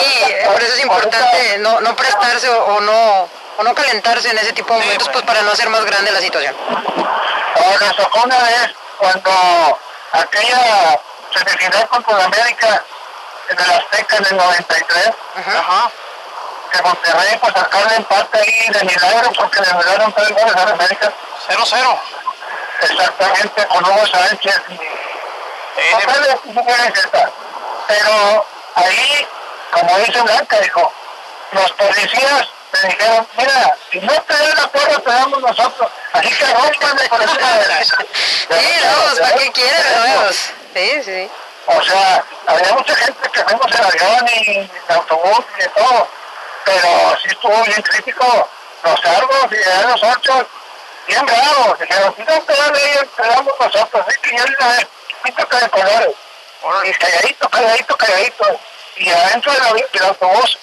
por eso es importante no, no prestarse o, o no o no calentarse en ese tipo de momentos, pues para no hacer más grande la situación. Ahora, una vez cuando aquella semifinal contra América en el Azteca en el 93, Ajá. que Monterrey pues acá el empate ahí de milagro porque le anularon tres goles a la América, 0-0. exactamente con Hugo Sánchez y Sí, no de. Pero ahí, como dice Blanca, dijo, los policías me dijeron, mira, si no te dan la porra te damos nosotros, así que rómpame encima de Sí, no, ¿para qué quieren los nuevos? Sí, sí. O sea, había mucha gente que fuimos en avión y en autobús y de todo, pero sí estuvo bien crítico los árboles y eran los ocho, bien bravos. Dijeron, si no te dan ellos, te damos nosotros. Así que yo una vez, pinto de colores. Y calladito, calladito, calladito. Y adentro del, del autobús,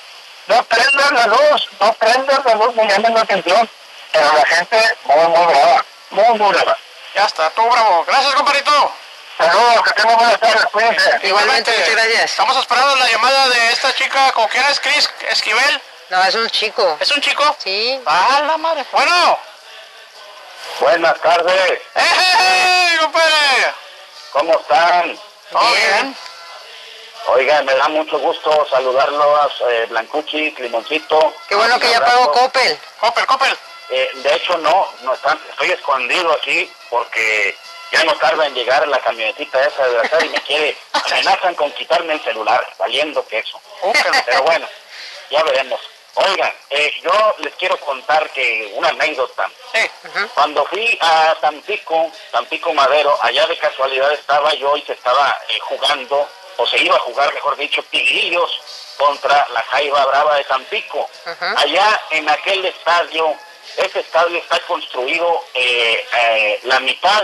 no prendan la luz, no prendan la luz, me llaman la atención. Pero la gente muy, muy brava, muy, muy brava. Ya está, tú bravo. Gracias, compadrito. Saludos, que tengan buenas tardes, cuídense. Igualmente, muchas gracias. Estamos esperando la llamada de esta chica, ¿con quién es Chris Esquivel? No, es un chico. ¿Es un chico? Sí. Ah, la madre. Bueno. Buenas tardes, ¡Eh, eh, eh, compadre! ¿cómo están? ¿Todo Bien. bien? Oiga, me da mucho gusto saludarlos, eh, Blancuchi, Limoncito. Qué bueno que ya pagó Coppel. Coppel, Coppel. Eh, de hecho, no, no están, estoy escondido aquí porque ya no tarda en llegar la camionetita esa de acá y me quiere, amenazan con quitarme el celular, valiendo que eso. Uh, que- Pero bueno, ya veremos. Oigan, eh, yo les quiero contar que una anécdota. Sí. Cuando fui a Tampico, Tampico Madero, allá de casualidad estaba yo y se estaba eh, jugando, o se iba a jugar, mejor dicho, Tigrillos contra la Jaiba Brava de Tampico. Allá en aquel estadio, ese estadio está construido eh, eh, la mitad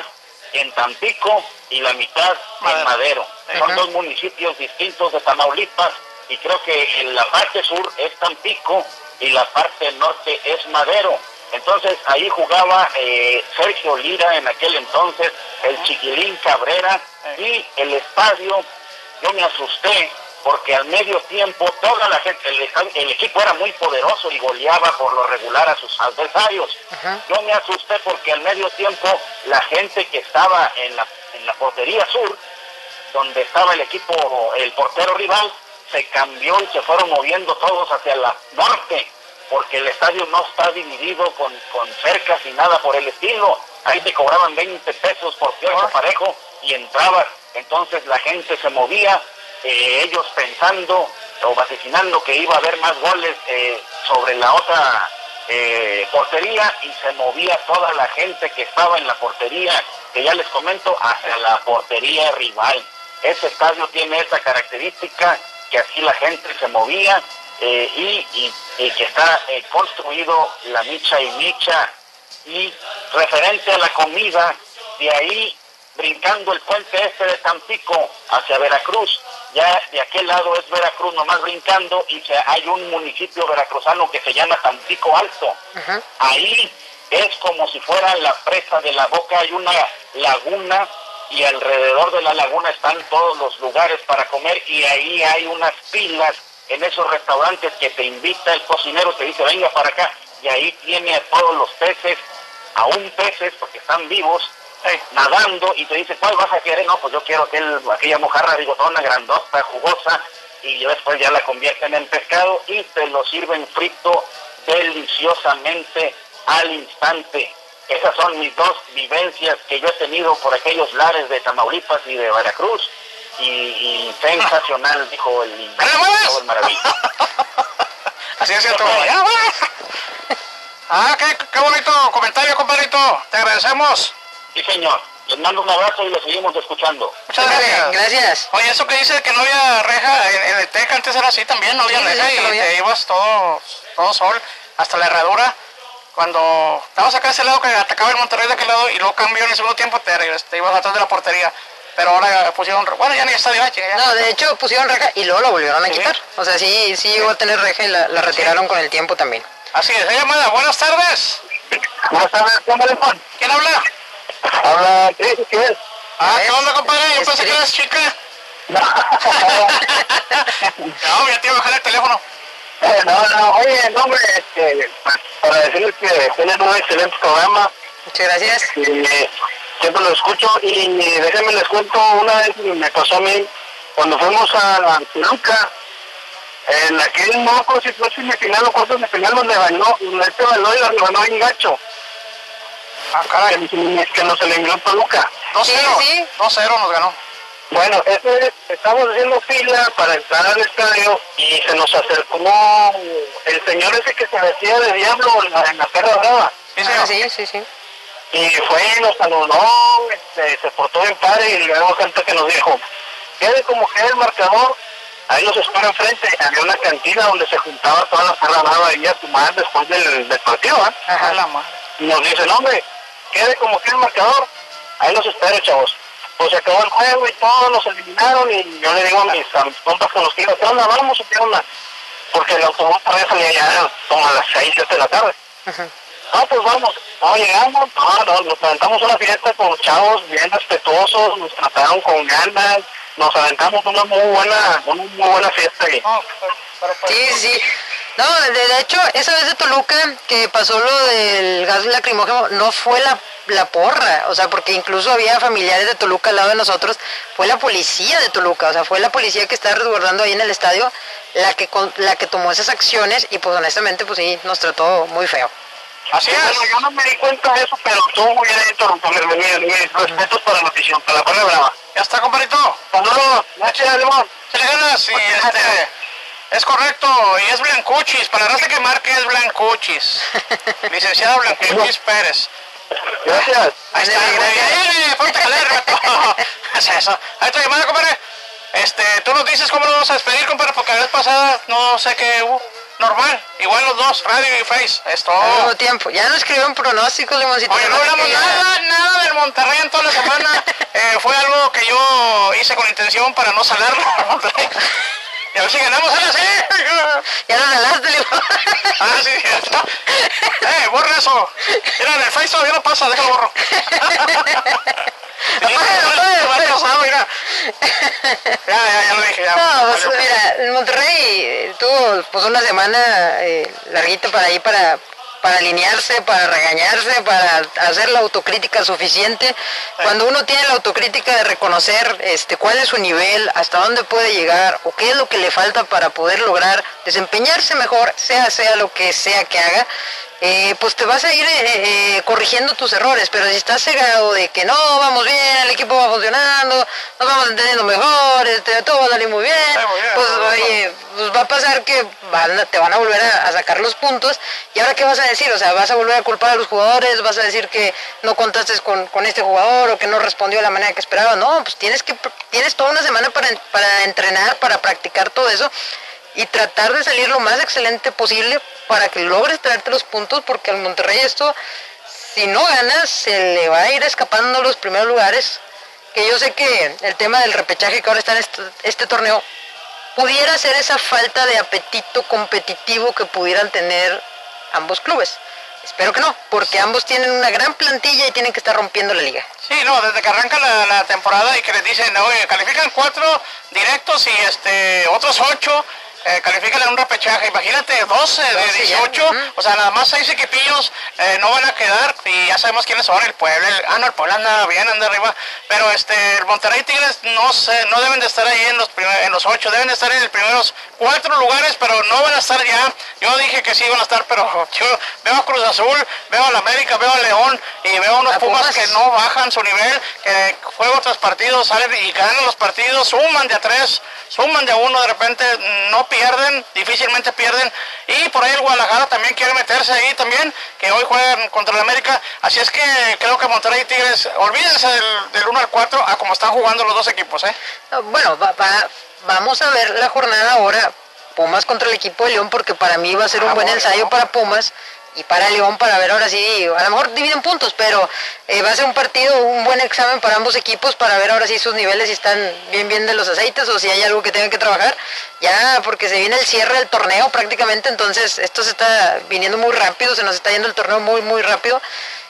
en Tampico y la mitad en Madero. Son dos municipios distintos de Tamaulipas y creo que en la parte sur es Tampico y la parte norte es Madero. Entonces ahí jugaba eh, Sergio Lira en aquel entonces, el Chiquilín Cabrera y el estadio, yo me asusté porque al medio tiempo toda la gente, el, equipo era muy poderoso y goleaba por lo regular a sus adversarios. Yo me asusté porque al medio tiempo la gente que estaba en la, en la portería sur, donde estaba el equipo, el portero rival, se cambió y se fueron moviendo todos hacia la norte, porque el estadio no está dividido con, con cercas y nada por el estilo. Ahí te cobraban 20 pesos por piojo parejo y entrabas. Entonces la gente se movía, eh, ellos pensando o vaticinando que iba a haber más goles eh, sobre la otra eh, portería y se movía toda la gente que estaba en la portería, que ya les comento, hacia la portería rival. Ese estadio tiene esa característica que así la gente se movía eh, y, y- y que está eh, construido la micha y micha y referente a la comida, de ahí brincando el puente este de Tampico hacia Veracruz, ya de aquel lado es Veracruz nomás brincando y se, hay un municipio veracruzano que se llama Tampico Alto. Ahí es como si fuera la presa de la boca, hay una laguna y alrededor de la laguna están todos los lugares para comer y ahí hay unas pilas en esos restaurantes que te invita el cocinero, te dice venga para acá y ahí tiene a todos los peces, aún peces porque están vivos, nadando y te dice cuál vas a querer, no pues yo quiero aquel, aquella mojarra bigotona, grandota, jugosa y después ya la convierten en pescado y te lo sirven frito deliciosamente al instante. Esas son mis dos vivencias que yo he tenido por aquellos lares de Tamaulipas y de Veracruz. Y, y sensacional, dijo el el maravilla. Así es cierto. Ah, qué, qué bonito comentario, compadrito. Te agradecemos. Sí, señor. Les mando un abrazo y lo seguimos escuchando. Muchas gracias. Gracias. Oye, eso que dice que no había reja en, en el TEC antes era así también, no había Sí, reja sí, y había. te ibas todo, todo sol, hasta la herradura. Cuando estabas acá de ese lado que atacaba el Monterrey de aquel lado y luego cambió en el segundo tiempo, te, te ibas atrás de la portería. Pero ahora pusieron, bueno, ya ni estadio hay, ya. No, de hecho pusieron reja y luego la volvieron a Sí. quitar. O sea, sí, sí llegó a tener reja y la, la retiraron con el tiempo también. Así es, llamada, buenas tardes. ¿Cómo estás? ¿Cómo le pon? ¿Quién habla? Habla, ¿qué ¿Qué es? Ah, ¿qué onda, compadre? Yo pensé que eras chica. No, ya te iba a bajar el teléfono. No, no, oye, no, hombre, este, para decirles que tienen un excelente programa, Muchas gracias. eh, siempre lo escucho y déjenme les cuento, una vez me pasó a mí, cuando fuimos a Toluca, en aquel, no si fue semifinal o cuartos de final, donde ganó, este bailó y lo ganó en gacho, Ah, caray. que, que nos eliminó Toluca. 2-0. Sí, sí. 2-0 nos ganó. Bueno, ese, estamos haciendo fila para entrar al estadio y se nos acercó el señor ese que se vestía de diablo en la, en la perra brava. Sí, Ah, sí, sí, sí. Y fue, nos saludó, este, se portó bien padre y luego gente que nos dijo, quede como quede el marcador, ahí nos espera enfrente, había una cantina donde se juntaba toda la perra brava ahí a tomar después del, del partido, ¿ah? A la madre. Y nos dice, no hombre, quede como quede el marcador, ahí los espero chavos. Pues se acabó el juego y todos nos eliminaron y yo le digo a mis, a mis compas con los que iba, ¿qué onda? ¿Vamos o qué onda? Porque el autobús todavía salía ya como a las 6, 7 de la tarde. No, pues vamos. No, llegamos, no, no, nos aventamos una fiesta con los chavos bien respetuosos, nos trataron con ganas, nos aventamos una muy buena, una muy buena fiesta pero, pero, Sí, sí. No, de, de hecho, esa vez de Toluca que pasó lo del gas lacrimógeno, no fue la, la porra, o sea, porque incluso había familiares de Toluca al lado de nosotros, fue la policía de Toluca, o sea, fue la policía que estaba resguardando ahí en el estadio la que con- la que tomó esas acciones y pues honestamente pues sí, nos trató muy feo. Así Sí, es. bueno, yo no me di cuenta de eso, pero estuvo muy bien hecho, mis, mis, mis respetos para la afición, para la perra brava. Ya está, compadrito. Saludos, gracias, Limón. Se le ganas y este, Es correcto, y es Blancuchis. Para la raza que marque es Blancuchis. Licenciado Blancuchis Pérez. Gracias. Ahí está, güey. ponte a jalar, rato. Es eso. Ahí está llamada, compadre. Este, tú nos dices cómo lo vamos a despedir, compadre, porque la vez pasada no sé qué hubo. Normal, igual los dos, radio y face. Es todo. Al mismo tiempo. Ya no escribieron pronósticos, Limoncito. Oye, no se hablamos que nada, nada del Monterrey en toda la semana. Eh, fue algo que yo hice con intención para no salarlo. Y a ver si ganamos ahora sí. Ya lo salaste, Limón. Ah, sí, cierto. Eh, borra eso. Mira, en el Face todavía no pasa, déjalo borro. Sí, no, mira. Ya, ya, ya lo dije, ya. No, pues mira, Monterrey tuvo pues una semana eh, larguita para ahí para para alinearse, para regañarse, para hacer la autocrítica suficiente. Cuando uno tiene la autocrítica de reconocer este cuál es su nivel, hasta dónde puede llegar o qué es lo que le falta para poder lograr desempeñarse mejor, sea sea lo que sea que haga, eh, pues te vas a ir eh, eh, corrigiendo tus errores, pero si estás cegado de que no, vamos bien, el equipo va funcionando, nos vamos entendiendo mejor, este, todo va a salir muy bien, Sí, muy bien, pues muy bien. oye, pues va a pasar que van te van a volver a, a sacar los puntos, y ahora qué vas a decir, o sea, vas a volver a culpar a los jugadores, vas a decir que no contaste con, con este jugador o que no respondió de la manera que esperaba, no, pues tienes que tienes toda una semana para, para entrenar, para practicar todo eso, y tratar de salir lo más excelente posible para que logres traerte los puntos, porque al Monterrey esto, si no ganas, se le va a ir escapando los primeros lugares. Que yo sé que el tema del repechaje que ahora está en este, este torneo pudiera ser esa falta de apetito competitivo que pudieran tener ambos clubes. Espero que no, porque ambos tienen una gran plantilla y tienen que estar rompiendo la liga. Sí, no, desde que arranca la, la temporada y que les dicen, oye, califican cuatro directos y este otros ocho eh, califican en un repechaje. Imagínate, 12 de 12 ya, 18, ujú. o sea, nada más seis equipillos eh, no van a quedar y ya sabemos quiénes son, el Puebla, el, ah, no, el Puebla anda bien, anda arriba, pero este, el Monterrey Tigres no sé, no deben de estar ahí en los, primer- en los ocho, deben de estar en los primeros cuatro lugares, pero no van a estar ya. Yo dije que sí iban a estar, pero yo veo a Cruz Azul, veo a la América, veo a León y veo a unos Pumas, Pumas. que no bajan su nivel, que juego tras partido salen y ganan los partidos, suman de a tres, suman de a uno, de repente no pierden, difícilmente pierden. Y por ahí el Guadalajara también quiere meterse ahí también, que hoy juegan contra el América. Así es que creo que Monterrey Tigres, olvídense del, del 1 al 4 a como están jugando los dos equipos, ¿eh? No, Bueno, va- va- vamos a ver la jornada ahora, Pumas contra el equipo de León, porque para mí va a ser un Ah, buen bueno. ensayo para Pumas y para León para ver ahora sí, a lo mejor dividen puntos, pero eh, va a ser un partido, un buen examen para ambos equipos para ver ahora sí sus niveles si están bien bien de los aceites o si hay algo que tengan que trabajar, ya porque se viene el cierre del torneo prácticamente, entonces esto se está viniendo muy rápido, se nos está yendo el torneo muy muy rápido.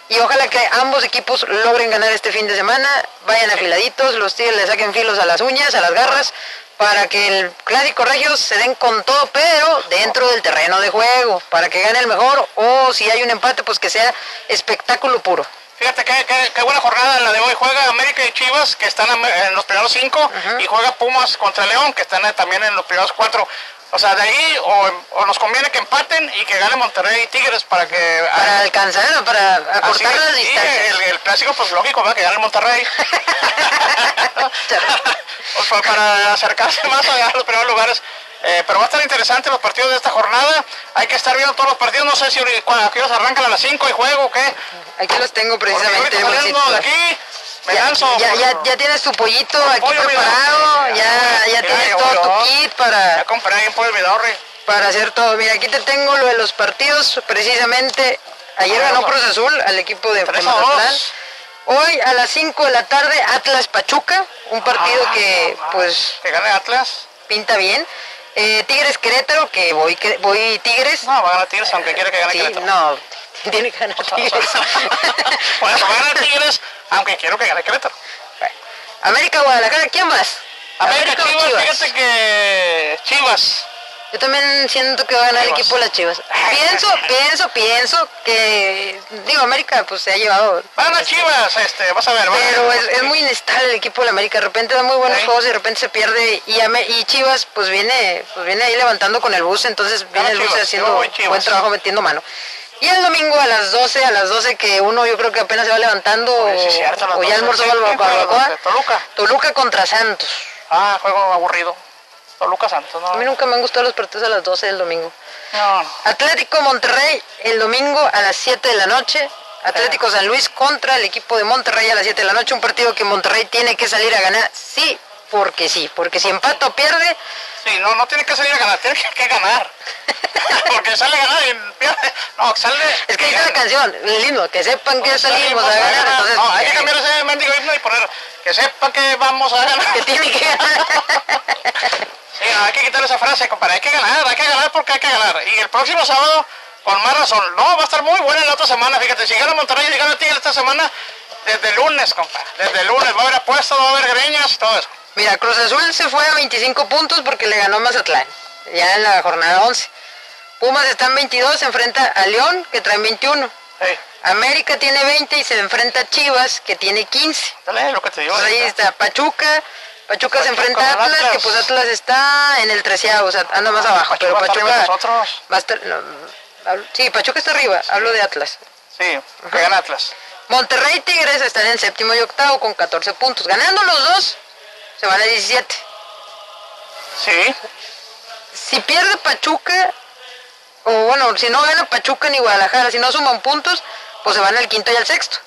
Y ojalá que ambos equipos logren ganar este fin de semana, vayan afiladitos, los tigres le saquen filos a las uñas, a las garras, para que el clásico regio se den con todo, pero dentro del terreno de juego, para que gane el mejor, o si hay un empate, pues que sea espectáculo puro. Fíjate qué, qué- qué buena jornada la de hoy. Juega América y Chivas, que están en los primeros cinco, y juega Pumas contra León, que están también en los primeros cuatro. O sea, de ahí o, o nos conviene que empaten y que gane Monterrey y Tigres para que... Para alcanzar, o para acortar sí, distancias. el, el clásico, pues lógico, ¿verdad? que gane Monterrey. O sea, para acercarse más a los primeros lugares. Eh, pero va a estar interesante los partidos de esta jornada. Hay que estar viendo todos los partidos. No sé si cuando aquellos arrancan a las 5 y juego o qué. Aquí los tengo Porque precisamente. ahorita saliendo de Limoncito. aquí, me Ya, lanzo. ya, por- ya, ya tienes tu pollito aquí pollo, preparado, ya, ya tienes todo tu kit para, Ya compré para hacer todo. Mira, aquí te tengo lo de los partidos, precisamente. Ayer Ah, ganó. Cruz Azul al equipo de, Mazatlán. Hoy a las 5 de la tarde, Atlas Pachuca, un partido Ah, que no, pues Que gane Atlas. pinta bien. Eh, Tigres Querétaro, que voy, que- voy Tigres. No, va a ganar Tigres aunque quiere que gane Sí, Querétaro. no, tiene que ganar Tigres. Por eso va a ganar Tigres aunque quiero que gane Querétaro. América Guadalajara, ¿quién más? América, Chivas, fíjate que Chivas. Yo también siento que va a ganar el equipo de las Chivas. Pienso, pienso, pienso que, digo, América pues se ha llevado, Va a ganar Chivas, este, vas a ver. pero es, es muy inestable el equipo de la América. De repente da muy buenos Sí. juegos y de repente se pierde. Y, Chivas pues viene, pues viene ahí levantando con el bus, entonces viene el bus Chivas, haciendo buen trabajo metiendo mano. Y el domingo a las 12, a las 12 que uno yo creo que apenas se va levantando sí cierto, las o ya 12. almorzó Sí, barba- ¿quién juega a las barbacoa. 12? Toluca. Toluca contra Santos. Ah, juego aburrido. Toluca Santos, A mí nunca me han gustado los partidos a las 12 del domingo. No, no. Atlético Monterrey el domingo a las 7 de la noche. Atlético San Luis contra el equipo de Monterrey a las 7 de la noche. Un partido que Monterrey tiene que salir a ganar. Sí, porque sí. Porque si empata o pierde, Sí, no, no tiene que salir a ganar, tiene que, que ganar. Porque sale a ganar y pierde. No, sale. es que dice la canción, el himno, que sepan que salimos a ganar. Entonces, no, hay que cambiar ese mendigo himno y poner que sepa que vamos a ganar. que tiene que ganar. Sí, no, hay que quitar esa frase, compadre. Hay que ganar, hay que ganar porque hay que ganar. Y el próximo sábado, con más razón. No, va a estar muy buena la otra semana. Fíjate, si gana Monterrey y gana Tigre esta semana, desde el lunes, compadre. Desde el lunes va a haber apuestas, va a haber greñas todo eso. Mira, Cruz Azul se fue a 25 puntos porque le ganó Mazatlán, ya en la jornada 11. Pumas está en 22, se enfrenta a León, que trae 21. Sí, América tiene 20 y se enfrenta a Chivas, que tiene 15. dale lo que te digo. Pues ahí está Pachuca. Pachuca, se Pachuca enfrenta a Atlas, Atlas. que pues Atlas está en el treceavo, o sea, anda más abajo. Pachuca pero Pachuca va a estar- no, hablo- sí, Pachuca está arriba, hablo de Atlas. Sí, que gana Atlas. Monterrey y Tigres están en séptimo y octavo con 14 puntos. Ganando los dos, se van a 17. Sí, Si pierde Pachuca, o bueno, si no gana Pachuca ni Guadalajara, si no suman puntos, pues se van al quinto y al sexto.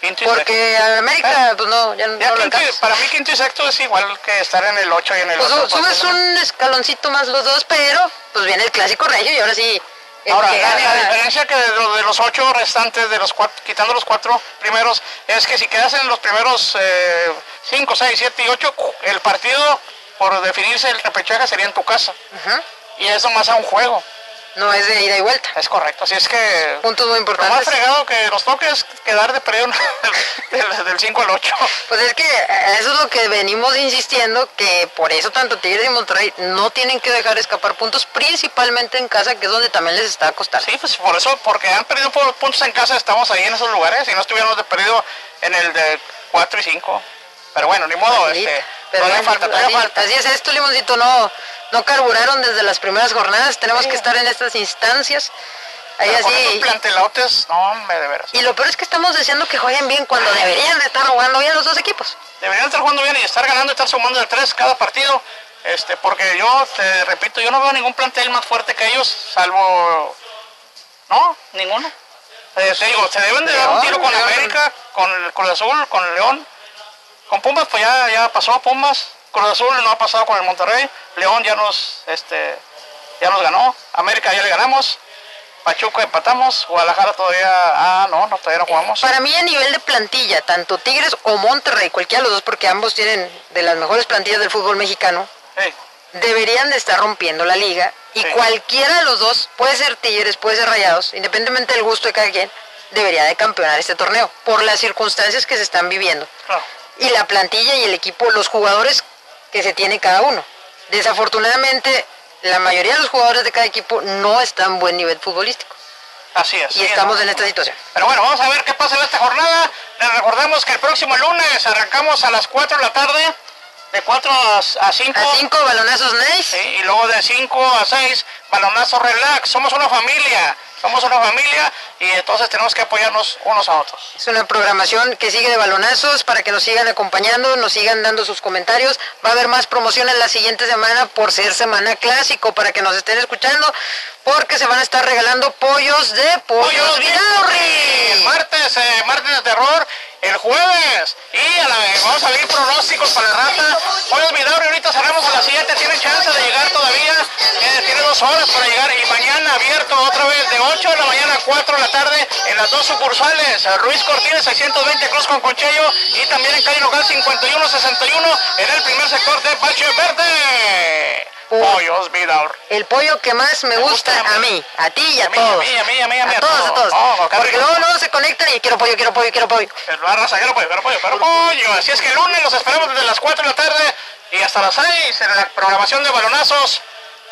quinto y. Porque a América, pues no, ya, Ya no lo quinto para mí quinto y sexto es igual que estar en el 8 y en el Pues subes porque- un escaloncito más los dos, pero pues viene el clásico regio y ahora sí. Ahora, que la, diferencia que de, de los ocho restantes, de los cuatro, quitando los cuatro primeros, es que si quedas en los primeros eh, cinco, seis, siete y ocho, el partido, por definirse el repechaje, sería en tu casa. Y eso más a un juego. No es de ida y vuelta. Es correcto. Así es que Puntos muy lo más importantes. fregado que nos toque es quedar de perdido del, del 5 al 8. Pues es que eh, eso es lo que venimos insistiendo, que por eso tanto Tigres y Monterrey no tienen que dejar escapar puntos, principalmente en casa, que es donde también les está costando. Sí, pues por eso, porque han perdido puntos en casa, estamos ahí en esos lugares y no estuviéramos de perdido en el de 4 y 5. Pero bueno, ni modo, este, Pero bueno, falta, así, falta. así es esto, Limoncito, no, no carburaron desde las primeras jornadas, tenemos que estar en estas instancias. Ahí Pero así. plantelotes, no, hombre, de veras. Y lo peor es que estamos deseando que jueguen bien cuando deberían de estar jugando bien los dos equipos. Deberían estar jugando bien y estar ganando estar sumando de tres cada partido. Este, porque yo, te repito, yo no veo ningún plantel más fuerte que ellos, salvo... No, ninguno. Eh, te digo, se deben de dar un tiro con León. América, con el Cruz Azul, con el León. Con Pumas, pues ya, ya pasó Pumas. Cruz Azul no ha pasado con el Monterrey. León ya nos, este, ya nos ganó. América ya le ganamos. Pachuca empatamos. Guadalajara todavía... Ah, no, no todavía no jugamos. Para mí a nivel de plantilla, tanto Tigres o Monterrey, cualquiera de los dos, porque ambos tienen de las mejores plantillas del fútbol mexicano, Sí. deberían de estar rompiendo la liga y Sí. cualquiera de los dos, puede ser Tigres, puede ser Rayados, independientemente del gusto de cada quien, debería de campeonar este torneo por las circunstancias que se están viviendo Claro. Y la plantilla y el equipo, los jugadores que se tiene cada uno. Desafortunadamente, la mayoría de los jugadores de cada equipo no están en buen nivel futbolístico Así es. y sí, estamos ¿no? en esta situación. Pero bueno, vamos a ver qué pasa en esta jornada. Les recordamos que el próximo lunes arrancamos a las 4 de la tarde, de 4 a 5. A cinco balonazos nice. y luego de 5 a 6, balonazo relax. Somos una familia, somos una familia y entonces tenemos que apoyarnos unos a otros. Es una programación que sigue de balonazos para que nos sigan acompañando, nos sigan dando sus comentarios. Va a haber más promociones la siguiente semana por ser semana clásico para que nos estén escuchando porque se van a estar regalando pollos de pollos El Vidaurri. martes, eh, martes de terror, el jueves. Y a la vez, vamos a ver pronósticos para la rata. Pollos Vidaurri, ahorita cerramos a las 7, tiene chance de llegar todavía. eh, tiene dos horas para llegar. Y mañana abierto otra vez de 8 de la mañana a 4 de la tarde en las dos sucursales. eh, Ruiz Cortines 620 Cruz con Conchello y también en calle local 5161 en el primer sector de Bache Verde. Pollos Vidaurri. El pollo que más me gusta gusta a mí. a ti y a, A mí, todos. a mí, a mí, a mí, a mí, a todos, a todos. todos. Oh, Porque luego, luego se conectan y quiero pollo, quiero pollo, quiero pollo. El barra quiero pollo, quiero pollo, quiero pollo. Así es que el lunes los esperamos desde las 4 de la tarde y hasta las 6 en la programación de balonazos.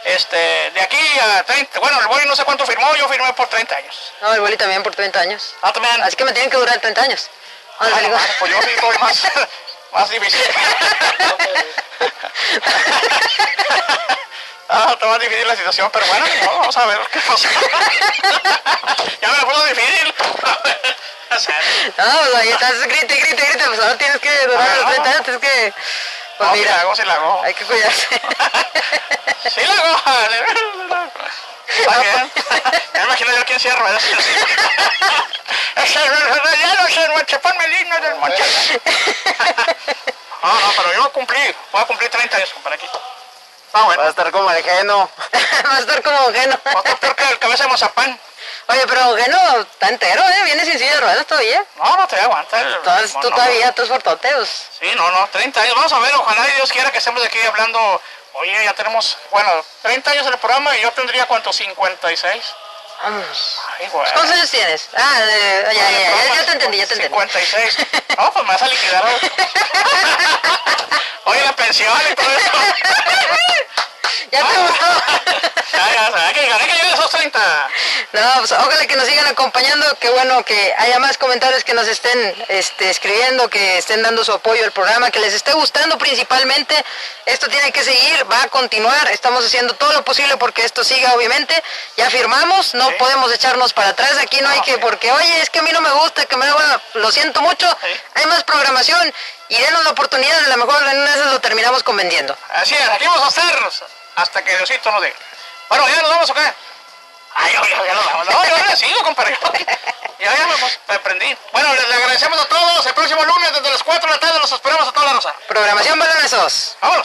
Este, de aquí a 30, bueno, el Boy no sé cuánto firmó, yo firmé por 30 años. No, el boli también por 30 años. Ah, también. Así que me tienen que durar 30 años. Ah, no, pues yo sí más, más difícil. Ah, está más difícil la situación, pero bueno, modo, vamos a ver qué pasa. ya me lo puso difícil. O sea, No, pues ahí estás, grite, grite, grite, pues ahora tienes que durar los no. 30 años, tienes que Pues No, mira, la hago, sí la hago. hay que cuidarse. Sí la hago. Está bien. Me imagino yo quién cierra ruedas. Es el relleno, es el mochepón maligno del mochepón. No, no, pero yo cumplí. Voy a cumplir 30 años, compadre, aquí. Está bueno. Va a estar como el geno. Va a estar como Geno. Va a estar peor que el cabeza de mazapán. Oye, pero Geno está entero, ¿eh? Viene sin silla de ruedas todavía. No, no te aguanta. Entonces No, tú no, todavía, tú es fortoteos. Sí, no, no, 30 años. Vamos a ver, ojalá y Dios quiera que estemos aquí hablando. Oye, ya tenemos, bueno, 30 años en el programa y yo tendría, ¿cuánto? 56. Vamos. Ay, güey. ¿Cuántos años tienes? Ah, de- ya, ya, ya, ya, te entendí, ya te entendí. 56. No, pues me vas a liquidar. Oye, la pensión y todo eso. ¿Ya te gustó? Ya, ya, ya, hay que llegar, hay que llegar a esos 30. No, pues ojalá que nos sigan acompañando, qué bueno que haya más comentarios que nos estén este, escribiendo, que estén dando su apoyo al programa, que les esté gustando principalmente. Esto tiene que seguir, va a continuar, estamos haciendo todo lo posible porque esto siga, obviamente. Ya firmamos, no podemos echarnos para atrás, aquí no hay que, porque oye, es que a mí no me gusta, que me lo siento mucho, Sí. hay más programación y denos la oportunidad, a lo mejor en una lo terminamos convendiendo. Así es, aquí vamos a hacer hasta que Diosito nos diga. Bueno, ¿ya nos vamos o qué? Ay, ya, ya, nos vamos. No, yo ya sigo, compadre. Ya, ya me, me aprendí. Bueno, les, les agradecemos a todos. El próximo lunes desde las 4 de la tarde los esperamos a toda la rosa. Programación Balonesos. Vámonos.